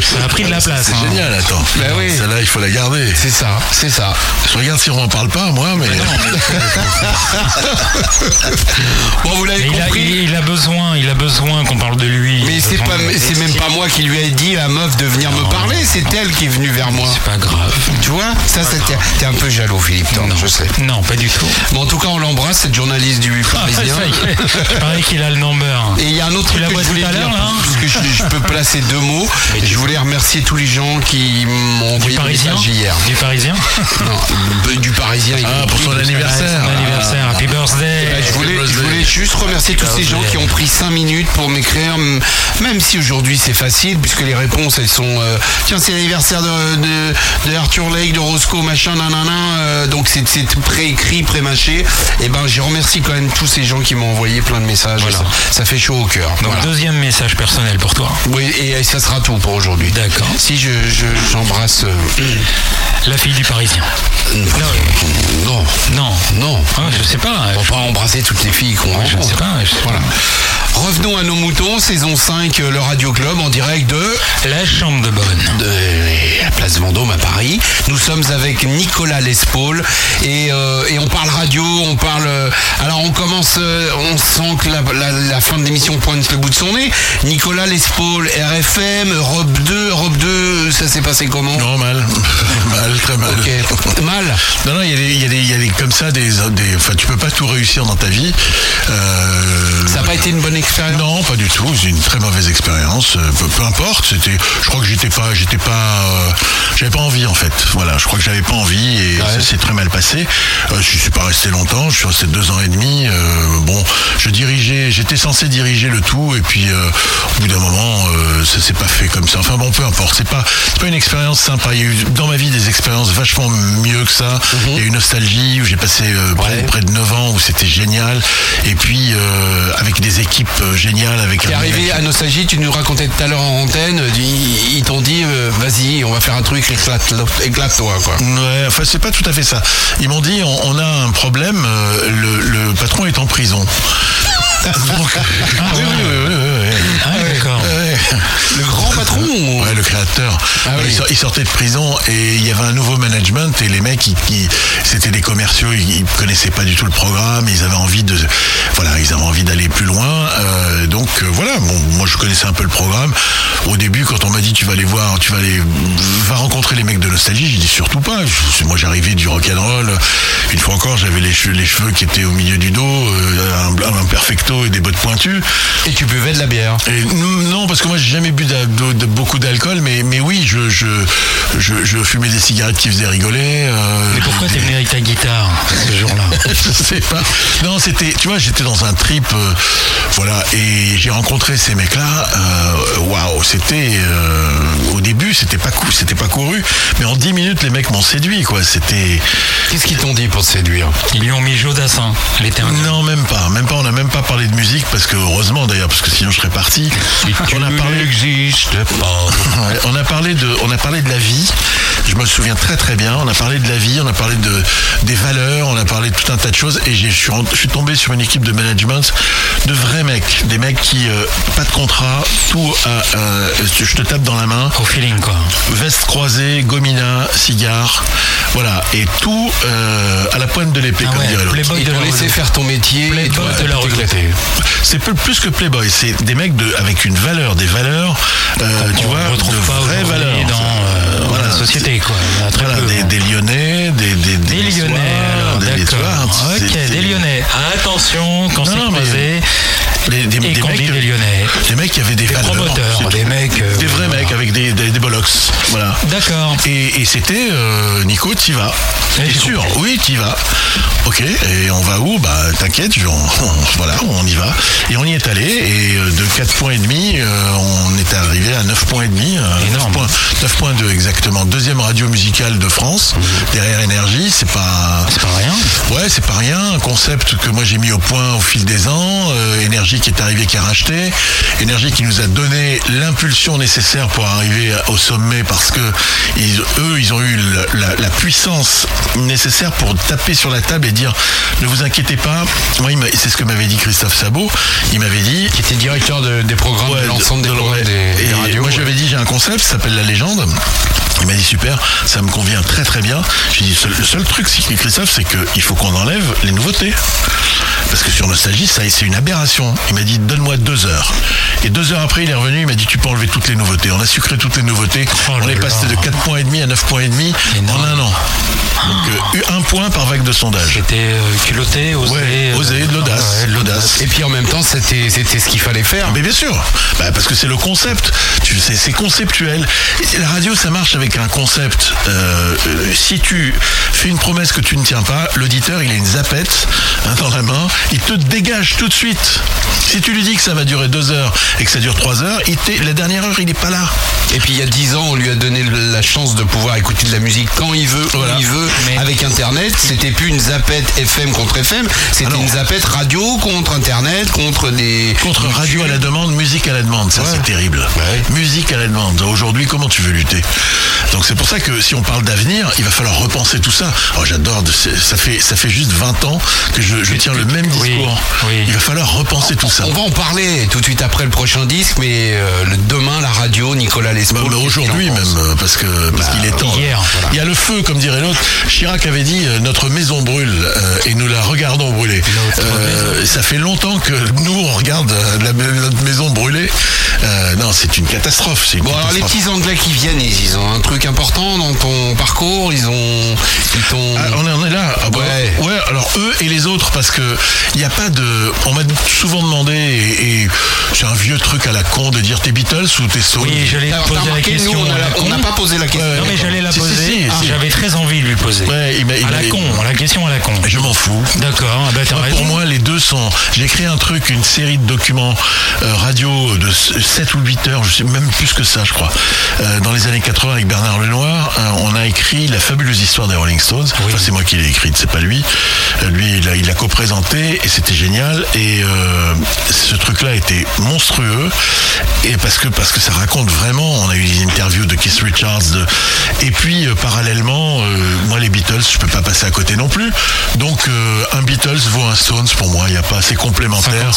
Ça a pris de la place. C'est hein. génial, attends. Bah oui. Celle-là, il faut la garder. C'est ça, c'est ça. Je regarde si on m'en parle pas, moi, mais. Bon, vous l'avez Mais il, a, compris. il- il a besoin, il a besoin qu'on parle de lui. Mais c'est pas, même pas moi qui lui ai dit la meuf de venir me parler, c'est elle qui est venue vers moi. C'est pas grave. Tu vois, ça, c'était, un peu jaloux, Philippe. Thorne, je sais. Non, pas du tout. Bon, en tout cas, on l'embrasse, cette journaliste du Ah, Parisien. Il paraît qu'il a le number. Et il y a un autre truc la que je tout voulais dire, là parce que je, je peux placer deux mots. Je voulais remercier tous les gens qui m'ont envoyé des Parisien message hier. Du Parisien Non, du Parisien. Ah, pour son anniversaire. Son anniversaire. Happy birthday. Bah, je, voulais, je voulais juste remercier tous ces gens qui ont pris 5 minutes pour m'écrire, même si aujourd'hui c'est facile, puisque les réponses elles sont euh, tiens, c'est l'anniversaire de, de, de Arthur Lake, de Roscoe, machin, nanana, euh, donc c'est préécrit, pré-mâché. Et ben, je remercie quand même tous ces gens qui m'ont envoyé plein de messages. Voilà. Ça, ça fait chaud au cœur. Donc, Voilà. deuxième message personnel pour toi. Oui, et ça sera tout pour aujourd'hui. D'accord. Si je je- j'embrasse. euh, La fille du Parisien. non, Non. non. Ah, je sais pas. On va pas embrasser toutes les filles qu'on Je sais pas. je sais Voilà. Revenons à nos moutons, saison 5, euh, le Radio Club en direct de, pas. La chambre de bonne. de la place Vendôme à Paris. Nous sommes avec Nicolas Et, euh, et on parle radio, on parle. euh, alors on commence, euh, on sent que la, la- la fin de l'émission pointe le bout de son nez. Nicolas Lespaul, RFM, Europe 2, Europe 2, ça s'est passé comment? Non, mal. mal, très mal. Ok, mal? Non, non, il y a des, il y a des, il y a des comme ça, des, des, enfin, tu peux pas tout réussir dans ta vie. Euh, Ça n'a pas été une bonne expérience? Non, pas du tout. C'est une très mauvaise expérience. Peu, peu importe. C'était, je crois que j'étais pas, j'étais pas, euh, j'avais pas envie en fait. Voilà, je crois que j'avais pas envie et ça s'est très mal passé. Euh, je suis pas resté longtemps. Je suis resté deux ans et demi. Euh, bon, je dirigeais, j'étais censé diriger le tout et puis euh, au bout d'un moment, euh, ça s'est pas fait comme ça. Enfin bon, peu importe. C'est pas, pas une expérience sympa. Il y a eu dans ma vie des expériences vachement mieux que ça. Il y a eu Nostalgie où j'ai passé près, Ouais. près de 9 ans où c'était génial. Et puis avec des équipes géniales, avec T'es un arrivé à Nostalgie, tu nous racontais tout à l'heure en antenne, ils, ils t'ont dit vas-y, on va faire un truc, éclate- éclate-toi quoi. Ouais, enfin c'est pas tout à fait ça. Ils m'ont dit on, on a un problème, euh, le, le patron est en prison. Donc, oui, oui, oui, oui, oui, oui. Ah, oui, d'accord. Ouais. Le grand patron ou- Ouais, le créateur. Ah oui. il, sort- il sortait de prison et il y avait un nouveau management et les mecs, c'était des commerciaux, ils, ils connaissaient pas du tout le programme, ils avaient envie de, voilà, ils avaient envie d'aller plus loin. euh, donc euh, voilà, bon, moi je connaissais un peu le programme. Au début, quand on m'a dit tu vas aller voir, tu vas aller, va rencontrer les mecs de Nostalgie, j'ai dit surtout pas. Moi j'arrivais du rock and roll. Une fois encore, j'avais les cheveux, les cheveux qui étaient au milieu du dos, euh, un, un perfecto et des bottes pointues. Et tu buvais de la bière. Et non, parce que moi j'ai jamais bu d'a- de, de- beaucoup d'alcool, mais, mais oui, je, je, je, je fumais des cigarettes qui faisaient rigoler. euh, Mais pourquoi t'es venu avec ta guitare ce jour-là? Je sais pas. Non, c'était, tu vois, j'étais dans un trip, euh, voilà, et j'ai rencontré ces mecs-là. Waouh, c'était euh, au début, c'était pas cou- c'était pas couru, mais en 10 minutes, les mecs m'ont séduit, quoi. C'était Qu'est-ce qu'ils t'ont dit pour te séduire Ils lui ont mis Jodassin, l'été non, même pas, même pas. On n'a même pas parlé de musique parce que heureusement d'ailleurs, parce que sinon je serais parti. on a parlé pas. On a parlé de, on a parlé de la vie. Je me souviens très très bien. On a parlé de la vie, on a parlé de des valeurs, on a parlé de tout un tas de choses. Et je suis, rent- je suis tombé sur une équipe de management de vrais mecs, des mecs qui euh, pas de contrat, tout, à, euh, je te tape dans la main, Au feeling, quoi. veste croisée, gomina, cigare, voilà, et tout euh, à la pointe de l'épée, Ah comme ouais, dirait l'autre. Playboy Ils de t'ont la laissé faire ton métier. et Playboy de la éclaté. C'est plus que Playboy, c'est des mecs de, avec une valeur, des valeurs, euh, tu On vois, retrouve de pas vraies valeurs. dans, euh, dans la société, quoi. Très Voilà, peu. des, des Lyonnais, des, des, Des Lyonnais, des- vois, d'accord. Ok, des Lyonnais. Attention, quand c'est croisé, Les, des, et des mecs, des Lyonnais. Des mecs qui avaient des, Des valeurs. promoteurs, des mecs, euh, des vrais voilà. mecs avec des, des, bollocks. Voilà. D'accord. Et, et c'était euh, Nico, t'y vas. T'es sûr. Oui, t'y vas. Ok. Et on va où Bah t'inquiète, voilà, on y va. Et on y est allé. Et euh, de 4 points et demi, euh, on est arrivé à 9 points et demi. euh, 9 Énorme. points, 9.2 exactement. Deuxième radio musicale de France. Derrière Énergie, c'est pas. C'est pas rien. Ouais, c'est pas rien. Un concept que moi j'ai mis au point au fil des ans. Euh, Énergie qui est arrivé, qui a racheté. Énergie qui nous a donné l'impulsion nécessaire pour arriver au sommet parce que ils- eux, ils ont eu la, la- la puissance nécessaire pour taper sur la table et dire ne vous inquiétez pas. Moi, c'est ce que m'avait dit Christophe Sabot. Il m'avait dit Qui était directeur de- des programmes Ouais, de l'ensemble des de- programmes ouais. des, des Et radios. Moi, je lui avais dit, j'ai un concept, ça s'appelle La Légende. Il m'a dit, super, ça me convient très très bien. J'ai dit, le seul truc, c'est Christophe, c'est qu'il faut qu'on enlève les nouveautés. Parce que sur Nostalgie, ça, c'est une aberration. Il m'a dit, donne-moi deux heures. Et deux heures après, il est revenu, il m'a dit, tu peux enlever toutes les nouveautés. On a sucré toutes les nouveautés. Oh On est passé de 4 points et demi à 9 points et demi en un an. Donc euh, un point par vague de sondage. J'étais euh, culotté, osé. Ouais, euh, osé, de l'audace, ouais, de l'audace. Et puis en même temps, c'était c'était ce qu'il fallait faire. Mais bien sûr, Bah, parce que c'est le concept. Tu sais, c'est conceptuel. Et La radio, ça marche avec un concept. Euh, euh, si tu fais une promesse que tu ne tiens pas, l'auditeur, il a une zapette hein, dans la main, il te dégage tout de suite. Si tu lui dis que ça va durer deux heures et que ça dure trois heures, il la dernière heure, il n'est pas là. Et puis il y a 10 ans, on lui a donné la chance de pouvoir écouter de la musique quand il veut, où Voilà. il veut, Mais- avec Internet. C'était plus une zapette FM contre FM, c'était une zapette radio contre Internet, contre des... Contre radio à la demande, musique à la demande, ça Ouais. c'est terrible. Musique à la demande. Aujourd'hui, comment tu veux lutter? Donc c'est pour ça que si on parle d'avenir, il va falloir repenser tout ça. Oh, j'adore, ça fait ça fait juste 20 ans que je, je tiens le même discours. oui. Il va falloir repenser tout ça. On va en parler tout de suite après le prochain disque, mais euh, le demain, la radio, Nicolas Bah, Lescaut. bah, aujourd'hui même, parce que parce qu'il est temps. hier. Il y a le feu, comme dirait l'autre. Chirac avait dit euh, notre maison brûle euh, et nous la regardons brûler. Euh, ça fait longtemps que nous on regarde la, notre maison brûler. Euh, non, c'est une catastrophe. une Bon, alors les petits Anglais qui viennent, ils, ils ont un truc important dans ton parcours, ils ont... Ils t'ont... Ah, on, est, on est là. Ah, bah, Ouais. ouais. Alors eux et les autres, parce que il n'y a pas de. On m'a souvent demandé et, et c'est un vieux truc à la con de dire t'es Beatles ou t'es Stones. Oui, j'allais poser la question. nous, on n'a pas posé la question. Ouais, Non, mais j'allais la Si, si, poser. si, Ah, si. J'avais très envie de lui poser. Ouais, il m'a- il à la con, la question à la con. Je m'en fous. D'accord, ah bah pour moi, les deux sont. J'ai créé un truc, une série de documents euh, radio de 7 ou 8 heures, je sais même plus que ça, je crois. Euh, dans les années 80 avec Bernard Lenoir, euh, on a écrit la fabuleuse histoire des Rolling Stones. Enfin, c'est moi qui l'ai écrite, c'est pas lui. Euh, lui, il a, il co-présenté et c'était génial. Et euh, ce truc-là était monstrueux. Et parce que parce que ça raconte vraiment. On a eu des interviews de Keith Richards. de- et puis euh, parallèlement, euh, moi les Beatles, je peux pas passer à côté non plus. Donc un Beatles vaut un Stones pour moi. Il y a pas, c'est complémentaire.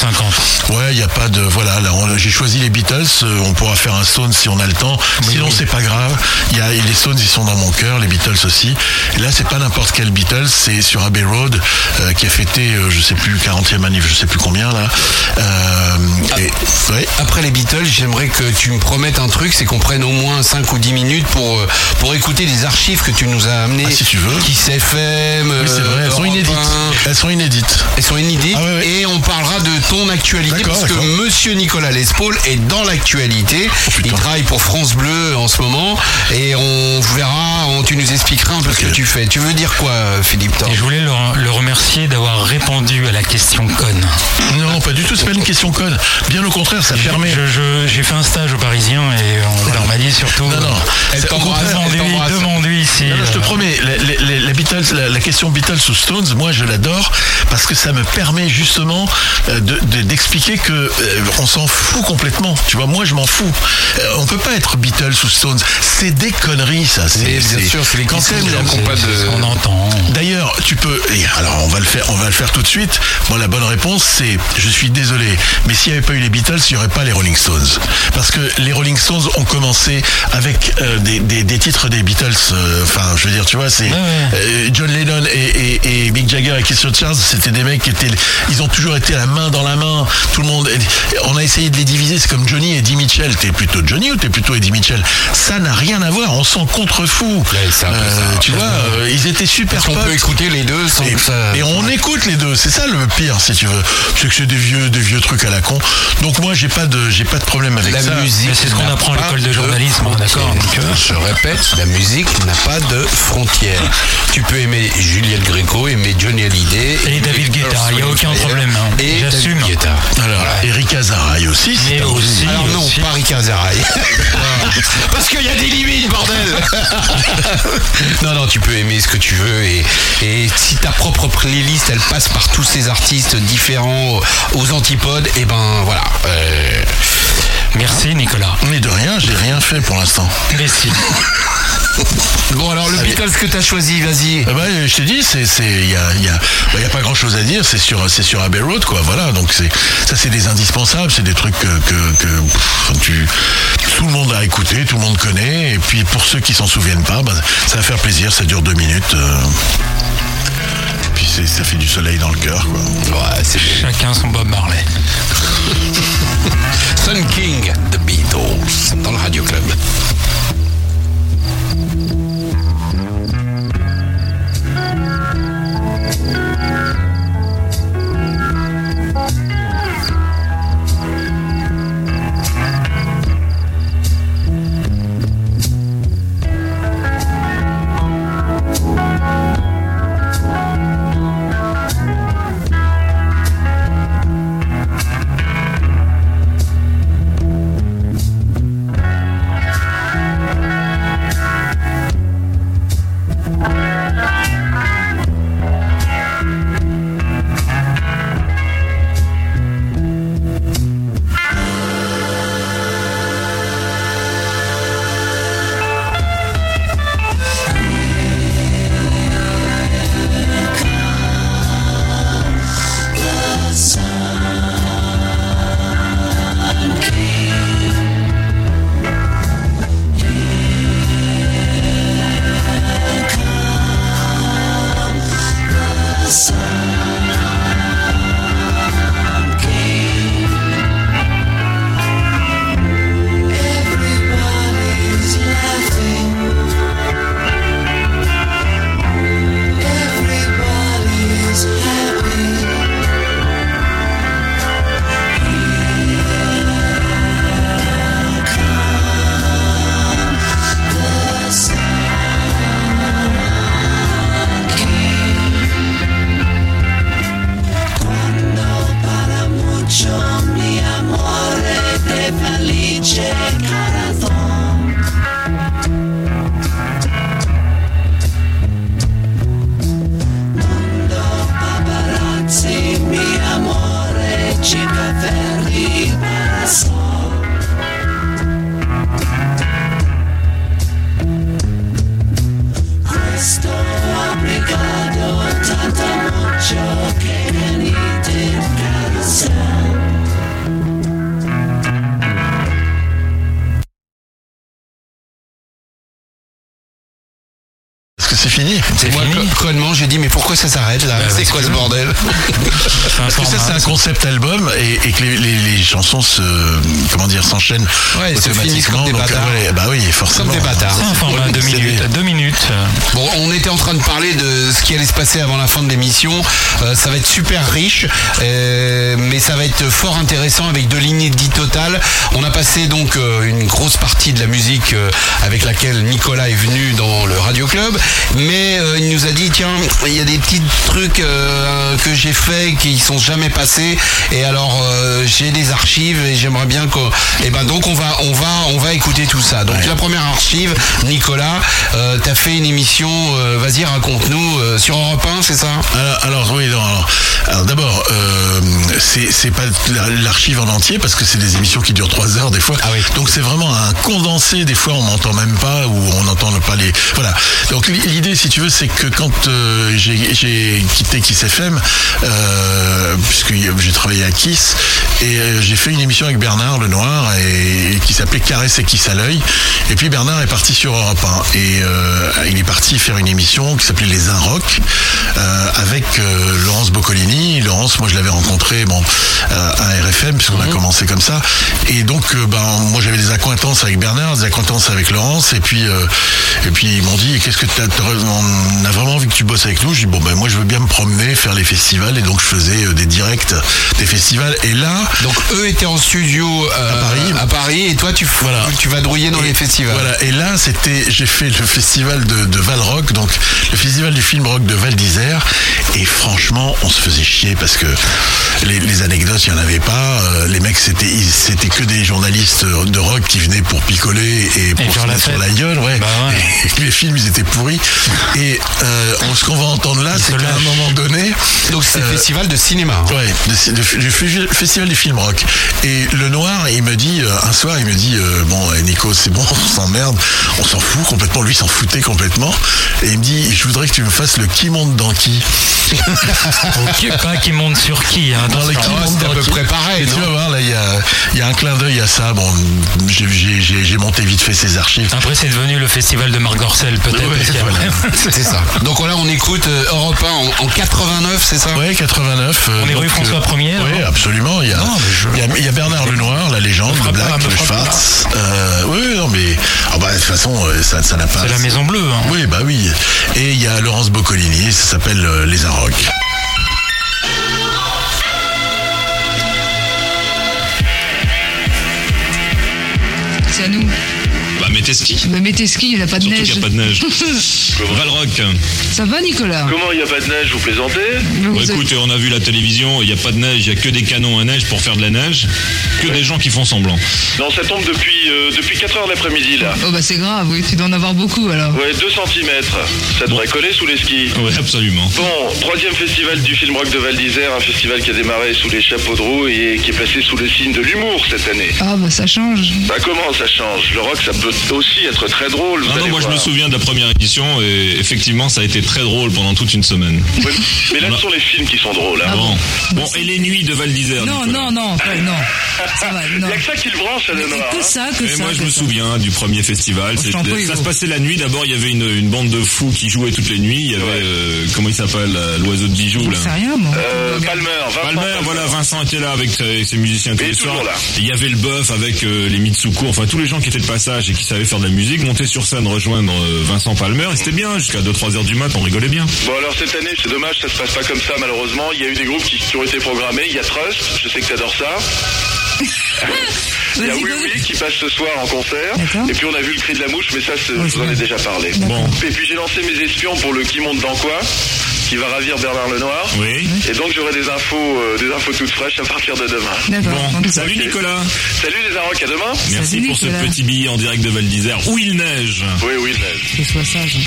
50-50. Ouais, il n'y a pas de. Voilà, j'ai choisi les Beatles. on pourra faire un Stones si on a le temps. Sinon, oui. c'est pas grave. Il y a, les Stones, ils sont dans mon cœur, les Beatles aussi. Et là, c'est pas n'importe quel Beatles, c'est sur Abbey Road, euh, qui a fêté, euh, je sais plus, 40e anniversaire, je sais plus combien, là. Euh, et, ouais. Après les Beatles, j'aimerais que tu me promettes un truc, c'est qu'on prenne au moins 5 ou 10 minutes pour, euh, pour écouter les archives que tu nous as amenées. Ah, si tu veux. Qui FM, Oui, c'est vrai, elles sont inédites. 1. Elles sont inédites. Elles sont inédites Ah ouais, ouais. et on parlera de ton actualité parce que. Monsieur Nicolas Lespaul est dans l'actualité. Oh. Il travaille pour France Bleu en ce moment et on verra, on- tu nous expliqueras un peu ce que tu fais. Tu veux dire quoi, Philippe Et je voulais le, le remercier d'avoir répondu à la question conne. Non, pas du tout, c'est pas une question conne. Bien au contraire, ça permet. J'ai fait un stage au Parisien et on leur m'a dit surtout. Non, non. Elle Demande-lui, ici. Non, non, je te euh, promets, la, la- la- la Beatles, la, la question Beatles ou Stones, moi je l'adore parce que ça me permet justement euh, de- de- d'expliquer que euh, on s'en fout complètement. Tu vois, moi je m'en fous. Euh, on peut pas être Beatles ou Stones. C'est des conneries, ça. C'est bien sûr, c'est les quand pas de- qu'on entend. D'ailleurs, tu peux. et alors, on va le faire. On va le faire tout de suite. Moi, la bonne réponse, c'est. Je suis désolé, mais s'il n'y avait pas eu les Beatles, il n'y aurait pas les Rolling Stones. Parce que les Rolling Stones ont commencé avec euh, des, des- des titres des Beatles. euh, Enfin, je veux dire, tu vois, c'est ouais. euh, John Lennon et, et, et Mick Jagger et Keith Richards. C'était des mecs qui étaient. Ils ont toujours été la main dans la main. Tout le monde. On a essayé de les diviser. C'est comme Johnny et Eddie Mitchell. T'es plutôt Johnny ou t'es plutôt Eddie Mitchell? Ça n'a rien à voir. On s'en contrefou. ça. tu vois, euh, ils étaient super qu'on potes. peut écouter les deux sans Et, que ça... et on écoute les deux, c'est ça le pire si tu veux. C'est que c'est des vieux, des vieux trucs à la con. Donc moi j'ai pas de, j'ai pas de problème avec La ça. musique. C'est ce qu'on apprend à l'école de journalisme, hein, d'accord euh, Je répète, la musique n'a pas de frontières. Tu peux aimer Juliette Gréco, aimer Johnny Hallyday. Et David Guetta, il y a aucun problème, hein. Et J'assume. David Guetta. Alors, Eric Azaraï aussi. c'est Mais un- aussi. Alors non, aussi. pas Rika Zaraï. Parce qu'il y a des limites, bordel Non, non, tu peux aimer ce que tu veux et, et si ta propre playlist, elle passe par tous ces artistes différents aux antipodes, et ben voilà. Euh, Merci Nicolas. Mais de rien, j'ai rien fait pour l'instant. Mais si. Bon alors le Beatles que t'as choisi, vas-y. Ah bah, je t'ai dit, c'est, c'est, il y a, il y a, bah, y a pas grand chose à dire. C'est sur, c'est sur Abbey Road, quoi. Voilà. Donc c'est, ça, c'est des indispensables. C'est des trucs que, que, que, pff, tu, tout le monde a écouté, tout le monde connaît. Et puis pour ceux qui s'en souviennent pas, bah, ça va faire plaisir. Ça dure deux minutes. euh. Puis c'est, ça fait du soleil dans le cœur, quoi. Ouais, c'est Chacun son Bob Marley. Sun King, The Beatles, dans le Radio Club. S'enchaînent Ouais, se automatiquement. comme des donc, bâtards. ouais, bah oui, forcément. Comme des bâtards. C'est un format de 2 C'est minutes. des- 2 minutes. Bon, on était en train de parler de ce qui allait se passer avant la fin de l'émission. Euh, ça va être super riche, euh, mais ça va être fort intéressant avec deux lignes dites totales. On a passé donc euh, une grosse partie de la musique euh, avec laquelle Nicolas est venu dans le Radio Club, mais euh, il nous a dit tiens, il y a des petits trucs euh, que j'ai fait qui sont jamais passés, et alors euh, j'ai des archives et j'aimerais bien que, et ben donc on va on va on va écouter tout ça. Donc la première archive, Nicolas, euh, t'as fait une émission, euh, vas-y raconte-nous euh, sur Europe 1, c'est ça? Alors, alors, oui, non, alors, alors d'abord, euh, c'est pas la- l'archive en entier parce que c'est des émissions qui durent trois heures des fois. Ah oui. Donc c'est vraiment un condensé. Des fois, on m'entend même pas ou on n'entend pas les. Voilà. Donc li- l'idée, si tu veux, c'est que quand euh, j'ai quitté Kiss FM, euh, puisque j'ai travaillé à Kiss et euh, j'ai fait une émission avec Bernard Lenoir et, et qui s'appelait Caresse et Kiss à l'œil. Et puis Bernard est parti sur Europe 1 et il est parti faire une émission qui s'appelait Les Un Rock avec Laurence Boccolini. Laurence, moi je l'avais rencontré bon euh, à RFM puisqu'on a commencé comme ça. Et donc euh, ben moi j'avais des accointances avec Bernard, des accointances avec Laurence et puis euh, et puis ils m'ont dit qu'est-ce que t'as- on a vraiment envie que tu bosses avec nous? J'ai dit bon ben moi je veux bien me promener, faire les festivals et donc je faisais des directs des festivals et là Donc eux étaient en studio À Paris. à Paris et toi tu Voilà. tu vas drouiller dans Et- les festivals. Voilà, et là, c'était, j'ai fait le festival de, de Valrock, donc le festival du film rock de Val d'Isère, et franchement, on se faisait chier parce que les, les anecdotes, il n'y en avait pas. euh, les mecs, c'était, ils- c'était que des journalistes de rock qui venaient pour picoler et pour faire se la sur la gueule, ouais. Bah ouais. Et les films, ils étaient pourris. Et euh, ce qu'on va entendre là, c'est qu'à un moment donné, Donc c'est euh, festival de cinéma. hein. Ouais, de- de- du f- festival du film rock. Et le noir, il me dit, un soir, il me dit, euh, bon, euh, Nico, c'est bon, on s'emmerde, on s'en fout complètement, lui s'en foutait complètement. Et il me dit, je voudrais que tu me fasses le qui monte dans qui. Qui monte sur qui. Hein, Dans le qui ouais, monte c'était à dans peu qui. près pareil, tu vas voir, là, il y a, il y a un clin d'œil à ça. Bon, j'ai- monté vite fait ses archives. Après, c'est devenu le festival de Marc Dorcel, peut-être. Ouais, voilà. C'est ça. Donc là on écoute euh, Europe 1 en, en 89, c'est ça? Ouais, 89. euh, On est rue François euh, 1er, Oui, absolument. Il y, a, Non, mais je- il, y a, il y a Bernard Lenoir, la légende, le Black, le. Schwartz. Euh, oui, oui, non, mais ah bah, de toute façon, euh, ça ça n'a pas. C'est la Maison Bleue. Hein. Oui, bah oui. Et il y a Laurence Boccolini, ça s'appelle euh, Les C'est à nous. Bah mettez ski. Bah, mettez ski, il n'y a pas de Surtout neige. qu'il n'y a pas de neige. Valrock. Ça va, Nicolas Comment il n'y a pas de neige, vous plaisantez Vous Bon, êtes- écoute, on a vu la télévision, il n'y a pas de neige, il n'y a que des canons à neige pour faire de la neige, que des gens qui font semblant. Non, ça tombe depuis, euh, depuis 4 heures l'après-midi, là. Oh bah c'est grave, oui, tu dois en avoir beaucoup alors. Ouais, 2 cm. Ça devrait coller sous les skis. Oui, absolument. Bon, troisième festival du film rock de Val d'Isère, un festival qui a démarré sous les chapeaux de roue et qui est placé sous le signe de l'humour cette année. Ah bah ça change. Bah comment ça change? Le rock, ça peut aussi être très drôle. vous Non, non, moi je me souviens de la première édition et effectivement ça a été très drôle pendant toute une semaine. Mais là, ce sont les films qui sont drôles. Hein. Bon. bon, et les nuits de Val d'Isère Non, non, non, ouais, non. Il n'y a que ça qui le branche, à Noir. que hein. ça, que Et ça. moi je me ça. souviens du premier festival. prie, ça se passait la nuit. D'abord il y avait une, une bande de fous qui jouaient toutes les nuits. Il y avait Ouais. euh, comment il s'appelle euh, l'oiseau de bijoux J'en là. sais rien, moi. Euh, Palmer, Vincent Palmer, voilà, Vincent était là avec ses, ses musiciens tous Et les toujours soirs. Il y avait le bœuf avec euh, les Mitsuko, enfin tous les gens qui étaient de passage et qui savaient faire de la musique, monter sur scène, rejoindre euh, Vincent Palmer, et c'était bien, jusqu'à 2-3 heures du mat, on rigolait bien. Bon alors cette année c'est dommage, ça se passe pas comme ça malheureusement. Il y a eu des groupes qui, qui ont été programmés. Il y a Trust, je sais que t'adores ça. Il y a Oui. Oui qui passe ce soir en concert. Et puis on a vu le cri de la mouche, mais ça je vous en ai déjà parlé. Bon, Et puis j'ai lancé mes espions pour le qui monte dans quoi qui va ravir Bernard Lenoir. oui. Et donc j'aurai des infos, euh, des infos toutes fraîches à partir de demain. D'accord. Bon, salut. Nicolas. Salut les Arocs, à demain. Merci Salut, pour ce petit billet en direct de Val d'Isère où il neige. Oui, oui, il neige. Que sois sage.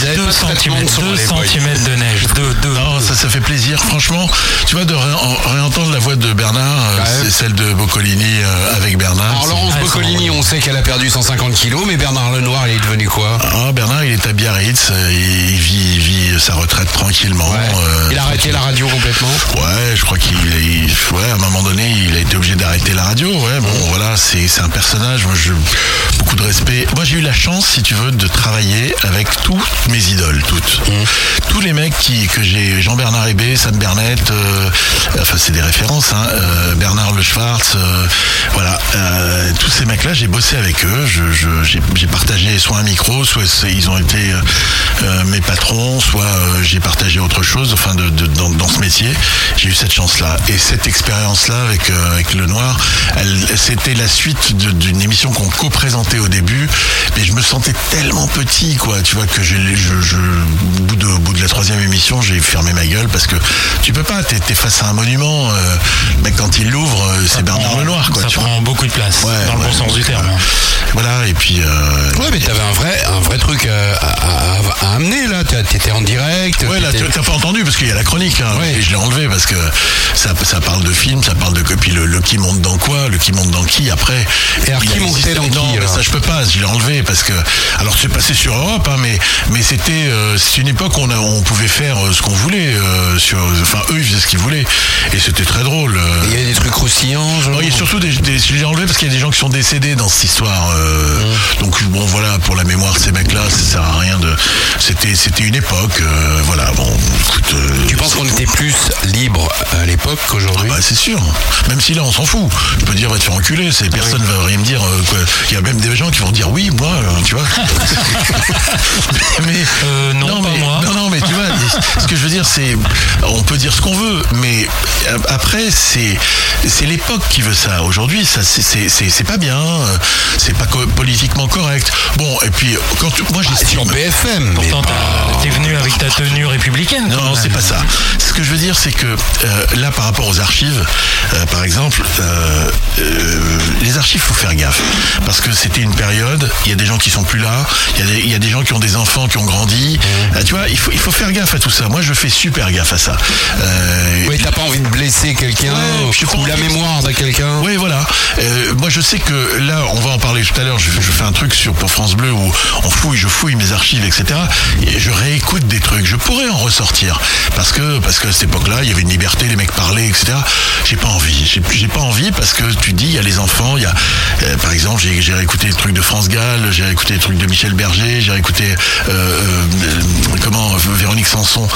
Ils avaient 2 pas de traitement cm, de son à 2 l'époque. cm de neige. 2, 2. Non, ça, ça fait plaisir. Franchement, tu vois, de ré- en- réentendre la voix de Bernard, euh, Ouais. c'est celle de Boccolini euh, avec Bernard. Alors Laurence Boccolini, on sait qu'elle a perdu 150 kilos, mais Bernard Lenoir, il est devenu quoi? Ah, Bernard, il est à Biarritz, euh, il, vit, il vit sa retraite tranquillement. euh, Il a arrêté la radio complètement? Ouais, je crois qu'il, il- ouais, à un moment donné, il a été obligé d'arrêter la radio. Ouais, bon, voilà, c'est, c'est un personnage. Moi, je, beaucoup de respect. Moi, j'ai eu la chance, si tu veux, de travailler avec mes idoles, toutes. Tous les mecs qui, que j'ai, Jean-Bernard Hébé, Sam Bernett, euh, enfin, c'est des références, hein, euh, Bernard Le Schwartz, euh, voilà, tous ces mecs-là, j'ai bossé avec eux. Je, j'ai, partagé soit un micro, soit ils ont été mes patrons, soit j'ai partagé autre chose. Enfin, de, dans, ce métier, j'ai eu cette chance-là et cette expérience-là avec avec Le Noir. C'était la suite d'une émission qu'on co-présentait au début, mais je me sentais tellement petit, quoi. Tu vois que je, je, je- au bout de, au bout de la troisième émission, j'ai fermé ma gueule parce que tu peux pas. T'es, face à un monument. Euh, mais quand il l'ouvre, euh, c'est Bernard Lenoir, quoi. Ça tu vois. prend beaucoup de place, Ouais, dans le bon sens du terme. hein. Voilà. Et puis. euh, Ouais, mais t'avais un vrai, un vrai truc euh, à, à- à amener là. T'étais en direct. Ouais, là, t'as pas entendu parce qu'il y a la chronique, hein, Ouais. et je l'ai enlevé parce que ça, ça parle de film, ça parle de copie. Le, le qui monte dans quoi, le qui monte dans qui après. Et alors, qui montait dans qui, Non, ça je peux pas, je l'ai enlevé parce que. Alors c'est passé sur Europe, hein, mais mais c'était euh, c'est une époque où on, a- on pouvait faire euh, ce qu'on voulait. euh, sur, enfin eux ils faisaient ce qu'ils voulaient et c'était très drôle. Il y avait des trucs croustillants. genre. Non, il y a surtout des, des je l'ai enlevé parce qu'il y a des gens qui sont décédés dans cette histoire. euh, Donc bon voilà pour la mémoire de ces mecs-là, ça sert à rien de. C'était c'était une époque. voilà bon. Écoute, Tu penses qu'on était plus libre à l'époque qu'aujourd'hui? Bah, c'est sûr. Même si là, on s'en fout. Je peux dire, va te faire enculer. C'est, personne va rien me dire. Il y a même des gens qui vont dire oui, moi, tu vois. mais, Euh, non, pas mais, moi. Non, ce que je veux dire, c'est, on peut dire ce qu'on veut, mais après, c'est, c'est l'époque qui veut ça. Aujourd'hui, ça, c'est, pas bien. C'est pas co- politiquement correct. Bon, et puis, quand tu- moi, j'estime. Sur BFM. mais Pourtant, t'es venu avec ta tenue républicaine. Non, c'est pas ça. Ce que je veux dire, c'est que euh, là, par rapport aux archives, euh, par exemple, euh, euh, les archives, faut faire gaffe. Parce que c'était une période, il y a des gens qui sont plus là, il y, a des- il y a des gens qui ont des enfants qui ont grandi. Mmh. Euh, tu vois, il faut, il faut faire gaffe à tout ça. Moi, je fais super gaffe à ça. Euh, Oui, t'as pas envie de blesser quelqu'un Ouais, ou- la mémoire de quelqu'un. oui, voilà. Euh, moi, je sais que là, on va en parler tout à l'heure. Je, je fais un truc sur pour France Bleu où on fouille, je fouille mes archives, etc. Et je réécoute des trucs. Je pourrais en ressortir parce que parce que à cette époque-là, il y avait une liberté, les mecs parlaient, etc. J'ai pas envie. J'ai pas envie parce que tu dis, il y a les enfants, il y a, euh, par exemple, j'ai réécouté les trucs de France Gall, j'ai réécouté les trucs de Michel Berger, j'ai réécouté euh, comment Véronique Sanson.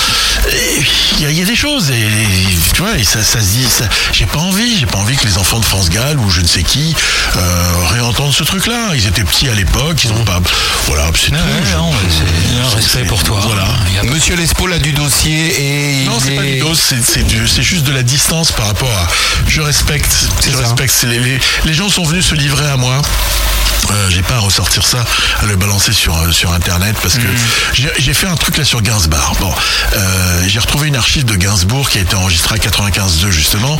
Il y, a- il y a des choses et, et, tu vois, et ça, ça se dit. ça- J'ai pas envie, j'ai pas envie que les enfants de France Gall ou je ne sais qui euh, réentendent ce truc-là. Ils étaient petits à l'époque, ils ont pas. Voilà, c'est tout. Ouais, ouais, Je- non, mais c'est un respect pour toi. Voilà. A- Monsieur Lespaul a du dossier et Non, il c'est pas est- du dos, c'est c'est du- c'est juste de la distance par rapport à. Je respecte, je ça. respecte. les- les gens sont venus se livrer à moi. Euh, j'ai pas à ressortir ça, à le balancer sur euh, sur internet parce que j'ai j'ai fait un truc là sur Gainsbourg. Bon, euh, j'ai retrouvé une archive de Gainsbourg qui a été enregistrée à 95.2 justement,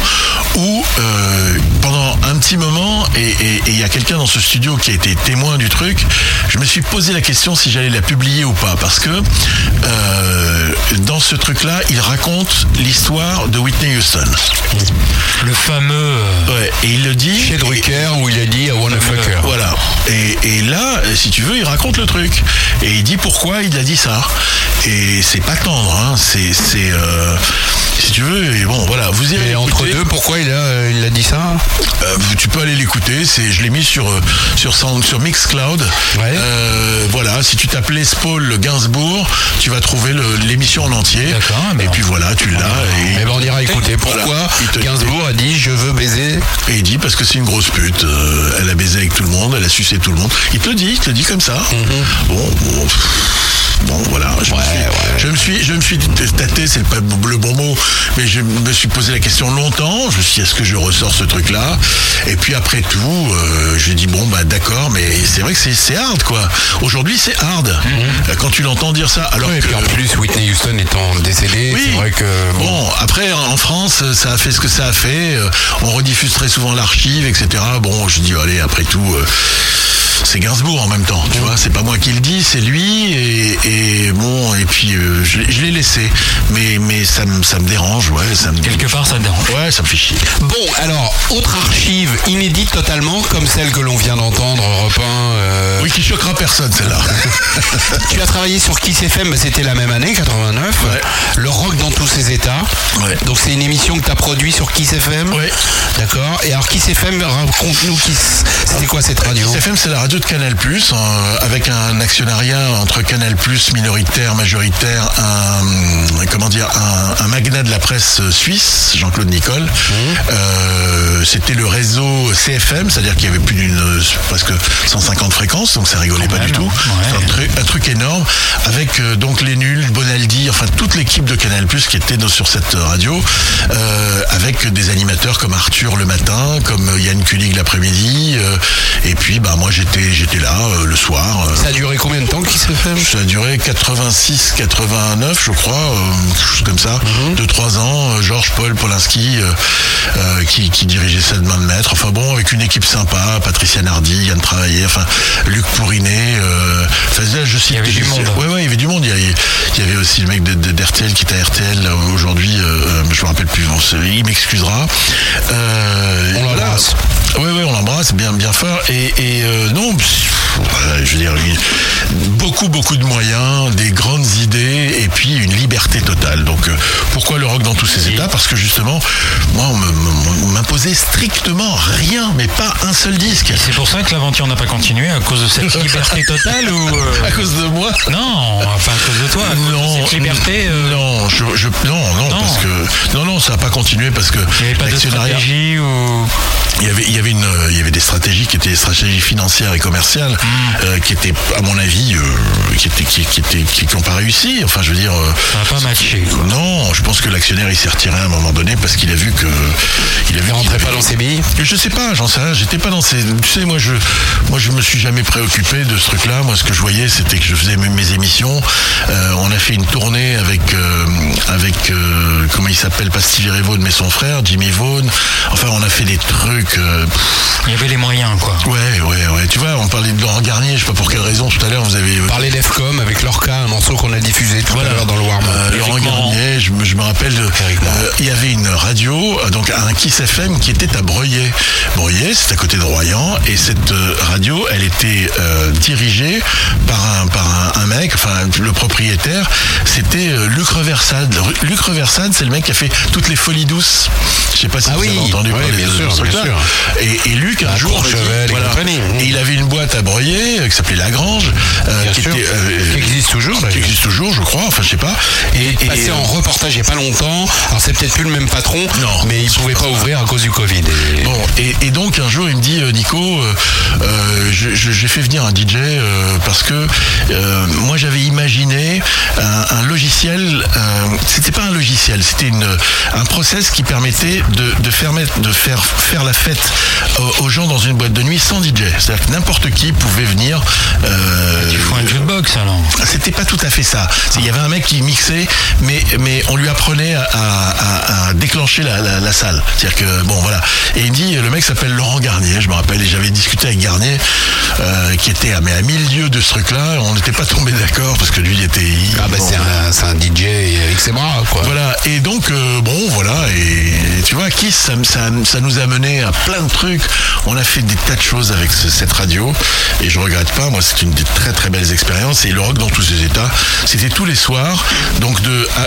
où euh, pendant un petit moment et et- et il y a quelqu'un dans ce studio qui a été témoin du truc. Je me suis posé la question si j'allais la publier ou pas parce que dans ce truc-là, il raconte l'histoire de Whitney Houston. Le fameux. Ouais, et il le dit. chez Drucker où il a dit I wanna fuck her. Voilà. Et, et là, si tu veux, il raconte le truc. Et il dit pourquoi il a dit ça. Et c'est pas tendre, hein. C'est, c'est, euh, si tu veux, et bon, voilà. Vous irez Et entre deux, pourquoi il a, il a dit ça? Euh, tu peux aller l'écouter. C'est, je l'ai mis sur euh, sur Sound- sur Mixcloud. Ouais. Euh, voilà. Si tu tapes Les Paul Gainsbourg, tu vas trouver le- l'émission en entier. D'accord, Et puis voilà, tu l'as. Et, Eh ben on ira écouter pourquoi Voilà. Gainsbourg a dit je veux baiser? Et il dit parce que c'est une grosse pute. elle a baisé avec tout le monde, elle a sucé tout le monde. Il te le dit, il te le dit comme ça. Bon, bon, pff, bon, voilà. Je, me suis, je me suis, je me suis tâté, c'est pas le bon mot, mais je me suis posé la question longtemps. Je me suis dit est-ce que je ressors ce truc-là? Et puis après tout, euh, j'ai dit bon bah d'accord, mais c'est vrai que c'est hard quoi. Aujourd'hui c'est hard. Euh, Quand tu l'entends dire ça, alors Et que puis en plus Whitney Houston étant décédée, oui. c'est vrai que bon, Bon, après, en France, ça a fait ce que ça a fait. euh, On rediffuse très souvent l'archive, etc. Bon, je dis, allez, après tout, euh, c'est Gainsbourg en même temps, tu vois. C'est pas moi qui le dis, c'est lui. Et, et bon, et puis euh, je, je l'ai laissé. Mais, mais ça, me, ça me dérange, ouais. Ça me... Quelque part, ça te dérange. Ouais, ça me fait chier. Bon, alors, autre archive inédite totalement, comme celle que l'on vient d'entendre, 1. euh, Oui, qui choquera personne, celle-là. Tu as travaillé sur Kiss FM, bah, c'était la même année, 89. Le rock dans tous ses états. Donc c'est une émission que tu as produit sur Kiss FM. Ouais. D'accord. Et alors Kiss FM, raconte-nous Kiss. C'était quoi cette radio? Kiss FM, c'est la radio de Canal+, euh, avec un actionnariat entre Canal+, minoritaire, majoritaire, un, comment dire, un, un magnat de la presse suisse, Jean-Claude Nicole. Euh, C'était le réseau CFM, c'est-à-dire qu'il y avait plus d'une, presque 150 fréquences, donc ça rigolait pas du tout. C'est un, truc, un truc énorme, avec euh, donc les nuls, Bonaldi, enfin toute l'équipe de Canal+, qui était dans- sur cette radio, euh, avec des animateurs comme Arthur le matin, comme Yann Kulig l'après-midi, et puis bah moi j'étais j'étais là euh, le soir. euh, Ça a duré combien de temps Kiss FM ça a duré 86, 89, je crois, euh, quelque chose comme ça. Deux, trois ans. Georges Paul Polinski, qui, qui dirigeait de main de maître. Enfin bon, avec une équipe sympa, Patricia Nardi, Yann Travaillé, enfin, Luc enfin, là, je cite Il y avait du monde. Ouais, ouais, il y avait du monde. Il y avait, il y avait aussi le mec de- de- d'RTL qui était à RTL aujourd'hui. je me rappelle plus. Bon, il m'excusera. On voilà. l'embrasse. Oui, oui, on l'embrasse bien, bien fort. Et, et, euh, non, pff, voilà, je veux dire, beaucoup, beaucoup de moyens, des grandes idées, et puis une liberté totale. Donc, euh, pourquoi le rock dans tous ses états? Parce que justement, moi, on m'imposait strictement rien, mais pas un seul disque. C'est pour ça que l'aventure n'a pas continué à cause de cette liberté totale ou euh, À cause de moi? Non, pas à cause de toi. À cause Non, de cette liberté. euh, non, je, je- non, non, Non. parce que non, non, ça n'a pas continué parce que Il n'y avait pas de stratégie ou. Il y avait, il y avait une, il y avait des stratégies qui étaient des stratégies financières et commerciales. Euh, qui étaient, à mon avis, euh, qui étaient, qui, qui étaient, qui, qui ont pas réussi. Enfin, je veux dire. euh, Ça n'a pas matché. quoi. non, je pense que l'actionnaire il s'est retiré à un moment donné parce qu'il a vu que il a vu Il rentrait pas dans ses billes Je sais pas, j'en sais rien. J'étais pas dans ces. Tu sais, moi je, moi je me suis jamais préoccupé de ce truc-là. Moi, ce que je voyais, c'était que je faisais mes, mes émissions. Euh, on a fait une tournée avec, euh, avec euh, comment il s'appelle, pas Stevie Ray Vaughan, mais son frère, Jimmy Vaughan. Enfin, on a fait des trucs. euh, Il y avait les moyens, quoi. ouais, ouais, ouais. Tu vois, on parlait de Laurent Garnier. Je sais pas pour quelle raison. Tout à l'heure, vous avez. Parler d'Efcom avec Lorca, un morceau qu'on a diffusé tout à l'heure dans le warm-up. Euh, Laurent. Garnier, je me, je me rappelle, Morand. euh, il y avait une radio, euh, donc un Kiss FM qui était à Breuillet. Breuillet, c'est à côté de Royan, et cette euh, radio, elle était euh, dirigée par un par un, un mec, enfin le propriétaire, c'était euh, Luc Reversade. Luc Reversade, c'est le mec qui a fait toutes les folies douces. Je sais pas si Ah vous oui, avez entendu oui, parler bien de sûr, bien sûr. Et, et Luc, un jour, dit, voilà, et il avait une boîte à Breuillet euh, qui s'appelait Lagrange, euh, qui était euh, Qui existe toujours, qui existe toujours, je crois. Enfin, je sais pas. Et, et, Passé en reportage il n'y a pas longtemps. Alors c'est peut-être plus le même patron, Non. mais il pouvait pas ouvrir à cause du Covid. Et- Bon, et, et donc un jour il me dit Nico, euh, j'ai fait venir un DJ parce que moi j'avais imaginé un, un logiciel, c'était pas un logiciel, c'était une un process qui permettait de, de faire de faire faire la fête aux, aux gens dans une boîte de nuit sans DJ. C'est-à-dire que n'importe qui pouvait venir. euh, un jukebox alors. c'était pas tout à fait ça. Il y avait un mec qui mixait, mais, mais on lui apprenait à, à- à déclencher la, la- la salle. C'est-à-dire que, bon, voilà. Et il dit, le mec s'appelle Laurent Garnier, je me rappelle, et j'avais discuté avec Garnier, euh, qui était à, mais à mille lieues de ce truc-là. On n'était pas tombé d'accord parce que lui, il était. Ah bah bon, c'est un, un DJ avec ses bras quoi. voilà, et donc, euh, bon, voilà, et tu vois, Kiss, ça, ça, ça nous a mené à plein de trucs. On a fait des tas de choses avec ce- cette radio, et je regrette pas, moi, c'est une des très très belles expériences, et le rock dans tous ses états, c'était tous les soirs, donc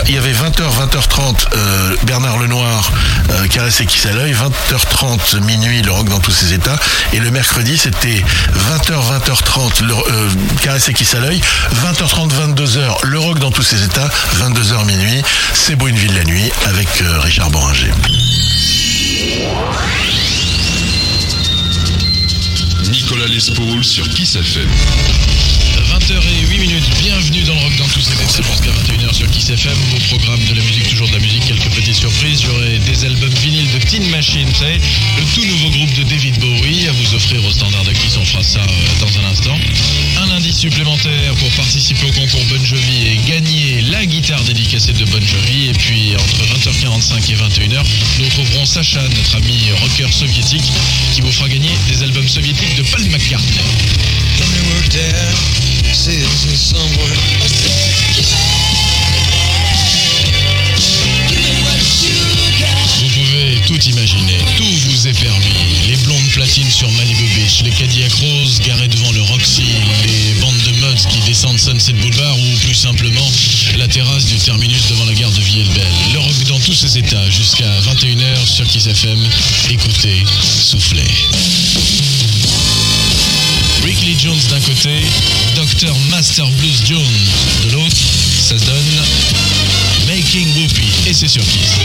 il y avait 20h, 20h30, euh, Bernard Lenoir, euh, Caressé Kiss à l'œil, 20h30, minuit, le rock dans tous ses états, et le mercredi, c'était 20h, 20h30, le, euh, Caressé Kiss à l'œil, 20h30, 22h, le rock dans tous ses états, 22h minuit, c'est beau une ville la nuit, avec euh, Richard Boringer. Nicolas Lespaul sur Kiss FM. 20h08 minutes, bienvenue dans le rock dans tous ses états jusqu'à 21h sur Kiss FM, au programme de la musique, toujours de la musique, quelques petites surprises, j'aurai des albums vinyles de Tin Machine, le tout nouveau groupe de David Bowie à vous offrir au standard de Kiss, on fera ça euh, dans un instant. Un indice supplémentaire pour participer au concours Bon Jovi et gagner la guitare dédicacée de Bon Jovi, et puis entre 20h45 et 21h, nous retrouverons Sacha, notre ami rocker soviétique, qui vous fera gagner des albums soviétiques de Paul McCartney. Vous pouvez tout imaginer, tout vous est permis. Les blondes platines sur Malibu Beach, les Cadillac Rose garés devant le Roxy, les bandes de mods qui descendent Sunset Boulevard ou plus simplement la terrasse du terminus devant la gare de Villebel. Le rock dans tous ses états jusqu'à 21h sur Kiss FM. Écoutez, soufflez. Rick Lee Jones d'un côté, Dr Master Blues Jones de l'autre, ça se donne Making Whoopi et c'est sur Kiss.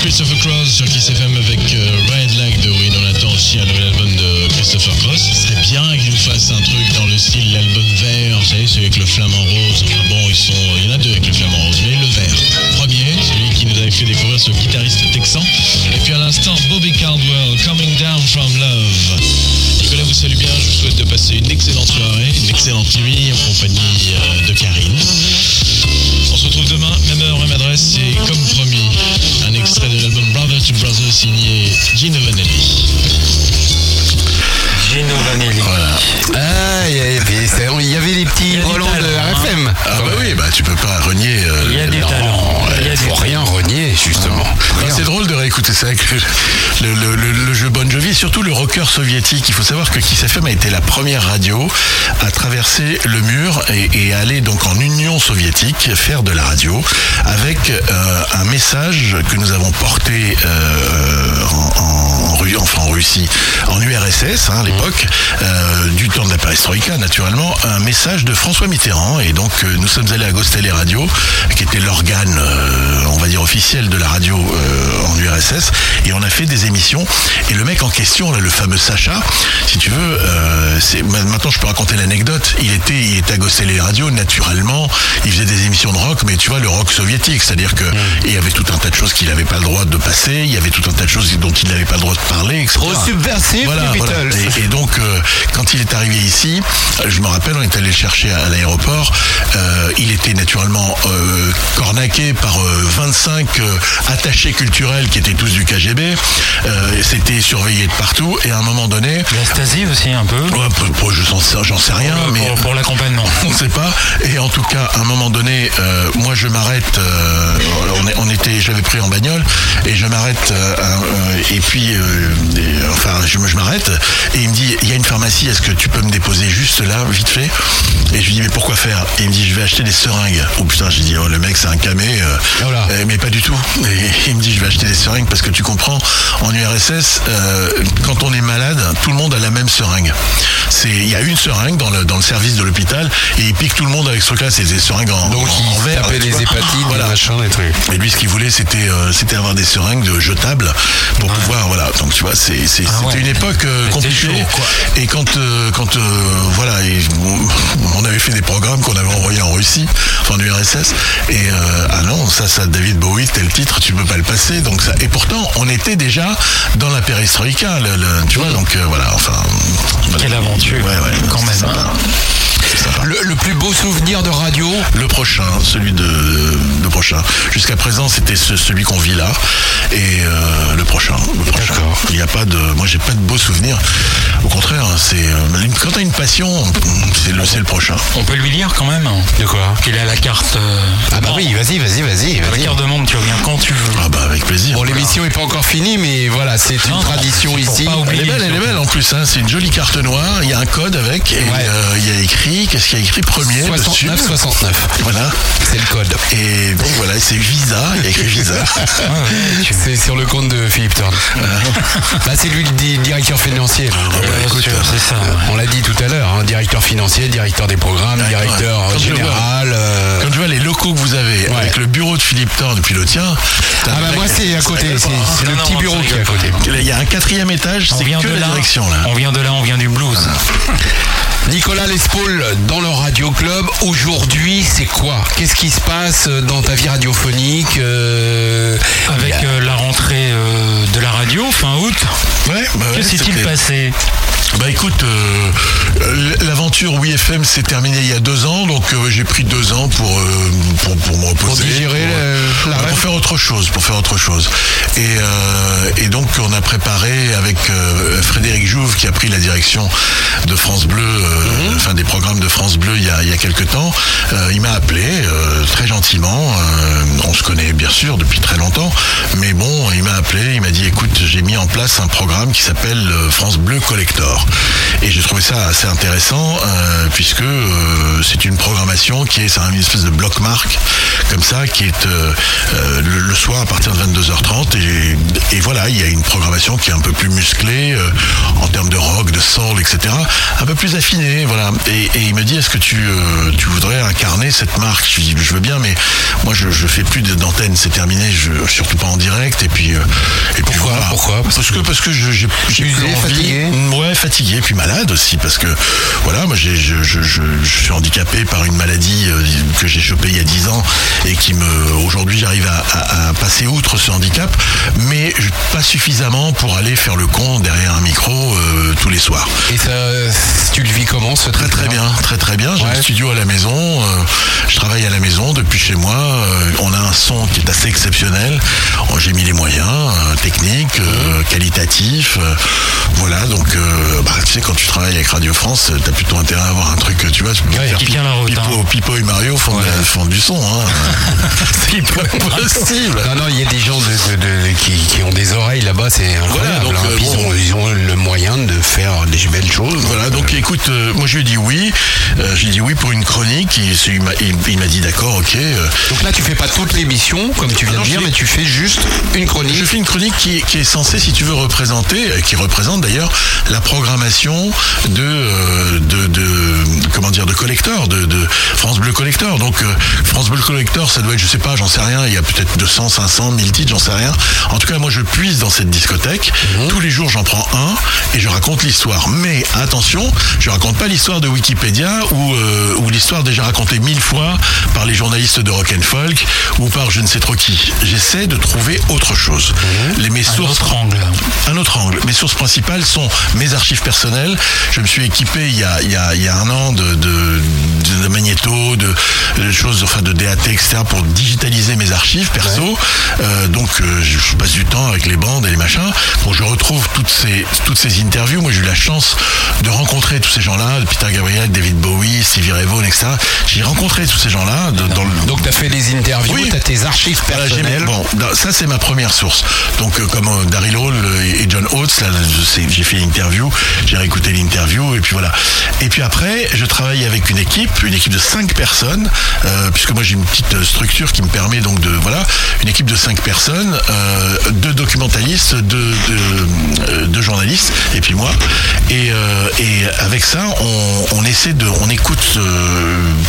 Christopher Cross sur Kiss FM avec euh, Red Lag de Win. On attend aussi un nouvel album de Christopher Cross. Ce serait bien qu'il nous fasse un truc dans le style l'album vert, vous savez, celui avec le flamant rose. Enfin bon, ils sont, il y en a deux avec le flamant rose, mais le vert. Premier, celui qui nous avait fait découvrir ce guitariste texan. Et puis à l'instant, Bobby Caldwell, Coming Down from Love. Nicolas vous salue bien, je vous souhaite de passer une excellente soirée, une excellente nuit en compagnie euh, de Karine. On se retrouve demain, même heure, même adresse, et comme promis, un extrait de l'album Brother to Brother signé Gino Vanelli. Gino Vanelli. Ah, il y avait, c'est- il y avait les petits Roland de RFM. Ah bah oui, bah tu peux pas renier. euh, Il y a du talent. Il faut rien renier, justement. Bah, c'est drôle de réécouter ça avec le, jeu Bon Jovi, surtout le rocker soviétique. Il faut savoir que Kiss FM a été la première radio à traverser le mur et, et aller donc en Union soviétique faire de la radio avec euh, un message que nous avons porté euh, en, Enfin, en Russie, en URSS hein, à l'époque, euh, du temps de la perestroïka naturellement, un message de François Mitterrand. Et donc euh, nous sommes allés à Gostel et Radio, qui était l'organe, euh, on va dire officiel de la radio en URSS, et on a fait des émissions. Et le mec en question, là, le fameux Sacha, si tu veux, c'est maintenant je peux raconter l'anecdote. Il était, il était à Gostel et Radio naturellement. Il faisait des émissions de rock, mais tu vois le rock soviétique, c'est-à-dire que il y avait tout un tas de choses qu'il n'avait pas le droit de passer. Il y avait tout un tas de choses dont il n'avait pas le droit de parler, etc. Trop subversif, Voilà, les voilà. Beatles. Et, et donc, euh, quand il est arrivé ici, je me rappelle, on est allé le chercher à, à l'aéroport. Euh, il était naturellement euh, cornaqué par euh, 25 euh, attachés culturels qui étaient tous du KGB. Euh, C'était surveillé de partout. Et à un moment donné, La Stasi aussi un peu. Ouais, pour- pour- je j'en sais, rien, Pour- mais pour, l'accompagnement. on ne sait pas. Et en tout cas, à un moment donné, euh, moi je m'arrête. euh, on, est- on était, j'avais pris en bagnole et je m'arrête. euh, euh, et puis, euh, et, enfin, je, m'arrête et il me dit, il y a une pharmacie. Est-ce que tu peux me déposer juste là, vite fait? Et je lui dis, mais pourquoi faire? Et il me dit, je vais acheter des seringues. Oh putain, j'ai dit, oh, le mec c'est un camé. euh, Voilà. euh, mais pas du tout. Et il me dit, je vais acheter des seringues parce que tu comprends, en URSS, euh, quand on est malade, tout le monde a la même seringue. C'est, il y a une seringue dans le, dans le service de l'hôpital et il pique tout le monde avec ce truc-là, c'est des seringues en, Donc, en verre. vois. hépatites, Voilà. des machins, des trucs. Et lui, ce qu'il voulait, c'était, euh, c'était avoir des seringues de jetables pour pouvoir, voilà. Donc, tu vois, c'est, c'est- Ah c'était ouais. une époque euh, C'était compliquée. chaud. Et quand, euh, quand, euh, voilà, et on- avait fait des programmes qu'on avait envoyés en Russie, enfin en URSS. Et ah non, ça, ça, David Bowie, tel titre, tu peux pas le passer. Donc ça. Et pourtant, on était déjà dans la perestroïka, le, le- tu vois. Donc voilà, enfin. Quelle aventure, Ouais, ouais, quand c'était même, sympa. hein. Le, le plus beau souvenir de radio Le prochain, celui de, de prochain. Jusqu'à présent, c'était ce- celui qu'on vit là, et euh, le prochain. Le prochain. Il n'y a pas de, moi, j'ai pas de beaux souvenirs. Au contraire, c'est euh, quand t'as une passion, c'est le, le prochain. On peut lui dire quand même De quoi? Qu'il a la carte. euh, Ah bah oui, vas-y, vas-y, vas-y. La carte de membre, tu reviens quand tu veux. Ah bah avec plaisir. Bon, l'émission est pas encore finie, mais voilà, c'est une Non, tradition ici. Elle est belle, elle est belle en plus. Hein. C'est une jolie carte noire. Il y a un code avec. Et Ouais. il y a écrit. Qu'est-ce qu'il y a écrit premier dessus 69, 69. Voilà. C'est le code. Et donc voilà, c'est Visa. Il y a écrit Visa. Ah C'est sur le compte de Philippe Thorne. bah, c'est lui le di- directeur financier. là. bah, Bien écoute, sûr, euh, c'est ça. ouais. On l'a dit tout à l'heure, hein, directeur financier, directeur des programmes, Ouais, directeur ouais. euh, je général. euh, Quand tu vois les locaux que vous avez Ouais. avec le bureau de Philippe Thorne depuis le tien. Ah bah moi c'est à côté, c'est hein. c'est le petit bureau qui est à côté. Il y a un quatrième étage, On c'est vient que de la direction là. On vient de là, on vient du blues. Nicolas Lespaul dans le Radio Club. Aujourd'hui, c'est quoi? Qu'est-ce qui se passe dans ta vie radiophonique euh, Avec euh, la rentrée euh, de la radio fin août, Ouais, bah ouais, que s'est-il passé? Bah écoute, euh, l'aventure WeFM s'est terminée il y a deux ans, donc euh, j'ai pris deux ans pour, euh, pour, pour me reposer. Pour digérer le- la pour faire autre chose, pour faire autre chose. Et, et donc on a préparé avec Frédéric Jouve qui a pris la direction de France Bleu, euh, enfin des programmes de France Bleu il y a, il y a quelques temps. Il m'a appelé très gentiment. On se connaît bien sûr depuis très longtemps, mais bon, il m'a appelé, il m'a dit écoute, j'ai mis en place un programme qui s'appelle France Bleu Collector, et j'ai trouvé ça assez intéressant euh, puisque euh, c'est une programmation qui est, c'est une espèce de bloc marque comme ça, qui est euh, le, le soir à partir de 22h30 et, et voilà, il y a une programmation qui est un peu plus musclée en termes de rock, de soul, etc. Un peu plus affinée, voilà. Et, et il me dit est-ce que tu, tu voudrais incarner cette marque? Je lui dis je veux bien, mais moi je, je fais plus d'antenne, c'est terminé, je, surtout pas en direct. Et puis, et puis voilà. Pourquoi? Parce que parce que je- j'ai Usé, envie. fatigué Ouais, fatigué, puis malade aussi, parce que voilà, moi j'ai, je, je, je, je suis handicapé par une maladie euh, que j'ai chopée il y a 10 ans et qui me, aujourd'hui j'arrive à, à- à passer outre ce handicap, mais pas suffisamment pour aller faire le con derrière un micro euh, tous les soirs. Et ça, tu le vis comment ce Très très bien, très très bien. J'ai un studio à la maison, euh, je travaille à la maison depuis chez moi. euh, on a un son qui est assez exceptionnel. J'ai mis les moyens techniques, euh, qualitatifs. voilà, donc bah, tu sais quand tu travailles avec Radio France, euh, t'as plutôt intérêt à avoir un truc, tu vois, tu peux faire qui tient la route, Pipo, hein. Pipo et Mario font, de- font du son. Hein. C'est pas possible. Non, non, il y a des gens de- de- de- qui, qui ont des oreilles là-bas, c'est incroyable. donc, hein. euh, Puis ils, ont, ils ont le moyen de faire des belles choses. Voilà, donc écoute, euh, moi je lui ai dit oui. Euh, j'ai dit oui pour une chronique. Il, il m'a- il- il m'a dit d'accord, ok. euh, Donc là, tu fais pas toute l'émission, comme tu viens Non, de je dire, mais tu fais juste une chronique. Je fais une chronique qui, qui est censée, si tu veux, représenter, qui représente d'ailleurs la programmation de, euh, de, de- comment dire, de collector, de, de France Bleu Collector. Donc euh, France Bleu Collector, ça doit être, je sais pas, j'en sais rien. Il y a peut-être 200, 500, 1000 titres, j'en sais rien. En tout cas, moi, je puise dans cette discothèque. Tous les jours, j'en prends un et je raconte l'histoire. Mais attention, je raconte pas l'histoire de Wikipédia ou, euh, ou l'histoire déjà racontée mille fois par les journalistes de rock and folk ou par je ne sais trop qui. J'essaie de trouver autre chose. Les, mes Un sources, autre angle. un autre angle. Mes sources principales sont mes archives personnelles. Je me suis équipé il y a, il y a, il y a un an de, de, de magnéto, de, de choses, enfin de DAT, etc. pour digitaliser mes archives perso. Euh, donc euh, je, passe du temps avec les bandes et les machins. Bon, je retrouve toutes ces, toutes ces interviews. Moi, j'ai eu la chance de rencontrer tous ces gens-là, Peter Gabriel, David Bowie, Stevie Ray Vaughan, etc. J'ai rencontré tous ces gens-là dans le, Donc tu as fait les interviews, Oui. tu as tes archives personnelles. bon, ça c'est ma première source. Donc euh, comme Daryl Hall et John Oates, j'ai fait l'interview, j'ai réécouté l'interview et puis voilà. Et puis après, je travaille avec une équipe, une équipe de cinq personnes, euh, puisque moi j'ai une petite structure qui me permet donc de voilà, une équipe de cinq personnes, euh, deux documentalistes, deux, deux, journalistes et puis moi. Et, euh, et avec ça, on, on essaie de, on écoute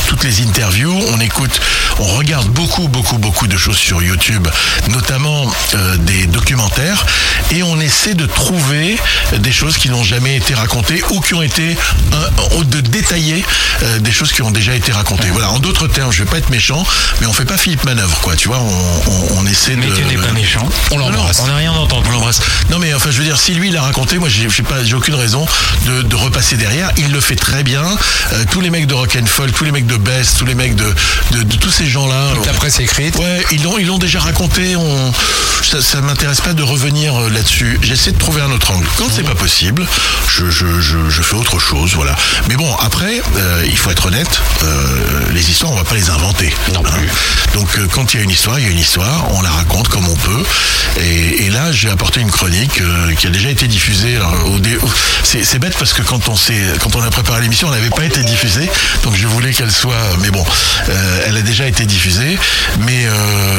toutes les interviews, on écoute, on regarde beaucoup, beaucoup, beaucoup de choses sur YouTube, notamment des documentaires, et on essaie de trouver des choses qui n'ont jamais été racontées ou qui ont été euh, de détailler euh, des choses qui ont déjà été racontées. Voilà. En d'autres termes, je vais pas être méchant, mais on fait pas Philippe Manœuvre, quoi. Tu vois, on, on, on essaie Mais de. tu n'es pas méchant. On l'embrasse. On n'a rien entendu. On l'embrasse. Non mais enfin je veux dire si lui il a raconté, moi j'ai pas j'ai aucune raison de, de repasser derrière. Il le fait très bien. Euh, tous les mecs de rock and folk, tous les mecs de Best, tous les mecs de, de, de tous ces gens-là. Toute la presse écrite. Ouais, ils l'ont ils l'ont déjà raconté. On ça, ça m'intéresse pas de revenir euh, là-dessus. J'essaie de trouver un autre angle. Quand c'est pas possible, je, je, je, je fais autre chose. Voilà. Mais bon après euh, il faut être honnête. euh, les histoires on va pas les inventer. Non plus. Donc euh, quand il y a une histoire, il y a une histoire, on la raconte comme on peut. Et, et là, j'ai apporté une chronique qui a déjà été diffusée. Alors, au dé- c'est, bête parce que quand on s'est, quand on a préparé l'émission, elle n'avait pas été diffusée. Donc je voulais qu'elle soit. Mais bon, elle a déjà été diffusée. Mais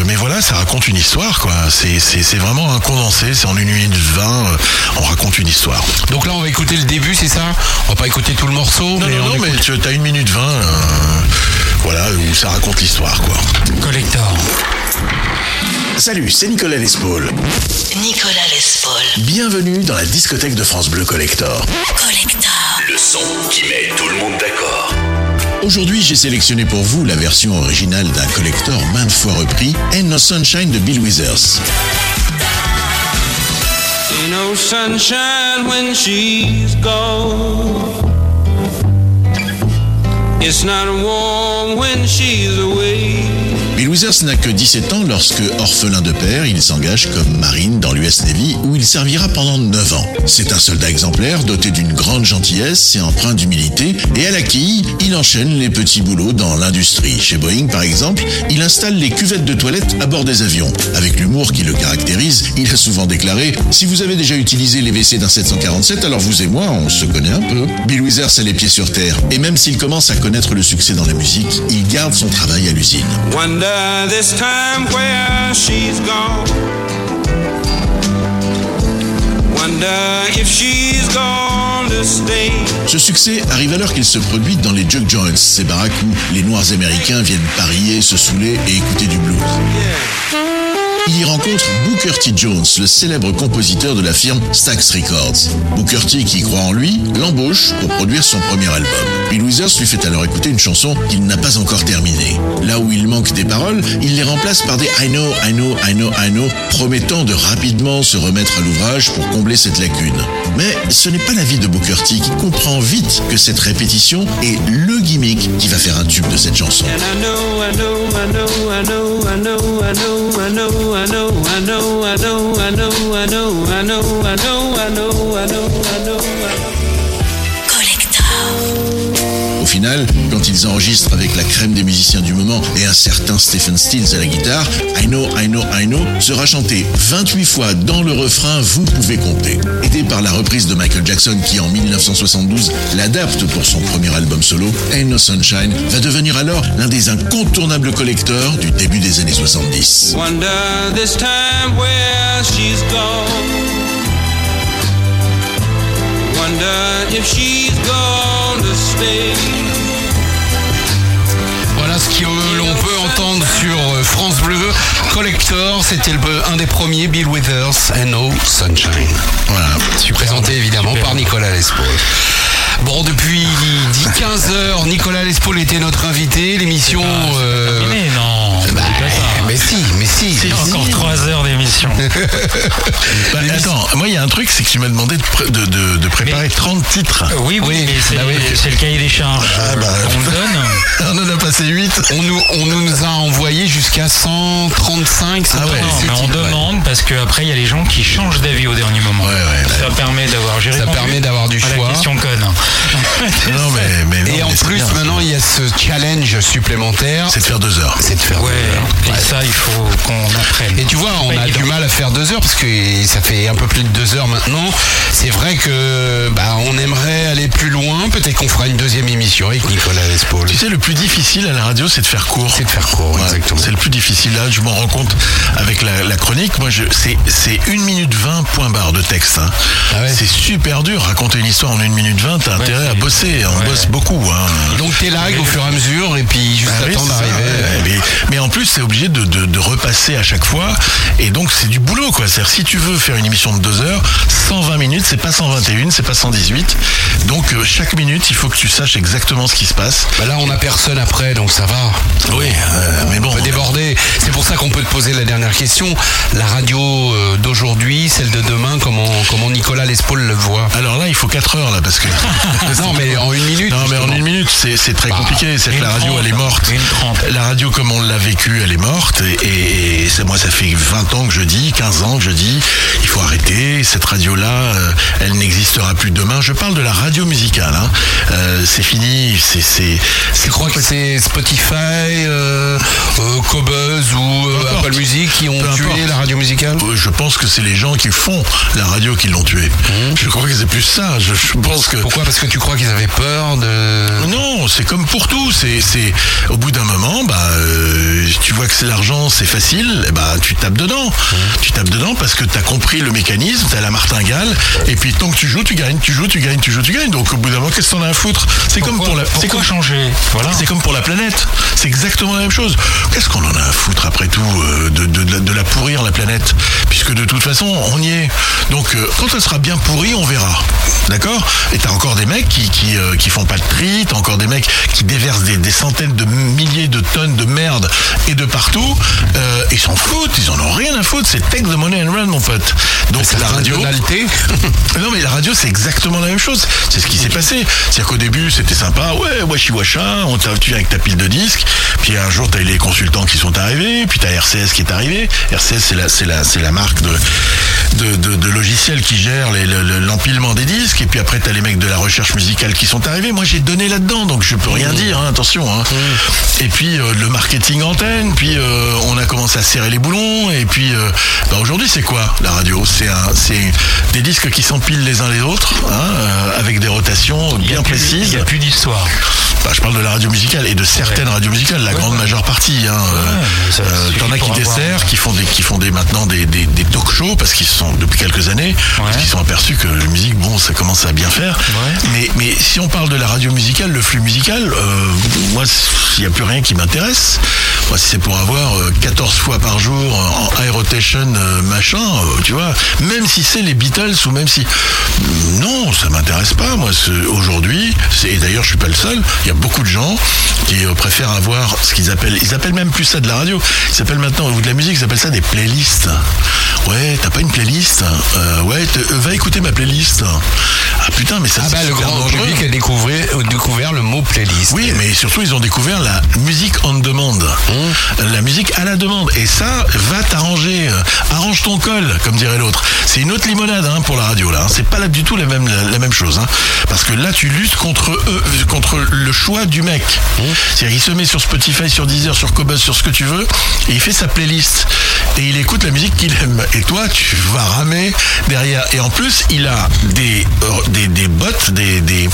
mais voilà, ça raconte une histoire, quoi. C'est, c'est, c'est vraiment un condensé. C'est en une minute vingt. euh, on raconte une histoire. Donc là, on va écouter le début, c'est ça On va pas écouter tout le morceau, Non, mais non, on non, mais écoute- tu as une minute vingt. euh, voilà, où ça raconte l'histoire, quoi. Collector. Salut, c'est Nicolas Lespaul. Nicolas Lespaul. Bienvenue dans la discothèque de France Bleu Collector. Collector. Le son qui met tout le monde d'accord. Aujourd'hui, j'ai sélectionné pour vous la version originale d'un collector maintes fois repris, Ain't No Sunshine de Bill Withers. Ain't no sunshine when she's gone. It's not warm when she's away. Bill Withers n'a que 17 ans lorsque, orphelin de père, il s'engage comme marine dans l'US Navy où il servira pendant 9 ans. C'est un soldat exemplaire doté d'une grande gentillesse et empreint d'humilité et à la quille, il enchaîne les petits boulots dans l'industrie. Chez Boeing par exemple, il installe les cuvettes de toilette à bord des avions. Avec l'humour qui le caractérise, il a souvent déclaré « Si vous avez déjà utilisé les WC d'un 747, alors vous et moi, on se connaît un peu. » Bill Withers a les pieds sur terre et même s'il commence à connaître le succès dans la musique, il garde son travail à l'usine. This time where she's gone. Ce succès arrive alors qu'il se produit dans les jug joints, ces baraques où les Noirs américains viennent parier, se saouler et écouter du blues. Il y rencontre Booker T. Jones, le célèbre compositeur de la firme Stax Records. Booker T, qui croit en lui, l'embauche pour produire son premier album. Bill Withers lui fait alors écouter une chanson qu'il n'a pas encore terminée. Là où il manque des paroles, il les remplace par des I know, I know, I know, I know, promettant de rapidement se remettre à l'ouvrage pour combler cette lacune. Mais ce n'est pas l'avis de Booker qui comprend vite que cette répétition est le gimmick qui va faire un tube de cette chanson. Quand ils enregistrent avec la crème des musiciens du moment et un certain Stephen Stills à la guitare, I know, I know, I know sera chanté 28 fois dans le refrain, vous pouvez compter. Aidé par la reprise de Michael Jackson qui en 1972 l'adapte pour son premier album solo, Ain't No Sunshine va devenir alors l'un des incontournables collecteurs du début des années 70. Wonder this time where she's gone. Wonder if she's stay. Ce que l'on peut entendre sur euh, France Bleu. Collector, c'était un des premiers, Bill Withers, and No Sunshine. Voilà, je suis présenté évidemment par Nicolas Lespaul. Bon, depuis 10-15 heures, Nicolas Lespaul était notre invité. L'émission... non, bah, mais si, mais si. C'est encore 3 heures d'émission. Bah, attends, moi il y a un truc, c'est que tu m'as demandé de, pré- de, de- de préparer 30 titres. Oui, oui, mais c'est bah oui. c'est le cahier des charges. Ah bah, On me donne. on en a passé 8. On nous, on nous a envoyé jusqu'à 135. Ah ouais, Non, mais on demande parce qu'après il y a les gens qui changent d'avis au dernier moment. ça permet d'avoir j'ai Ça répondu permet d'avoir du à choix. La question conne. Non, mais, mais non, Et en mais c'est plus, bien. maintenant, il y a ce challenge supplémentaire. c'est de faire deux heures. C'est de faire Ouais. Et ça il faut qu'on apprenne. Et tu vois, on Pas a évident. du mal à faire deux heures parce que ça fait un peu plus de deux heures maintenant. C'est vrai que bah, on aimerait aller plus loin. Peut-être qu'on fera une deuxième émission avec Nicolas Lespaul. Tu sais, le plus difficile à la radio, c'est de faire court. C'est de faire court, Ouais, exactement. C'est le plus difficile. Là, je m'en rends compte avec la, la chronique. Moi, je, c'est, c'est 1 minute 20 point barre de texte. hein. Ah ouais. C'est super dur. Raconter une histoire en 1 minute 20, t'as intérêt à bosser. On ouais. bosse beaucoup. Hein. Donc t'es là au fur et à mesure et puis juste Ah oui, c'est ça, d'arriver. ouais, mais, mais en plus, c'est obligé de, de- de repasser à chaque fois. Et donc, c'est du boulot, quoi. C'est-à-dire, si tu veux faire une émission de 2 heures, 120 minutes, c'est pas 121, c'est pas 118. Donc, euh, chaque minute, il faut que tu saches exactement ce qui se passe. Bah là, on a personne après, donc ça va. Oui, euh, mais bon. On peut déborder. C'est pour ça qu'on peut te poser la dernière question. La radio euh, d'aujourd'hui, celle de demain, comment, comment Nicolas Lespaul le voit? Alors là, il faut 4 heures, là, parce que. Non, mais en une minute. Non, mais en une minute, c'est très Bah, compliqué. C'est que la radio, elle est morte. La radio, comme on l'a vécu, elle est morte. Et, et- c'est- moi, ça fait 20 ans que je dis, 15 ans que je dis, il faut arrêter. Cette radio-là, euh, elle n'existera plus demain. Je parle de la radio musicale. hein. Euh, c'est fini. C'est c'est Tu crois que c'est Spotify, euh, euh, Cobuzz ou euh. Apple Music qui ont tué la radio musicale? Je pense que c'est les gens qui font la radio qui l'ont tué. Je crois que c'est plus ça. Je, je pense que. Pourquoi? Parce que tu crois qu'ils avaient peur de... Non, c'est comme pour tout. C'est, c'est au bout d'un moment, bah, euh, tu vois que c'est l'argent, c'est facile. eh bah, tu tapes dedans. Tu tapes dedans parce que t'as compris le mécanisme, t'as la martingale. Et puis tant que tu joues, tu gagnes, tu joues, tu gagnes, tu joues, tu gagnes. Donc au bout d'un moment, qu'est-ce que t'en as à foutre? C'est comme pour la. C'est comme changer? Voilà. c'est comme pour la planète. C'est exactement la même chose. Qu'est-ce qu'on en a à foutre après tout euh, de, de- de la- de la pourrir la planète? Puisque de toute façon, on y est. Donc euh, quand elle sera bien pourrie, on verra. D'accord? Et t'as encore des mecs qui, qui, euh, qui font pas de tri, t'as encore des mecs qui déversent des, des centaines de milliers de tonnes de merde et de partout. Euh, ils s'en foutent, ils en ont rien à foutre. C'est take the money and run, mon pote. Donc la radio. non mais la radio c'est exactement la même chose. C'est ce qui s'est passé. C'est-à-dire qu'au début c'était sympa, ouais, washi washa, on t'a tu viens avec ta pile de disques. Puis un jour, t'as eu les consultants qui sont arrivés, puis t'as RCS qui est arrivé. RCS, c'est la, c'est la, c'est la marque de, de, de, de logiciels qui gère l'empilement des disques. Et puis après, t'as les mecs de la recherche musicale qui sont arrivés. Moi, j'ai donné là-dedans, donc je peux rien dire, hein, attention. hein. Et puis euh, le marketing puis euh, on a commencé à serrer les boulons. Et puis euh, bah, aujourd'hui, c'est quoi la radio? C'est un, c'est des disques qui s'empilent les uns les autres, hein, euh, avec des rotations bien précises. Il n'y a plus d'histoire. Bah, je parle de la radio musicale et de certaines radios musicales, la grande majeure partie. Hein, T'en as qui desserrent, qui font des, qui font des maintenant des, des, des talk shows parce qu'ils sont depuis quelques années, parce qu'ils sont aperçus que la musique, bon, ça commence à bien faire. Mais, mais si on parle de la radio musicale, le flux musical, euh, moi, il n'y a plus rien qui m'intéresse. Moi, si c'est pour avoir euh, 14 fois par jour en high rotation, euh, machin, euh, tu vois, même si c'est les Beatles ou même si non, ça m'intéresse pas. Moi, aujourd'hui, et d'ailleurs, je suis pas le seul. Il y a beaucoup de gens qui euh, préfèrent avoir ce qu'ils appellent, ils appellent même plus ça de la radio. Ils s'appellent maintenant ou de la musique, ils appellent ça des playlists. Ouais, t'as pas une playlist Euh, Ouais, te- euh, va écouter ma playlist. Ah putain, mais ça Ah c'est bah le grand dangereux. public a découvert, découvert le mot playlist. Oui, mais surtout, ils ont découvert la musique on demand. La musique à la demande. Et ça, va t'arranger. Arrange ton col, comme dirait l'autre. C'est une autre limonade hein, pour la radio, là. hein. C'est pas là du tout la même, la, la même chose. hein. Parce que là, tu luttes contre eux, contre le choix du mec. C'est-à-dire, il se met sur Spotify, sur Deezer, sur Cobuzz, sur ce que tu veux, et il fait sa playlist. Et il écoute la musique qu'il aime. Et toi, tu vas ramer derrière. Et en plus, il a des, euh, des, des bots, des, des,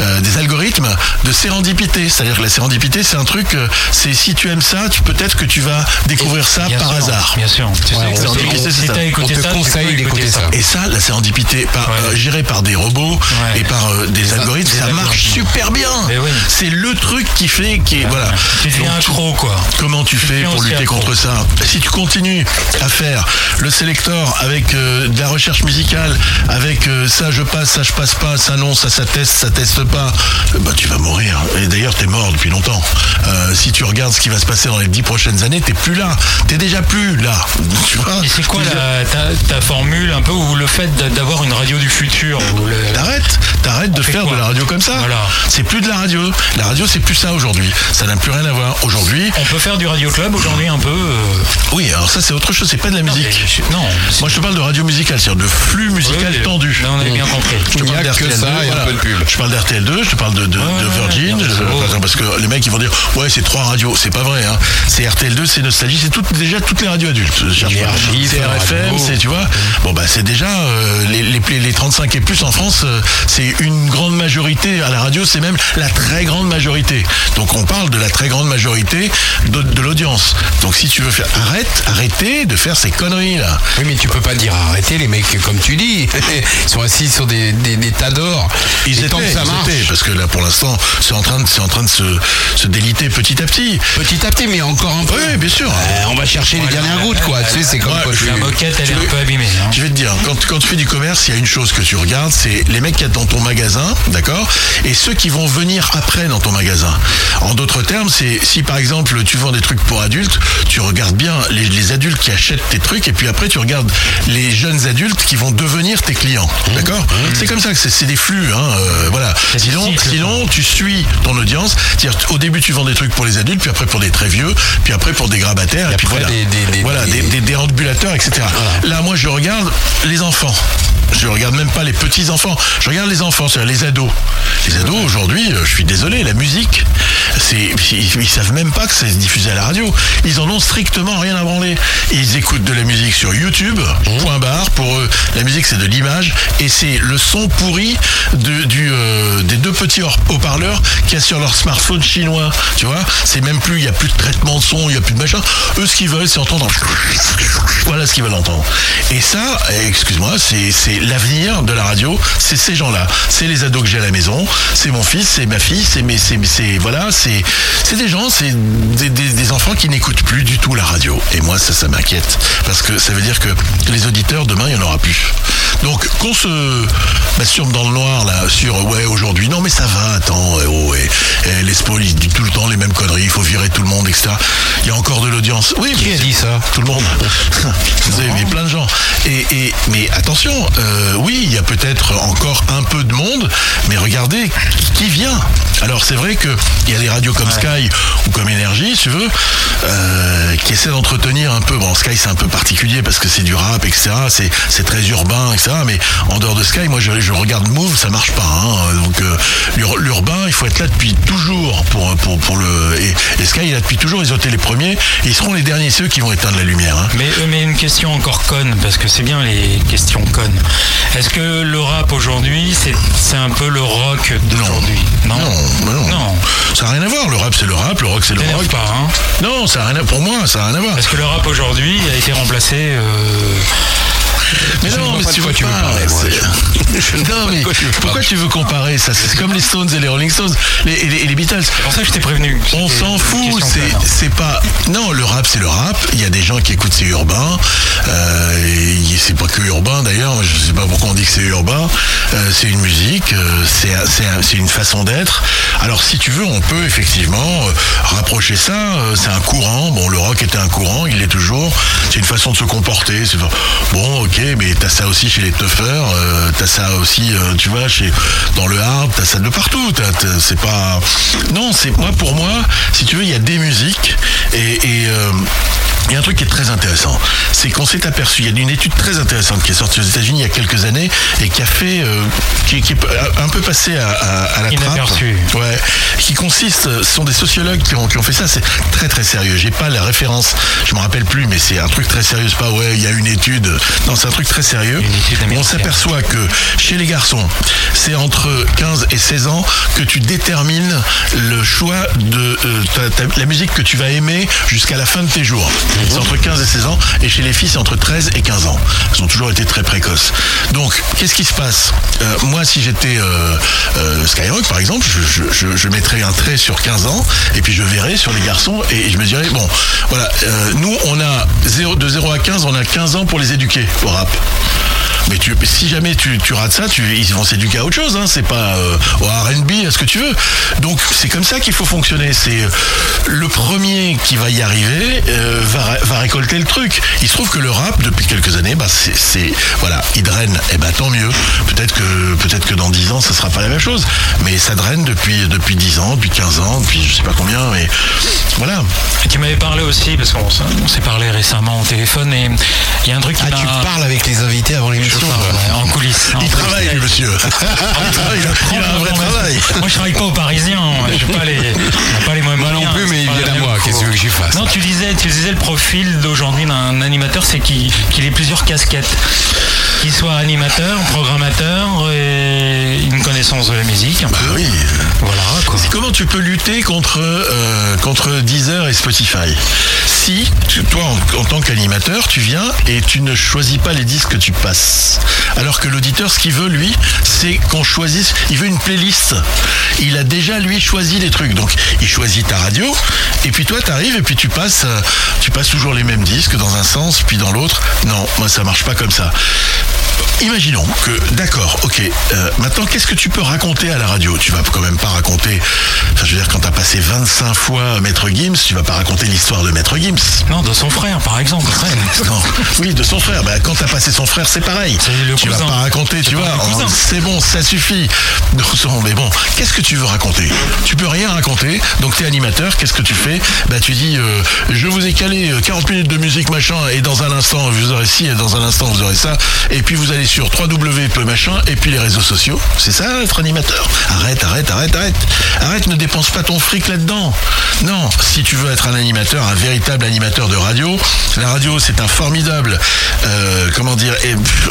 euh, des algorithmes de sérendipité. C'est-à-dire que la sérendipité, c'est un truc, euh, c'est si tu aimes ça, tu peut-être que tu vas découvrir ça Bien par sûr, hasard. bien sûr. Tu sais Ouais, on- on- si c'est ça. écouté ça, tu peux écouter ça. Et ça, la sérendipité, par, euh, gérée par des robots et par euh, des algorithmes, ça marche super bien. Mais oui. C'est le truc qui fait, qui est, voilà. Tu deviens accro, quoi. Comment tu fais pour lutter contre ça? Si tu continues à faire le sélecteur avec euh, de la recherche musicale, avec euh, ça je passe, ça je passe pas, ça non, ça ça teste, ça teste pas, euh, bah tu vas mourir. Et d'ailleurs t'es mort depuis longtemps. Si tu regardes ce qui va se passer dans les dix prochaines années, t'es plus là. T'es déjà plus là. Tu vois? Et c'est quoi la, ta, ta formule un peu ou le fait d'a- d'avoir une radio du futur le- T'arrêtes, t'arrêtes de faire de la radio comme ça. C'est plus de la radio. La radio, c'est plus ça aujourd'hui. Ça n'a plus rien à voir. Aujourd'hui. On peut faire du radio club aujourd'hui un peu. Oui, alors ça, c'est autre chose. C'est pas de la musique. non. Moi, je te parle de radio musicale, c'est-à-dire de flux musical Oui, tendu. là, on avait bien compris. Je te parle a que d'RTL2, ça et un voilà. Je parle d'RTL2, je te parle de, de, de Virgin. bien je- parce que les mecs, ils vont dire, ouais, c'est trois radios. C'est pas vrai, hein. C'est RTL2, c'est Nostalgie, c'est tout, déjà toutes les radios adultes. C'est RFM, c'est, tu vois. Bon, bah, c'est déjà, euh, les, les, les 35 et plus en France, euh, c'est une grande majorité. À la radio, c'est même la très grande majorité. Donc, on parle de la très grande majorité de, de l'audience. Donc, si tu veux faire, arrête, de faire ces conneries, là. Oui, mais tu peux pas dire arrêtez les mecs, comme tu dis. Ils sont assis sur des, des, des tas d'or. Ils Et étaient, tant que ça ils marche. étaient, parce que là, pour l'instant, c'est en train de, c'est en train de se, se déliter petit à petit. Petit à petit, mais encore un peu. Oui, bien sûr. Euh, on va chercher les dernières gouttes, quoi. Tu sais, c'est comme je- tu... La moquette, elle est un peu abîmée. hein. Je vais te dire, quand, quand tu fais du commerce, il y a une chose que tu regardes, c'est les mecs qu'il y a dans ton magasin, d'accord? Et ceux qui vont venir après dans ton magasin. En d'autres termes, c'est si par exemple tu vends des trucs pour adultes, tu regardes bien les, les adultes qui achètent tes trucs et puis après tu regardes les jeunes adultes qui vont devenir tes clients, d'accord C'est comme ça que c'est des flux, hein, euh, voilà. Sinon, sinon tu suis ton audience. Au début tu vends des trucs pour les adultes, puis après pour des très vieux, puis après pour des grabataires, et, puis voilà, des- des- des- voilà, des- des, des déambulateurs, etc. Là, moi, je regarde les enfants. Je regarde même pas les petits enfants. Je regarde les enfants, c'est-à-dire les ados. Les ados aujourd'hui, euh, je suis désolé, la musique, c'est ils, ils savent même pas que c'est diffusé à la radio. Ils en ont strictement rien à branler. Ils écoutent de la musique sur YouTube. Point barre. Pour eux, la musique c'est de l'image et c'est le son pourri de, du euh, des deux petits haut- haut-parleurs qu'il y a sur leur smartphone chinois. Tu vois, c'est même plus, il y a plus de traitement de son, il y a plus de machin. Eux, ce qu'ils veulent, c'est entendre. Voilà ce qu'ils veulent entendre. Et ça, excuse-moi, c'est l'avenir de la radio. C'est ces gens-là. C'est les ados que j'ai à la maison. C'est mon fils, c'est ma fille, c'est mes, c'est, c'est- voilà, c'est, c'est des gens, c'est des, des- des enfants qui n'écoutent plus du tout la radio. Et moi, ça, ça m'inquiète parce que ça veut dire que les auditeurs demain, il y en aura plus. Donc, qu'on se masturbe dans le noir là sur ouais aujourd'hui, non mais ça va, attends, oh, eh, eh, les spoils, ils disent tout le temps les mêmes conneries, il faut virer tout le monde, etc. Il y a encore de l'audience. Oui, Qui a dit ça Tout le monde. Vous avez vu plein de gens. Et, et- mais attention, euh, oui, il y a peut-être encore un peu de monde, mais regardez qui vient. Alors c'est vrai que il y a des radios comme Sky Sky ou comme Énergie, si tu veux, euh, qui essaie d'entretenir un peu. Bon, Sky c'est un peu particulier parce que c'est du rap, etc. C'est c'est très urbain, etc. Mais en dehors de Sky, moi je, je regarde Move, ça marche pas. hein. Donc euh, l'ur- l'urbain, il faut être là depuis toujours pour pour pour le et, et Sky il est là depuis toujours. Ils ont été les premiers et ils seront les derniers ceux qui vont éteindre la lumière. hein. Mais, euh, mais une question encore conne, parce que c'est bien les questions connes. Est-ce que le rap aujourd'hui, c'est c'est un peu le rock d'aujourd'hui? Non. bah non. Ça n'a rien à voir. Le rap c'est le rap, le rock c'est le rock. pas, hein Non, ça a rien à, pour moi, ça n'a rien à voir. Parce que le rap aujourd'hui a été remplacé. euh, Mais non, vois mais tu quoi veux non, mais pourquoi tu veux comparer ça? C'est comme les Stones et les Rolling Stones les- et, les, Beatles. C'est pour ça que je t'ai prévenu. On s'en fout. C'est pas. Non, le rap, c'est le rap. Il y a des gens qui écoutent c'est urbain. Euh, c'est pas que urbain d'ailleurs. Je sais pas pourquoi on dit que c'est urbain. Euh, c'est une musique. euh, c'est un- c'est un- c'est une façon d'être. Alors, si tu veux, on peut effectivement rapprocher ça. c'est un courant. Bon, le rock était un courant. Il l'est toujours. C'est une façon de se comporter. Bon, ok, mais t'as ça aussi chez les toughers. euh, t'as ça aussi, euh, tu vois, chez dans le hard. T'as ça de partout. C'est pas. Non, c'est moi pour moi. Si tu veux, il y a des musiques et. et, euh, il y a un truc qui est très intéressant, c'est qu'on s'est aperçu, il y a une étude très intéressante qui est sortie aux États-Unis il y a quelques années et qui a fait, euh, qui, qui est un peu passé à, à- à la trappe. Ouais, qui consiste, ce sont des sociologues qui ont, qui ont fait ça, c'est très très sérieux. J'ai pas la référence, je me rappelle plus, mais c'est un truc très sérieux. C'est pas ouais, il y a une étude. Non, c'est un truc très sérieux. On s'aperçoit que chez les garçons, c'est entre 15 et 16 ans que tu détermines le choix de euh, ta- ta- la musique que tu vas aimer jusqu'à la fin de tes jours. C'est entre 15 et 16 ans, et chez les filles, c'est entre 13 et 15 ans. Elles ont toujours été très précoces. Donc, qu'est-ce qui se passe? Euh, Moi, si j'étais euh, euh, Skyrock, par exemple, je, mettrais un trait sur 15 ans, et puis je verrais sur les garçons, et je me bon, voilà, euh, nous, on a 0, de 0 à 15, on a 15 ans pour les éduquer au rap. Mais tu, si jamais tu, tu rates ça, tu, ils vont s'éduquer à autre chose. Hein, c'est pas euh, au R&B, à ce que tu veux. Donc c'est comme ça qu'il faut fonctionner. C'est euh, le premier qui va y arriver euh, va, va récolter le truc. Il se trouve que le rap depuis quelques années, bah c'est, voilà, il draine. Et ben tant mieux. Peut-être que peut-être que dans 10 ans, ça sera pas la même chose. Mais ça draine depuis depuis 10 ans, depuis 15 ans, depuis je sais pas combien. Mais voilà. Et tu m'avais parlé aussi, parce qu'on s'est- parlé récemment au téléphone, et il y a un truc qui Ah, m'a... tu parles avec les invités avant l'émission Ouais, en coulisses. Il travaille, lui, monsieur. il, travaille, il a- il a un vrai travail. Moi, je travaille pas aux Parisiens. Je pas les, pas les moyens. Moi non plus, mais il vient à moi. Qu'est-ce que tu veux que j'y fasse Non, tu disais, tu disais le profil d'aujourd'hui d'un animateur, c'est qu'il ait plusieurs casquettes. Qu'il soit animateur, programmateur et une connaissance de la musique. Un Bah peu. oui. Voilà, quoi. Comment tu peux lutter contre, euh, contre Deezer et Spotify? Si, toi, en, tant qu'animateur, tu viens et tu ne choisis pas les disques que tu passes. Alors que l'auditeur, ce qu'il veut, lui, c'est qu'on choisisse, il veut une playlist. Il a déjà, lui, choisi les trucs. Donc, il choisit ta radio, et puis toi, tu arrives et puis tu passes, euh, tu passes toujours les mêmes disques dans un sens, puis dans l'autre. Non, moi, ça marche pas comme ça. Imaginons que, d'accord, ok, euh, maintenant qu'est-ce que tu peux raconter à la radio? Tu vas quand même pas raconter, enfin je veux dire quand t'as passé 25 fois Maître Gims, tu vas pas raconter l'histoire de Maître Gims. Non, de son frère, par exemple. Non, oui, de son frère. Bah, quand t'as passé son frère, c'est pareil. le tu cousin. vas pas raconter, tu vois. oh. C'est bon, ça suffit. Non, mais bon, qu'est-ce que tu veux raconter? Tu peux rien raconter. Donc t'es animateur, qu'est-ce que tu fais? Bah tu dis, euh, je vous ai calé euh, 40 minutes de musique machin, et dans un instant vous aurez ci, et dans un instant vous aurez ça, et puis vous allez sur www machin, et puis les réseaux sociaux. C'est ça être animateur. Arrête, arrête, arrête, arrête. Arrête, ne dépense pas ton fric là-dedans. Non, si tu veux être un animateur, un véritable animateur de radio, la radio c'est un formidable, euh, comment dire,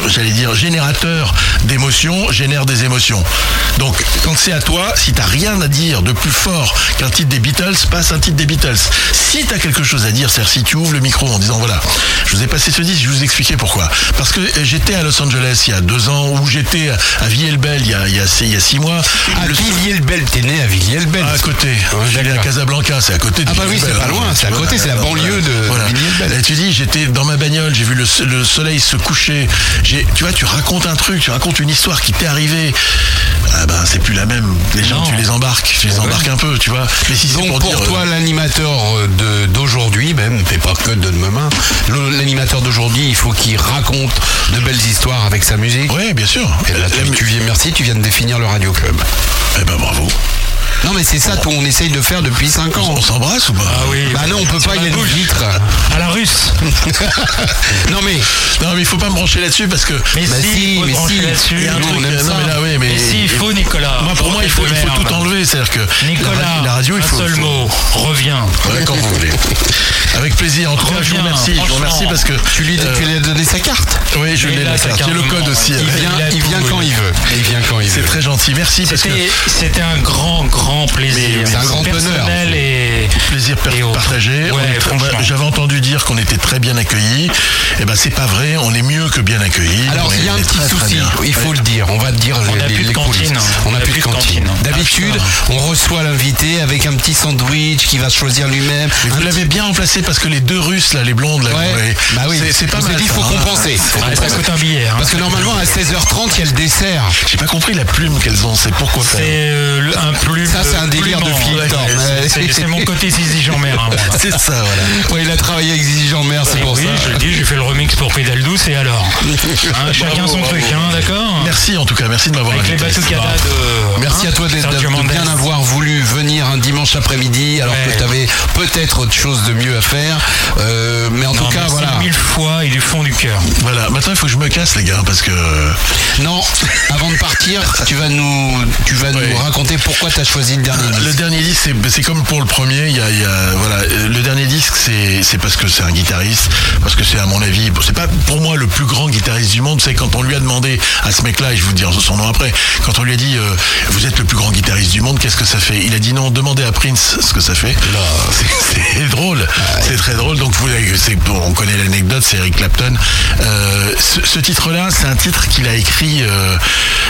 j'allais dire générateur d'émotions, génère des émotions. Donc quand c'est à toi, si t'as rien à dire de plus fort qu'un titre des Beatles, passe un titre des Beatles. Si t'as quelque chose à dire, c'est-à-dire si tu ouvres le micro en disant voilà, je vous ai passé ce disque, je vous expliquer pourquoi. Parce que euh, j'étais à Los Angeles il y a deux ans, ou j'étais à Villiers-le-Bel il y a, il y a, il y a six mois. À Le- Villiers-le-Bel, t'es né? À Villiers-le-Bel. à côté. J'allais à Casablanca, c'est à côté de Ah bah oui, c'est pas hein. loin, c'est à côté, c'est la banlieue de Voilà. Villiers-le-Bel. Et tu dis, j'étais dans ma bagnole, j'ai vu le, le soleil se coucher. Tu vois, tu racontes un truc, tu racontes une histoire qui t'est arrivée. Ah ben, c'est plus la même. Les gens, tu les embarques, tu les embarques un peu, tu vois. Mais si c'est Donc pour, pour, dire, toi, euh, l'animateur euh, d'aujourd'hui, même, mais pas que de demain, l'animateur d'aujourd'hui, il faut qu'il raconte de belles histoires avec sa musique. Oui, bien sûr. Et là, tu, La mu- tu viens, merci, tu viens de définir le Radio Club. Eh ben bravo. Non, mais c'est ça, tout, on essaye de faire depuis 5 ans. On s'embrasse ou pas Ah oui. Bah non, on peut pas, il y a une vitre. À la russe. non, mais. Non, mais il faut pas me brancher là-dessus parce que. Mais Bah si, faut mais si. là-dessus. Il y a un truc, aime non, mais là, oui, mais. Mais si, il faut Nicolas. Moi, pour moi, il faut, il faut tout enlever. C'est-à-dire que. Nicolas, la, radio, il faut. un seul faut- mot, reviens. Ouais, quand vous voulez. Avec plaisir. En tout cas, je vous remercie. Je vous remercie parce que. Tu lui, euh, tu lui as donné sa carte Oui, je Il l'ai a la sa carte. J'ai le code aussi. Il avec. vient, quand il veut. Il vient quand il C'est veut. très gentil. Merci parce que. C'était c'était un grand, grand plaisir. Mais c'est un grand personnel honneur. et Plaisir per- Et autres. partagé. Ouais, franchement. J'avais entendu dire qu'on était très bien accueillis. Eh ben, c'est pas vrai. On est mieux que bien accueillis. Alors, On il y a un petit très, souci, il faut Ouais. le dire, on va te dire On les, a plus de les cantine. On n'a plus de cantine. D'habitude, on reçoit l'invité avec un petit sandwich qui va choisir lui-même. Vous l'avez bien remplacé parce que les deux Russes, là, les blondes, là, Ouais. ouais, Bah oui. c'est- pas mal. dit, ça, faut hein. compenser. Ah, ça compenser. coûte un billet. hein. Parce que normalement, à 16h30, il y a le dessert. J'ai pas compris la plume qu'elles ont. C'est pourquoi C'est faire euh, le- un plume. Ça, c'est un délire de. Philippe Thorne. c'est- mon côté Zizi hein, moi. C'est ça, voilà. Il a travaillé avec Zizi c'est Et pour oui, ça. je le dis, j'ai fait le remix pour Pédale Douce et alors Hein, Chacun son truc, hein, d'accord Merci en tout cas, merci de m'avoir invité. Merci hein, à toi d'être- de, bien avoir voulu venir un dimanche après-midi alors que tu avais peut-être autre chose de mieux à faire. Euh, mais en Non, tout cas, voilà. mille fois et du fond du cœur. Voilà, maintenant il faut que je me casse les gars parce que Non, avant de partir, tu vas nous, tu vas nous raconter pourquoi tu as choisi le dernier le disque. dernier disque c'est- comme pour le premier, il y a, il y a- voilà, le dernier disque c'est parce que c'est un guitariste, parce que c'est à mon avis, c'est pas pour moi le plus grand guitariste du monde, c'est quand on lui a demandé à ce mec-là, et je vous dire son nom après, quand on lui a dit euh, vous êtes le plus grand guitariste du monde, qu'est-ce que ça fait? Il a dit non, demandez à Prince ce que ça fait. C'est- drôle, c'est très drôle. Donc vous, c'est- bon, on connaît l'anecdote, c'est Eric Clapton. Euh, ce ce titre-là, c'est un titre qu'il a écrit, euh,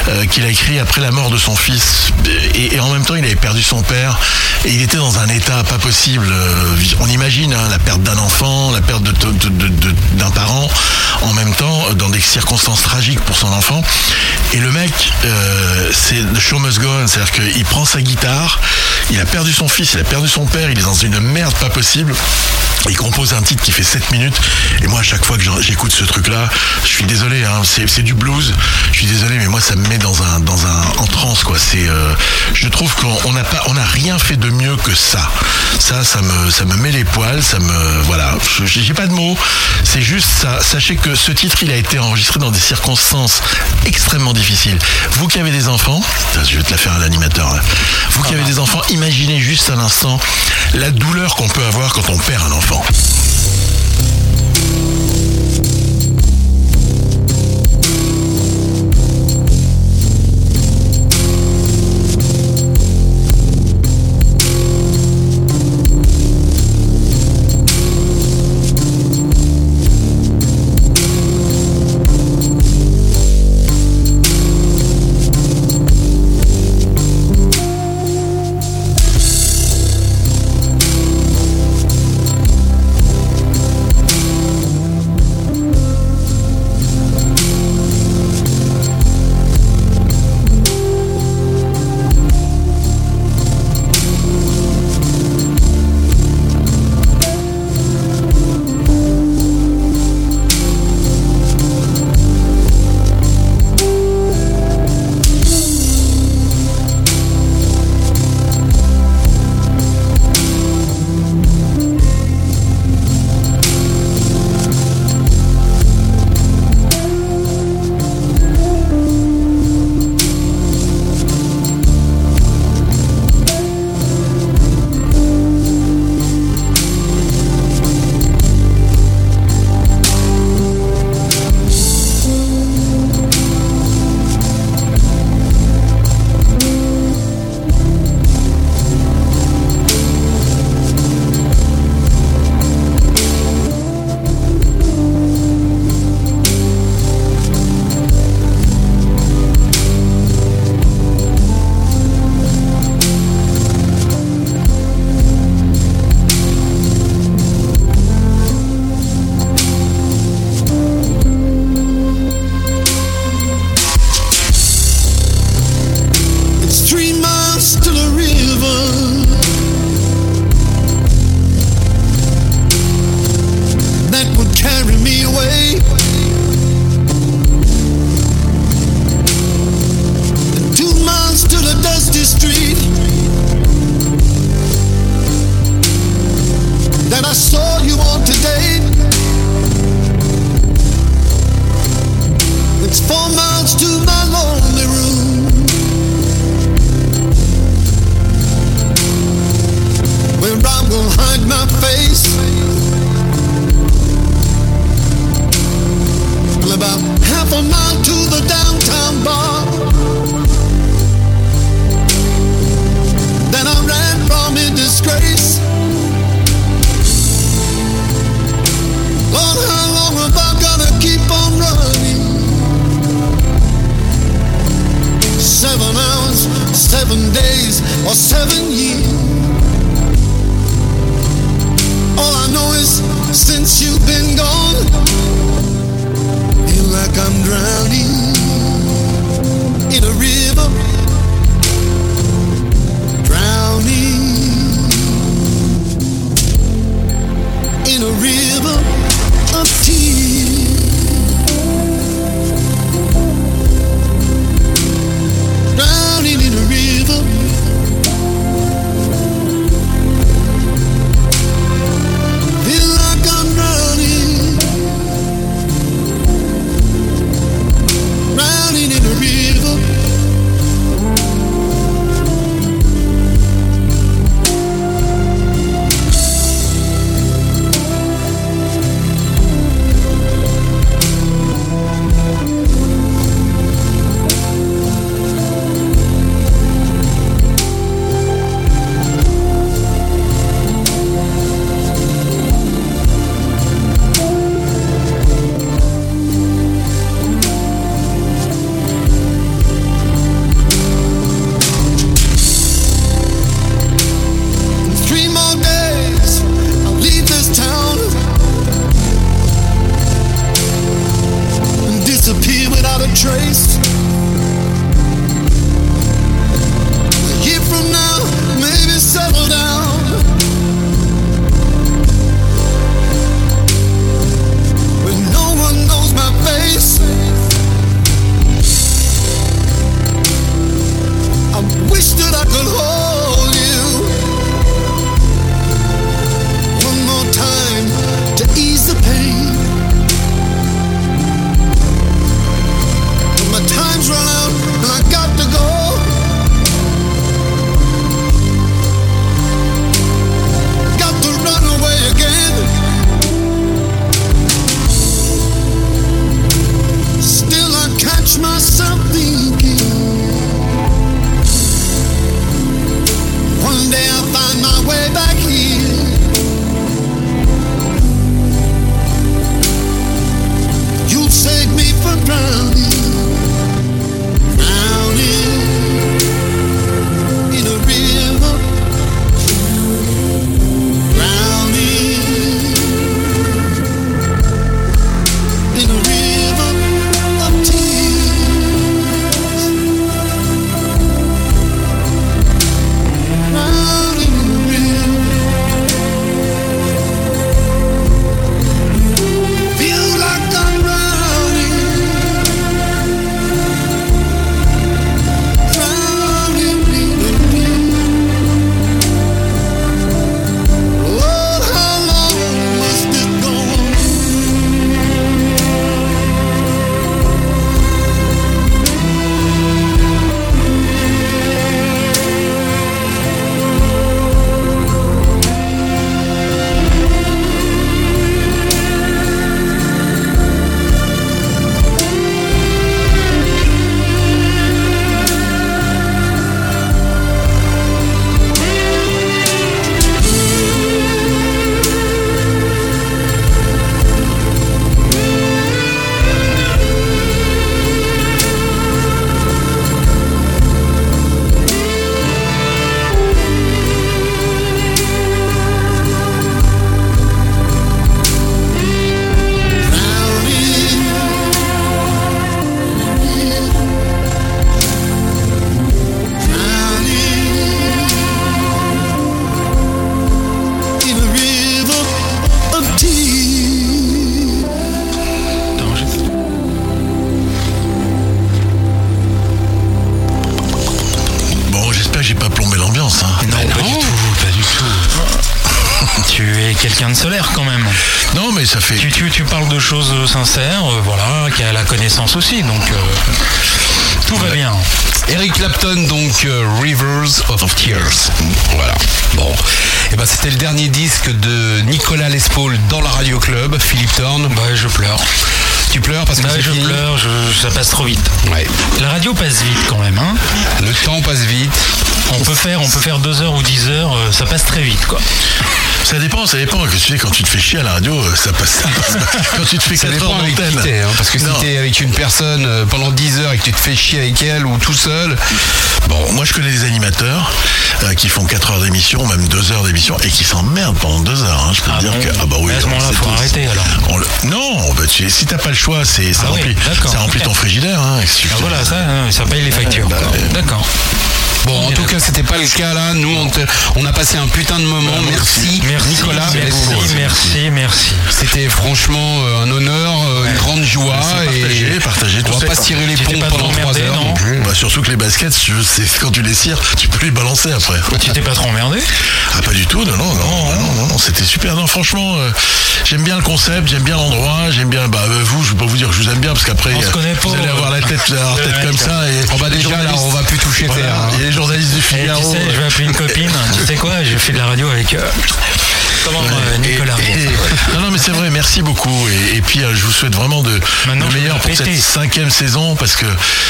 euh, qu'il a écrit après la mort de son fils, et, et en même temps il avait perdu son père, et il était dans un état pas possible. Euh, On imagine hein, la perte d'un enfant, la perte d'un parent, en même temps dans des circonstances tragiques pour son enfant. Et le mec, euh, c'est the show must go on, c'est-à-dire qu'il prend sa guitare, il a perdu son fils, il a perdu son père, il est dans une merde pas possible. Il compose un titre qui fait 7 minutes et moi à chaque fois que j'écoute ce truc là je suis désolé hein, c'est du blues je suis désolé mais moi ça me met dans un dans un en transe quoi c'est euh, je trouve qu'on on n'a pas on n'a rien fait de mieux que ça. Ça ça me ça me met les poils ça me voilà. Je- j'ai pas de mots. C'est juste ça. Sachez que ce titre il a été enregistré dans des circonstances extrêmement difficiles. Vous qui avez des enfants je vais te la faire à l'animateur là. vous qui avez des enfants imaginez juste un instant la douleur qu'on peut avoir quand on perd un enfant carry me away. Choses sincères, euh, voilà, qui a la connaissance aussi, donc euh, tout va bien. Eric Clapton, donc euh, Rivers of Tears. Voilà. Bon. Et ben c'était le dernier disque de Nicolas Lespaul dans la Radio Club, Philippe Thorne. Bah, je pleure. Tu pleures parce que Bah, je fini pleure, je- ça passe trop vite. Ouais. La radio passe vite quand même, hein. Le temps passe vite. On peut faire, on peut faire deux heures ou dix heures, euh, ça passe très vite, quoi. Ça dépend, ça dépend. Que tu sais, quand tu te fais chier à la radio, euh, ça passe. ça passe. Quand tu te fais Ça 4 dépend heures avec qui d'antenne. t'es, hein, parce que si Non. t'es avec une personne euh, pendant 10 heures et que tu te fais chier avec elle ou tout seul, Bon, moi je connais des animateurs euh, qui font 4 heures d'émission, même 2 heures d'émission, et qui s'emmerdent pendant 2 heures. hein. Je peux Ah te dire bon que. Ah bah oui. À ce moment-là, faut tous. arrêter, alors. On le- Non, bah, tu- si t'as pas le choix, c'est ça Ah oui, remplit, ça remplit ton frigidaire. Hein, Ah voilà, ça, hein, ça paye les factures. bah, euh, D'accord. Bon, en tout cas, c'était pas le cas là. Nous, on, te- on a passé un putain de moment. Merci, Merci, Nicolas. merci, merci, merci. C'était franchement euh, un honneur, euh, une grande joie. Partagez, et partagez tout on va pas tirer les pas pendant trop 3 emmerdé, heures. non. Bah, surtout que les baskets, sais, quand tu les cires, tu peux les balancer après. Tu t'es pas trop emmerdé Ah pas du tout, non, non, non, non, non, non, non, c'était super. Non, franchement, euh, j'aime bien le concept, j'aime bien l'endroit, j'aime bien. Bah euh, vous, je vais pas vous dire que je vous aime bien parce qu'après On se euh, connaît pas, vous allez euh. avoir la tête, la tête comme ça. Et Oh, bah, les déjà, là, on va plus toucher Voilà, terre, hein. Il y a les journalistes du Et Figaro. tu sais, je vais appeler une copine. tu sais quoi Je fais de la radio avec euh, comment euh, Et- Nicolas. et- non, non, mais c'est vrai, merci beaucoup. Et, et puis, euh, je vous souhaite vraiment de, Maintenant, le meilleur pour péter. cette cinquième saison parce que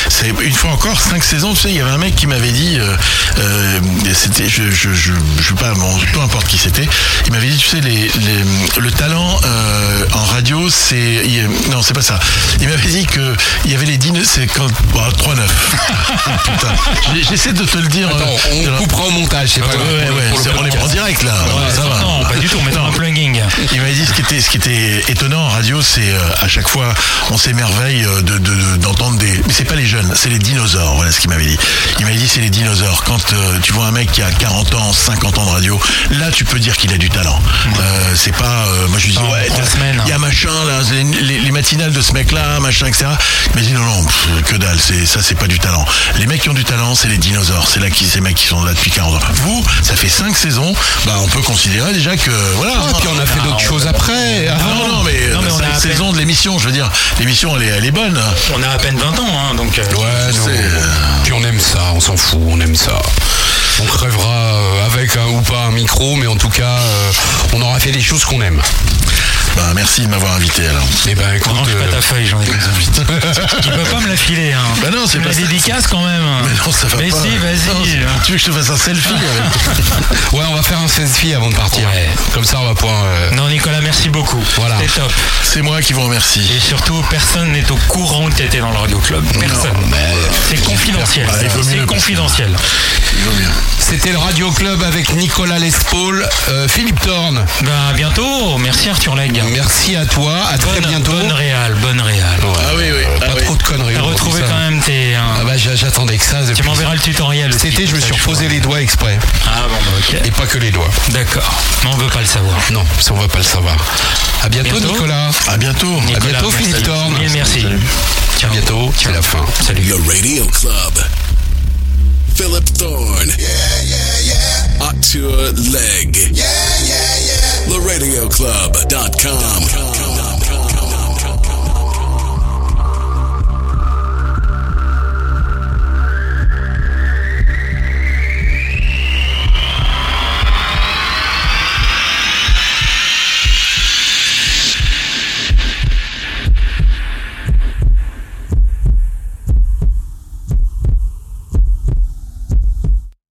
c'est une fois encore cinq saisons. Tu sais, il y avait un mec qui m'avait dit, euh, euh, c'était, je, je, je, je sais pas, bon, peu importe qui c'était, il m'avait dit, tu sais, les, les- le talent euh, en radio, c'est, non, c'est pas ça. Il m'avait dit que il y avait les dîners, c'est quand, bah, 3-9. Putain, J'ai- j'essaie de te le dire. Attends, on coupera au montage, c'est pas grave. ouais, ouais, on est en direct là. Ouais, ça va. non, pas du tout, on un. Il m'avait dit ce qui était, ce qui était étonnant en radio, c'est euh, à chaque fois, on s'émerveille euh, de, de- d'entendre des. Mais c'est pas les jeunes, c'est les dinosaures. Voilà ce qu'il m'avait dit. Il m'avait dit c'est les dinosaures. Quand euh, tu vois un mec qui a 40 ans, 50 ans de radio, là tu peux dire qu'il a du talent. Euh, c'est pas. moi je lui dis Non, ouais, il y a machin là, les, les- les matinales de ce mec-là, machin, etc. Il m'a dit non non, pff, que dalle, c'est ça c'est pas du talent. Les mecs qui ont du talent, c'est les dinosaures. C'est là qui ces mecs qui sont là depuis 40 ans. Vous, ça fait 5 saisons, bah on peut considérer déjà que voilà. Ah, puis on a fait d'autres choses après. Ah non, non, mais, Non, mais on a peine- saisons de l'émission, je veux dire, l'émission elle est, elle est bonne. On a à peine 20 ans, hein, donc. euh, Ouais, non. C'est, Puis on aime ça, on s'en fout, on aime ça. On crèvera avec un ou pas un micro, mais en tout cas, euh, on aura fait des choses qu'on aime. Bah merci de m'avoir invité alors. Eh ben écoute, Range pas euh, ta feuille, j'en ai besoin. tu peux pas me la filer, hein. Bah non, c'est pas dédicace quand même. Mais non, ça va Mais pas. si, vas-y. Tu veux que je te fasse un selfie avec ouais, on va faire un selfie avant de partir. Ouais. Comme ça, on va pouvoir. euh, Non, Nicolas, merci beaucoup. Voilà. C'était top. C'est moi qui vous remercie. Et surtout, personne n'est au courant que tu étais dans le Radio Club. Personne. C'est confidentiel. Bah, C'est confidentiel. C'était le Radio Club avec Nicolas Lespaul, euh, Philippe Thorne. Ben, à bientôt. Merci Arthur Legge. Merci à toi, à très bientôt. bonne réal, bonne réal. Ouais, Ah oui, oui. Ah pas oui. trop de conneries. T'as retrouvé quand même tes. hein, Ah bah j'a- j'attendais que ça. tu m'enverras le tutoriel. Été, je me suis reposé les doigts exprès. Ah bon, bah, ok. Et pas que les doigts. D'accord. Mais on veut pas le savoir. Non, ça on va pas le savoir. À bientôt, Bientôt. Nicolas. À bientôt. À Nicolas, bientôt merci. Philippe Thorne. Mille merci. À bientôt, c'est la fin. Salut. The Radio Club. Philip Thorne. Yeah, yeah, yeah. Arthur Legg. Yeah, yeah, yeah. theradioclub.com.